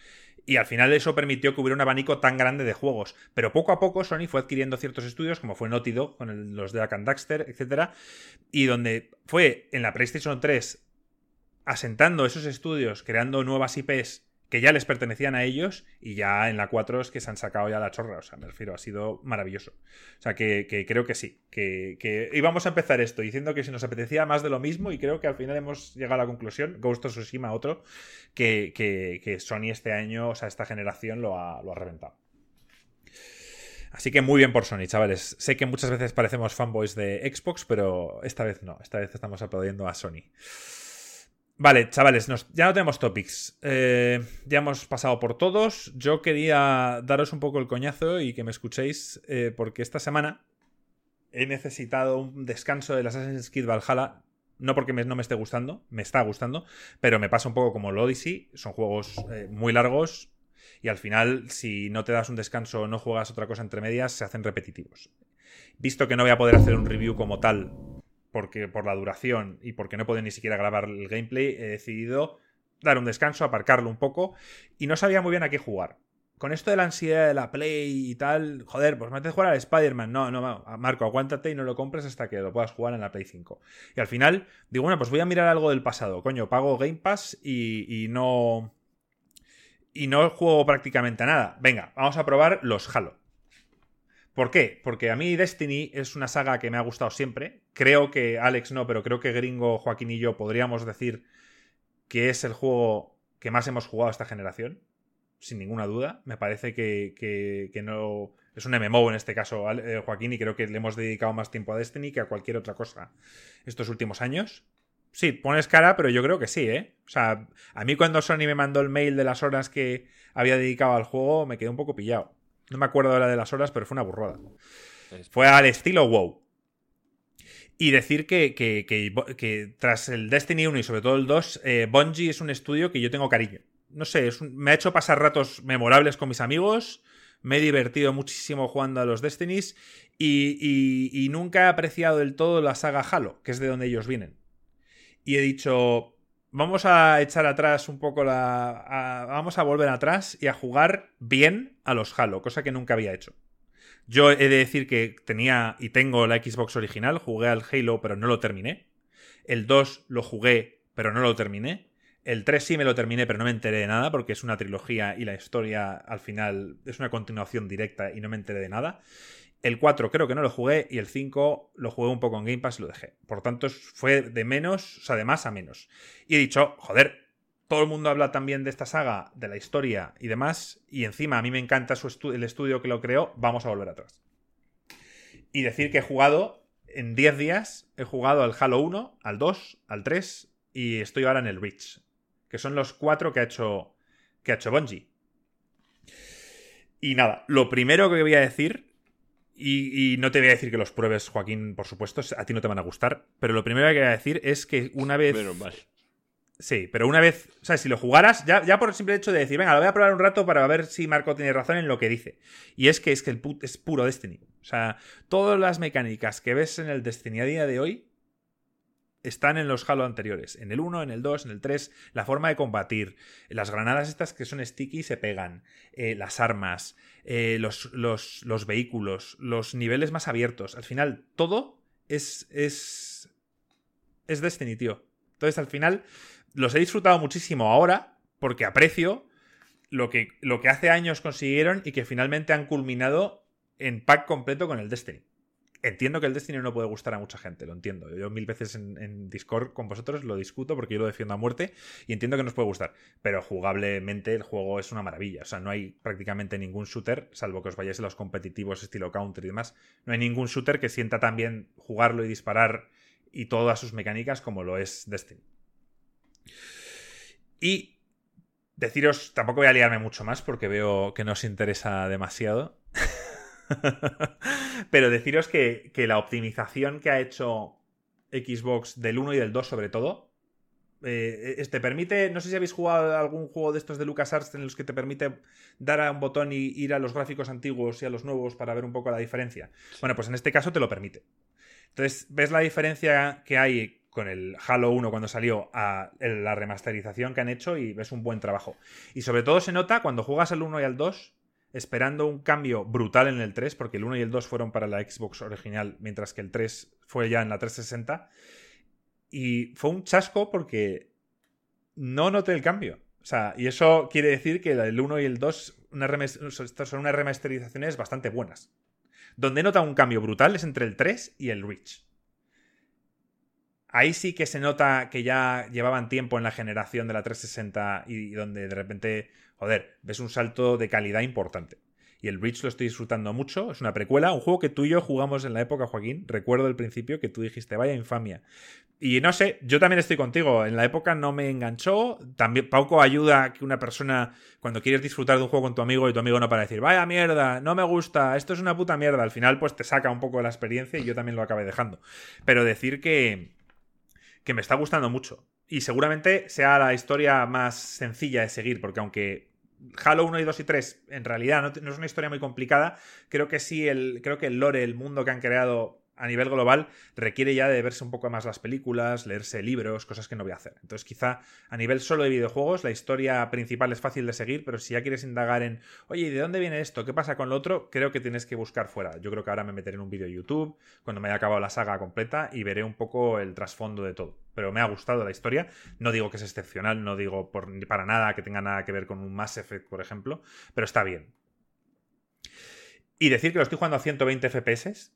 Y al final eso permitió que hubiera un abanico tan grande de juegos. Pero poco a poco Sony fue adquiriendo ciertos estudios, como fue Naughty Dog, con los de Akan Daxter, etc. Y donde fue en la PlayStation 3 asentando esos estudios, creando nuevas IPs que ya les pertenecían a ellos y ya en la 4 es que se han sacado ya la chorra, o sea, me refiero, ha sido maravilloso. O sea, que, creo que sí, que, que, íbamos a empezar esto diciendo que si nos apetecía más de lo mismo y creo que al final hemos llegado a la conclusión, Ghost of Tsushima otro, que, que Sony este año, o sea, esta generación lo ha, lo ha reventado. Así que muy bien por Sony, chavales. Sé que muchas veces parecemos fanboys de Xbox, pero esta vez no, esta vez estamos aplaudiendo a Sony. Vale, chavales, ya no tenemos topics. Eh, ya hemos pasado por todos. Yo quería daros un poco el coñazo y que me escuchéis, eh, porque esta semana he necesitado un descanso del Assassin's Creed Valhalla. No porque no me esté gustando, me está gustando, pero me pasa un poco como el Odyssey. Son juegos eh, muy largos y al final, si no te das un descanso o no juegas otra cosa entre medias, se hacen repetitivos. Visto que no voy a poder hacer un review como tal porque por la duración y porque no puedo ni siquiera grabar el gameplay, he decidido dar un descanso, aparcarlo un poco y no sabía muy bien a qué jugar. Con esto de la ansiedad de la Play y tal, joder, pues me haces jugar al Spider-Man. No, no, Marco, aguántate y no lo compres hasta que lo puedas jugar en la Play 5. Y al final, digo, bueno, pues voy a mirar algo del pasado. Coño, pago Game Pass y, y no. Y no juego prácticamente a nada. Venga, vamos a probar los Halo. ¿Por qué? Porque a mí Destiny es una saga que me ha gustado siempre. Creo que Alex no, pero creo que Gringo, Joaquín y yo podríamos decir que es el juego que más hemos jugado esta generación. Sin ninguna duda. Me parece que, que, no. Es un MMO en este caso, eh, Joaquín, y creo que le hemos dedicado más tiempo a Destiny que a cualquier otra cosa estos últimos años. Sí, pones cara, pero yo creo que sí, ¿eh? O sea, a mí cuando Sony me mandó el mail de las horas que había dedicado al juego, me quedé un poco pillado. No me acuerdo ahora de las horas, pero fue una burrada. Fue al estilo WoW. Y decir que, que, tras el Destiny 1 y sobre todo el 2, eh, Bungie es un estudio que yo tengo cariño. No sé, me ha hecho pasar ratos memorables con mis amigos, me he divertido muchísimo jugando a los Destinies y, y nunca he apreciado del todo la saga Halo, que es de donde ellos vienen. Y he dicho, vamos a echar atrás un poco la. vamos a volver atrás y a jugar bien a los Halo, cosa que nunca había hecho. Yo he de decir que tenía y tengo la Xbox original, jugué al Halo, pero no lo terminé. El 2 lo jugué, pero no lo terminé. El 3 sí me lo terminé, pero no me enteré de nada, porque es una trilogía y la historia al final es una continuación directa y no me enteré de nada. El 4 creo que no lo jugué y el 5 lo jugué un poco en Game Pass y lo dejé. Por tanto, fue de menos, o sea, de más a menos. Y he dicho, joder, todo el mundo habla también de esta saga, de la historia y demás, y encima a mí me encanta su el estudio que lo creó, vamos a volver atrás. Y decir que he jugado en 10 días, he jugado al Halo 1, al 2, al 3 y estoy ahora en el Reach, que son los cuatro que ha hecho, que ha hecho Bungie. Y nada, lo primero que voy a decir y, no te voy a decir que los pruebes, Joaquín, por supuesto, a ti no te van a gustar. Pero lo primero que voy a decir es que una vez. Sí, pero una vez. O sea, si lo jugaras, ya, ya por el simple hecho de decir, venga, lo voy a probar un rato para ver si Marco tiene razón en lo que dice. Y es que es que el put es puro Destiny. O sea, todas las mecánicas que ves en el Destiny a día de hoy están en los Halo anteriores. En el 1, en el 2, en el 3, la forma de combatir, las granadas estas que son sticky se pegan, eh, las armas, eh, los, los, vehículos, los niveles más abiertos. Al final, todo es, es, es Destiny, tío. Entonces, al final, los he disfrutado muchísimo ahora porque aprecio lo que, lo que hace años consiguieron y que finalmente han culminado en pack completo con el Destiny. Entiendo que el Destiny no puede gustar a mucha gente, lo entiendo. Yo mil veces en, Discord con vosotros lo discuto porque yo lo defiendo a muerte y entiendo que nos puede gustar. Pero jugablemente el juego es una maravilla. O sea, no hay prácticamente ningún shooter, salvo que os vayáis a los competitivos estilo counter y demás. No hay ningún shooter que sienta tan bien jugarlo y disparar y todas sus mecánicas como lo es Destiny. Y deciros, tampoco voy a liarme mucho más porque veo que no os interesa demasiado. [LAUGHS] Pero deciros que, la optimización que ha hecho Xbox del 1 y del 2 sobre todo. Eh, te permite, no sé si habéis jugado algún juego de estos de LucasArts en los que te permite dar a un botón y ir a los gráficos antiguos y a los nuevos para ver un poco la diferencia. Bueno, pues en este caso te lo permite. Entonces, ves la diferencia que hay con el Halo 1 cuando salió a la remasterización que han hecho y ves un buen trabajo. Y sobre todo se nota cuando juegas al 1 y al 2 esperando un cambio brutal en el 3, porque el 1 y el 2 fueron para la Xbox original, mientras que el 3 fue ya en la 360. Y fue un chasco porque no noté el cambio. O sea, y eso quiere decir que el 1 y el 2 son unas remasterizaciones bastante buenas. Donde nota un cambio brutal es entre el 3 y el Reach. Ahí sí que se nota que ya llevaban tiempo en la generación de la 360 y donde de repente, joder, ves un salto de calidad importante. Y el Reach lo estoy disfrutando mucho. Es una precuela, un juego que tú y yo jugamos en la época, Joaquín. Recuerdo el principio que tú dijiste, vaya infamia. Y no sé, yo también estoy contigo. En la época no me enganchó. También poco ayuda que una persona, cuando quieres disfrutar de un juego con tu amigo y tu amigo no para decir, vaya mierda, no me gusta, esto es una puta mierda. Al final, pues te saca un poco de la experiencia y yo también lo acabé dejando. Pero decir que, que me está gustando mucho. Y seguramente sea la historia más sencilla de seguir, porque aunque Halo 1 y 2 y 3 en realidad no, es una historia muy complicada. Creo que sí, el, creo que el lore, el mundo que han creado a nivel global requiere ya de verse un poco más las películas, leerse libros, cosas que no voy a hacer. Entonces quizá a nivel solo de videojuegos la historia principal es fácil de seguir, pero si ya quieres indagar en, oye, ¿de dónde viene esto? ¿Qué pasa con lo otro? Creo que tienes que buscar fuera. Yo creo que ahora me meteré en un vídeo de YouTube cuando me haya acabado la saga completa y veré un poco el trasfondo de todo. Pero me ha gustado la historia. No digo que es excepcional, no digo por, para nada que tenga nada que ver con un Mass Effect, por ejemplo, pero está bien. Y decir que lo estoy jugando a 120 FPS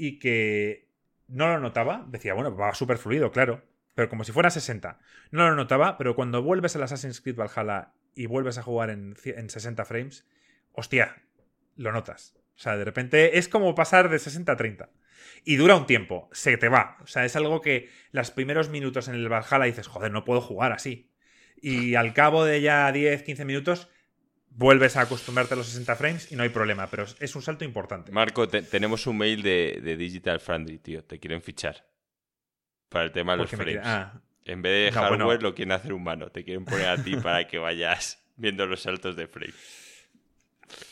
y que no lo notaba, decía, bueno, va súper fluido, claro, pero como si fuera 60. No lo notaba, pero cuando vuelves al Assassin's Creed Valhalla y vuelves a jugar en, en 60 frames, hostia, lo notas. O sea, de repente es como pasar de 60 a 30. Y dura un tiempo, se te va. O sea, es algo que los primeros minutos en el Valhalla dices, joder, no puedo jugar así. Y al cabo de ya 10, 15 minutos vuelves a acostumbrarte a los 60 frames y no hay problema, pero es un salto importante. Marco, tenemos un mail de, Digital Friendly, tío. Te quieren fichar. Para el tema de los frames. Ah. En vez de hardware lo quieren hacer humano. Te quieren poner a ti para que vayas viendo los saltos de frame.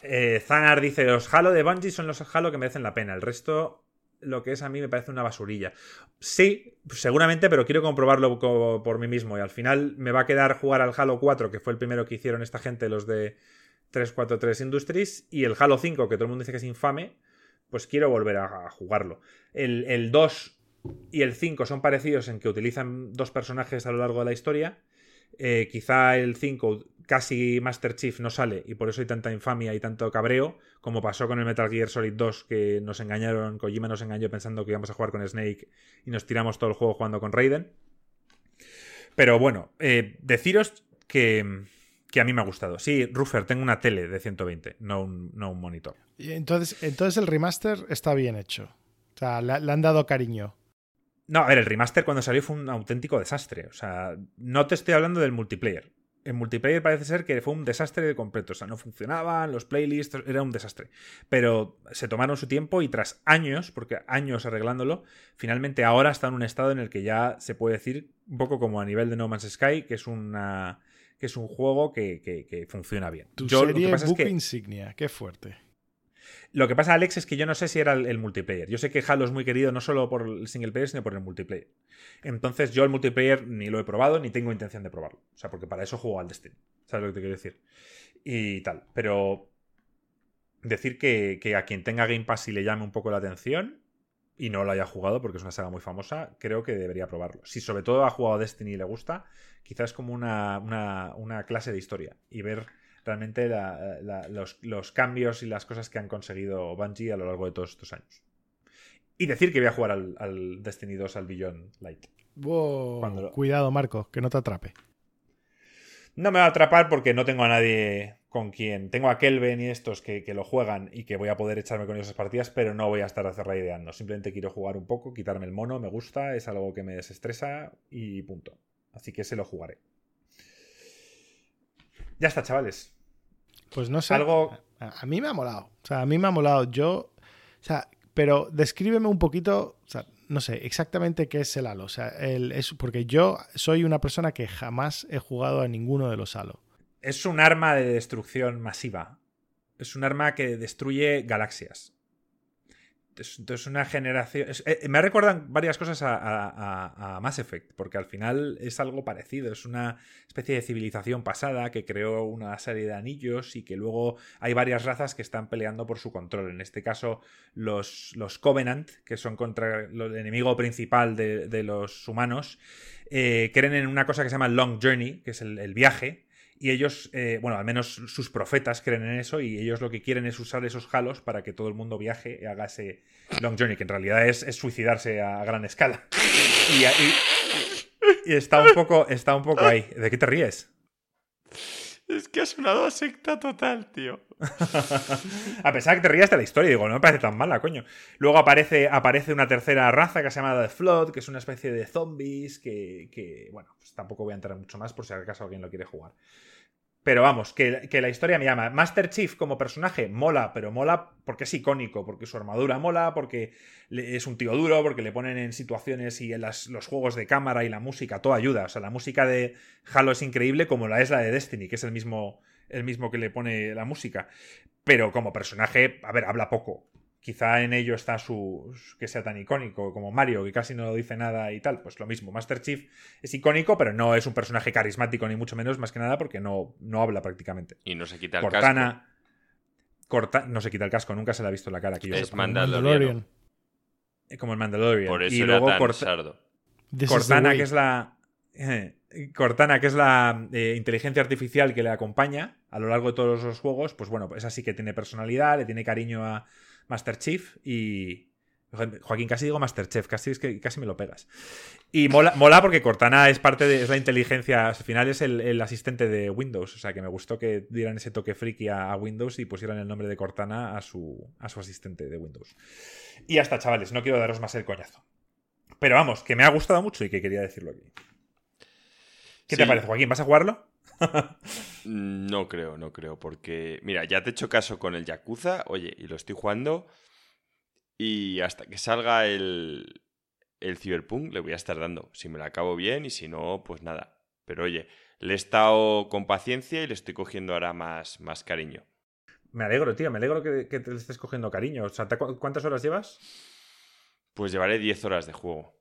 Eh, Zanar dice: Los Halo de Bungie son los Halo que merecen la pena. El resto, lo que es a mí, me parece una basurilla. Sí, seguramente, pero quiero comprobarlo por mí mismo. Y al final me va a quedar jugar al Halo 4, que fue el primero que hicieron esta gente, los de 343 Industries, y el Halo 5, que todo el mundo dice que es infame, pues quiero volver a, jugarlo. El, el 2 y el 5 son parecidos en que utilizan dos personajes a lo largo de la historia. Eh, quizá el 5 casi Master Chief no sale y por eso hay tanta infamia y tanto cabreo, como pasó con el Metal Gear Solid 2, que nos engañaron, Kojima nos engañó pensando que íbamos a jugar con Snake y nos tiramos todo el juego jugando con Raiden. Pero bueno, eh, deciros que, que a mí me ha gustado. Sí, Ruffer, tengo una tele de 120, no un, no un monitor. Entonces, entonces el remaster está bien hecho. O sea, le, han dado cariño. No, a ver, el remaster cuando salió fue un auténtico desastre. O sea, no te estoy hablando del multiplayer. En multiplayer parece ser que fue un desastre de completo. O sea, no funcionaban, los playlists, era un desastre. Pero se tomaron su tiempo y tras años, porque años arreglándolo, finalmente ahora está en un estado en el que ya se puede decir, un poco como a nivel de No Man's Sky, que es una que es un juego que, funciona bien. Tu serie lo que insignia, qué fuerte. Lo que pasa, Alex, es que yo no sé si era el, multiplayer. Yo sé que Halo es muy querido no solo por el single player, sino por el multiplayer. Entonces, yo el multiplayer ni lo he probado, ni tengo intención de probarlo. O sea, porque para eso juego al Destiny. ¿Sabes lo que te quiero decir? Y tal. Pero decir que, a quien tenga Game Pass y le llame un poco la atención, y no lo haya jugado porque es una saga muy famosa, creo que debería probarlo. Si sobre todo ha jugado Destiny y le gusta, quizás como una, clase de historia y ver realmente los, cambios y las cosas que han conseguido Bungie a lo largo de todos estos años. Y decir que voy a jugar al, Destiny 2 al Beyond Light. Cuidado, Marco, que no te atrape. No me va a atrapar porque no tengo a nadie con quien. Tengo a Kelvin y estos que, lo juegan y que voy a poder echarme con esas partidas, pero no voy a estar a ideando. Simplemente quiero jugar un poco, quitarme el mono, me gusta, es algo que me desestresa y punto. Así que se lo jugaré. Ya está, chavales. Pues no sé. Algo... A, mí me ha molado. O sea, a mí me ha molado. Yo. O sea, pero descríbeme un poquito. O sea, no sé exactamente qué es el Halo. O sea, el, es, porque yo soy una persona que jamás he jugado a ninguno de los Halo. Es un arma de destrucción masiva. Es un arma que destruye galaxias. Entonces, una generación. Eh, me recuerdan varias cosas a, Mass Effect, porque al final es algo parecido. Es una especie de civilización pasada que creó una serie de anillos y que luego hay varias razas que están peleando por su control. En este caso, los, los Covenant, que son contra el enemigo principal de, los humanos, eh, creen en una cosa que se llama Long Journey, que es el viaje, y ellos, eh, bueno, al menos sus profetas creen en eso y ellos lo que quieren es usar esos halos para que todo el mundo viaje y haga ese long journey, que en realidad es, suicidarse a gran escala. Y, y, está, un poco, está un poco ahí. ¿De qué te ríes? Es que ha sonado a secta total, tío. [LAUGHS] a pesar de que te rías de la historia, digo, no me parece tan mala, coño. Luego aparece, aparece una tercera raza que se llama The Flood, que es una especie de zombies que, que bueno, pues tampoco voy a entrar mucho más por si acaso alguien lo quiere jugar. Pero vamos, que, la historia me llama. Master Chief como personaje mola, pero mola porque es icónico, porque su armadura mola, porque es un tío duro, porque le ponen en situaciones y en los juegos de cámara y la música, todo ayuda. O sea, la música de Halo es increíble como la es la de Destiny, que es el mismo, el mismo que le pone la música. Pero como personaje, a ver, habla poco quizá en ello está su que sea tan icónico como Mario, que casi no dice nada y tal, pues lo mismo. Master Chief es icónico, pero no es un personaje carismático ni mucho menos, más que nada porque no, no habla prácticamente. Y no se quita el casco. Corta, no se quita el casco, nunca se le ha visto la cara aquí. Es Mandalorian. Eh, como el Mandalorian. Por eso y luego Cortana, que es la Cortana, que es la eh, inteligencia artificial que le acompaña a lo largo de todos los juegos, pues bueno, esa sí que tiene personalidad, le tiene cariño a, Master Chief y. Joaquín, casi digo Master Chef, casi es que casi me lo pegas. Y mola, mola porque Cortana es parte de. es la inteligencia. Al final es el, asistente de Windows. O sea que me gustó que dieran ese toque friki a, Windows y pusieran el nombre de Cortana a su, a su asistente de Windows. Y ya está, chavales, no quiero daros más el coñazo. Pero vamos, que me ha gustado mucho y que quería decirlo aquí. ¿Qué te parece, Joaquín? ¿Vas a jugarlo? [LAUGHS] no creo, no creo, porque mira, ya te he hecho caso con el Yakuza, oye, y lo estoy jugando y hasta que salga el, el Cyberpunk le voy a estar dando, si me lo acabo bien y si no, pues nada. Pero oye, le he estado con paciencia y le estoy cogiendo ahora más, más cariño. Me alegro, tío, me alegro que, que te estés cogiendo cariño. O sea, ¿cuántas horas llevas? Pues llevaré 10 horas de juego.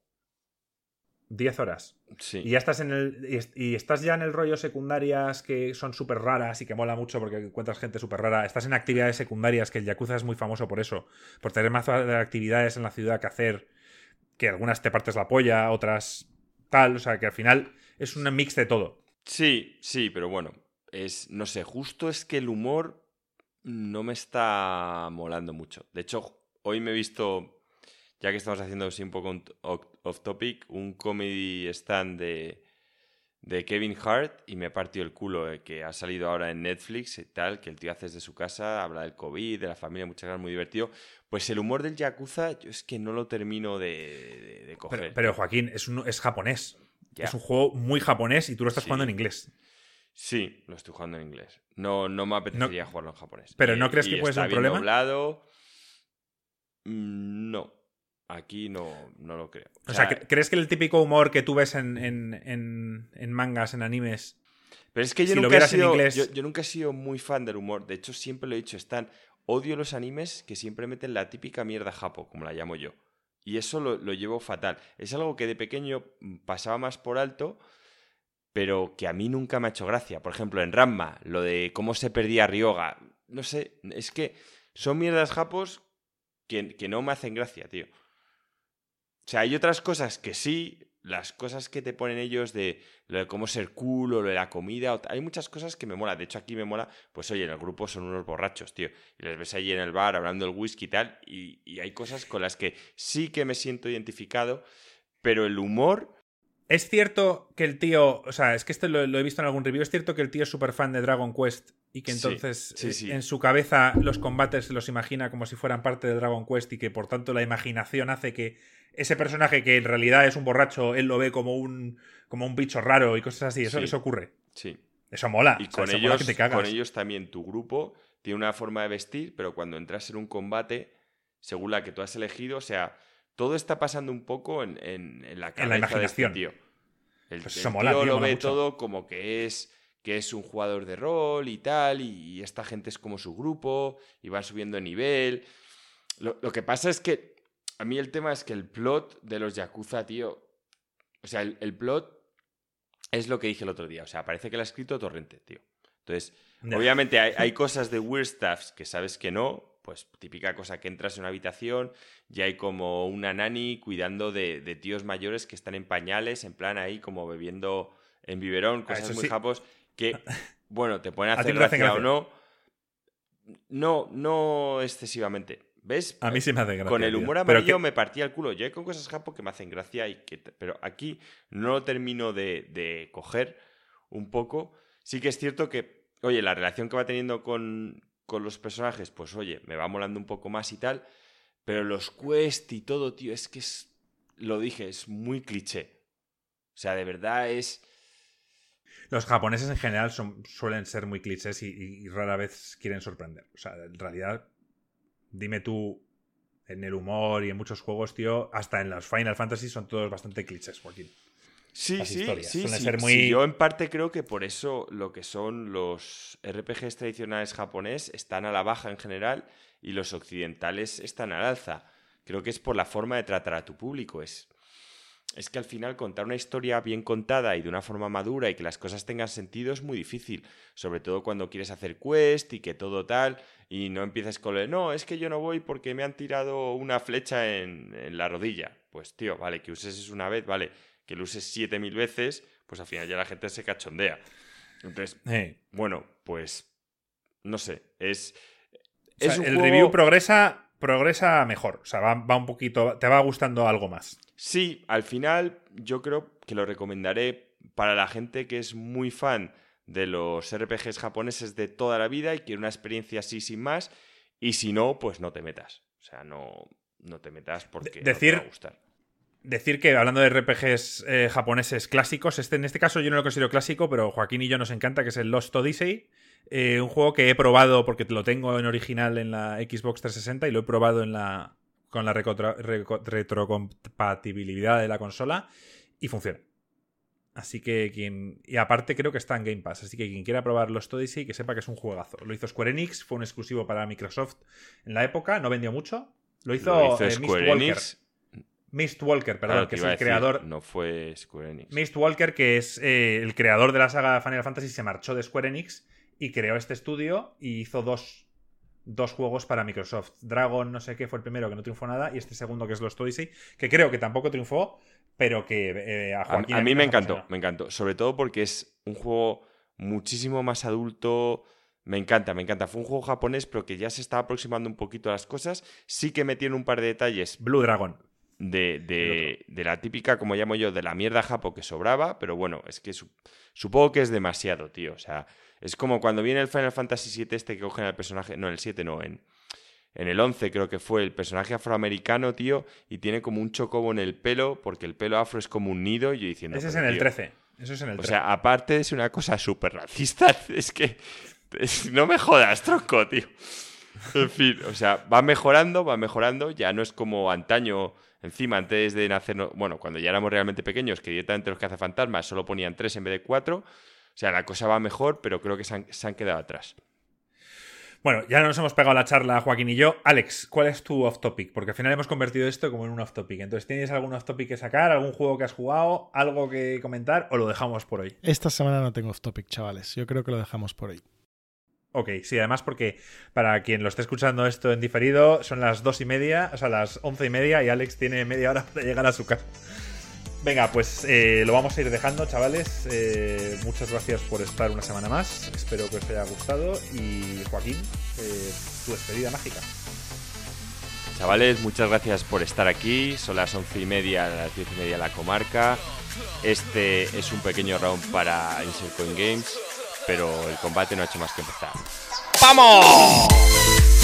10 horas. Sí. Y ya estás en el. Y estás ya en el rollo secundarias que son súper raras y que mola mucho porque encuentras gente súper rara. Estás en actividades secundarias, que el Yakuza es muy famoso por eso. Por tener más actividades en la ciudad que hacer. Que algunas te partes la polla, otras tal. O sea, que al final es un mix de todo. Sí, sí, pero bueno. Es. No sé, justo es que el humor no me está molando mucho. De hecho, hoy me he visto ya que estamos haciendo así un poco off topic, un comedy stand de, de Kevin Hart y me partió el culo, eh, que ha salido ahora en Netflix y tal, que el tío hace desde su casa, habla del COVID, de la familia, muchas gracias, muy divertido. Pues el humor del Yakuza, yo es que no lo termino de, coger. Pero, Joaquín, es, un, es japonés. Es un juego muy japonés y tú lo estás jugando en inglés. Sí, lo estoy jugando en inglés. No, no me apetecería jugarlo en japonés. ¿Pero no crees que puede ser un problema? Doblado. Mm, no. Aquí no, no lo creo. O, sea, ¿crees que el típico humor que tú ves en, en, en, mangas, en animes, pero es que yo, nunca he sido, yo, nunca he sido muy fan del humor. De hecho, siempre lo he dicho, están. Odio los animes que siempre meten la típica mierda japo, como la llamo yo. Y eso lo, lo, llevo fatal. Es algo que de pequeño pasaba más por alto, pero que a mí nunca me ha hecho gracia. Por ejemplo, en Ramma, lo de cómo se perdía Ryoga. No sé, es que son mierdas japos que, que no me hacen gracia, tío. O sea, hay otras cosas que sí, las cosas que te ponen ellos de lo de cómo ser cool o lo de la comida, hay muchas cosas que me mola. De hecho, aquí me mola, pues oye, en el grupo son unos borrachos, tío. Y les ves allí en el bar hablando del whisky y tal, y, hay cosas con las que sí que me siento identificado, pero el humor... Es cierto que el tío, o sea, es que esto lo, he visto en algún review, es cierto que el tío es súper fan de Dragon Quest y que entonces eh, en su cabeza los combates se los imagina como si fueran parte de Dragon Quest y que por tanto la imaginación hace que ese personaje que en realidad es un borracho, él lo ve como un, como un bicho raro y cosas así. Eso, eso ocurre. Sí. Eso mola. Y con, ellos, con ellos también tu grupo tiene una forma de vestir, pero cuando entras en un combate, según la que tú has elegido, o sea, todo está pasando un poco en, la cabeza en la imaginación. de este tío. El, pues tío lo ve todo como que es que es un jugador de rol y tal, y, esta gente es como su grupo, y van subiendo de nivel. Lo, que pasa es que a mí el tema es que el plot de los Yakuza, tío, o sea, el, plot es lo que dije el otro día, o sea, parece que lo ha escrito Torrente, tío. Entonces, obviamente hay, hay, cosas de Weird Stuffs que sabes que no, pues típica cosa que entras en una habitación y hay como una nani cuidando de, tíos mayores que están en pañales, en plan ahí como bebiendo en biberón, ah, cosas muy japos que, [LAUGHS] bueno, te pueden hacer gracia, o no. No, no excesivamente. ¿Ves? A mí sí me hace gracia. Con el humor amarillo me partía el culo. Yo hay con cosas japo que me hacen gracia y que... Pero aquí no lo termino de, de coger un poco. Sí que es cierto que, oye, la relación que va teniendo con, con los personajes, pues oye, me va molando un poco más y tal, pero los quest y todo, tío, es que es, lo dije, es muy cliché. O sea, de verdad es... Los japoneses en general son, suelen ser muy clichés y, rara vez quieren sorprender. O sea, en realidad, dime tú, en el humor y en muchos juegos, tío, hasta en los Final Fantasy son todos bastante clichés, Joaquín. Sí, sí, sí, sí. Yo en parte creo que por eso lo que son los RPGs tradicionales japonés están a la baja en general y los occidentales están al alza. Creo que es por la forma de tratar a tu público. Es, es que al final contar una historia bien contada y de una forma madura y que las cosas tengan sentido es muy difícil. Sobre todo cuando quieres hacer quest y que todo tal y no empiezas con el no, es que yo no voy porque me han tirado una flecha en, en la rodilla. Pues tío, vale, que uses eso una vez, vale que lo uses 7000 veces, pues al final ya la gente se cachondea. Entonces, bueno, pues no sé, es... el review progresa, progresa mejor, o sea, va, un poquito, te va gustando algo más. Sí, al final yo creo que lo recomendaré para la gente que es muy fan de los RPGs japoneses de toda la vida y quiere una experiencia así sin más, y si no, pues no te metas. O sea, no, no te metas porque decir, no te va a gustar decir que hablando de RPGs eh, japoneses clásicos, este, en este caso yo no lo considero clásico, pero Joaquín y yo nos encanta, que es el Lost Odyssey. Eh, un juego que he probado porque lo tengo en original en la Xbox 360 y lo he probado en la, con la retrocompatibilidad de la consola y funciona. Así que quien. Y aparte creo que está en Game Pass. Así que quien quiera probar Lost Odyssey, que sepa que es un juegazo. Lo hizo Square Enix, fue un exclusivo para Microsoft en la época, no vendió mucho. Lo hizo, eh, Square Enix. Mistwalker, perdón, que es el creador. No fue Square Enix. Mistwalker, que es eh, el creador de la saga Final Fantasy, se marchó de Square Enix y creó este estudio y hizo dos, dos juegos para Microsoft. Dragon, no sé qué, fue el primero que no triunfó nada, y este segundo que es Lost Odyssey, que creo que tampoco triunfó, pero que eh, a Joaquín. A, mí me encantó, me encantó. Sobre todo porque es un juego muchísimo más adulto. Me encanta, me encanta. Fue un juego japonés, pero que ya se estaba aproximando un poquito a las cosas. Sí que metieron un par de detalles. Blue Dragon de, de, la típica, como llamo yo, de la mierda japo que sobraba, pero bueno, es que supongo que es demasiado, tío. O sea, es como cuando viene el Final Fantasy VII este que cogen al personaje, no, el 7 no, en, en el 11 creo que fue el personaje afroamericano, tío, y tiene como un chocobo en el pelo, porque el pelo afro es como un nido, y yo diciendo... Ese es en el 13. Eso es en el 13. O sea, aparte de ser una cosa súper racista, [LAUGHS] es que... no me jodas, tronco, tío. En fin, o sea, va mejorando, va mejorando, ya no es como antaño Encima, antes de nacer, bueno, cuando ya éramos realmente pequeños, que directamente los cazafantasmas solo ponían tres en vez de cuatro. O sea, la cosa va mejor, pero creo que se han, quedado atrás. Bueno, ya nos hemos pegado la charla, Joaquín y yo. Alex, ¿cuál es tu off topic? Porque al final hemos convertido esto como en un off topic. Entonces, ¿tienes algún off topic que sacar? ¿Algún juego que has jugado? ¿Algo que comentar? ¿O lo dejamos por hoy? Esta semana no tengo off topic, chavales. Yo creo que lo dejamos por hoy. Ok, sí, además porque para quien lo esté escuchando esto en diferido, son las dos y media, o sea, las once y media y Alex tiene media hora [LAUGHS] para llegar a su casa. Venga, pues eh, lo vamos a ir dejando, chavales. Eh, muchas gracias por estar una semana más. Espero que os haya gustado. Y Joaquín, eh, tu despedida mágica. Chavales, muchas gracias por estar aquí. Son las once y media, las diez y media la comarca. Este es un pequeño round para Insert Coin Games pero el combate no ha hecho más que empezar. ¡Vamos!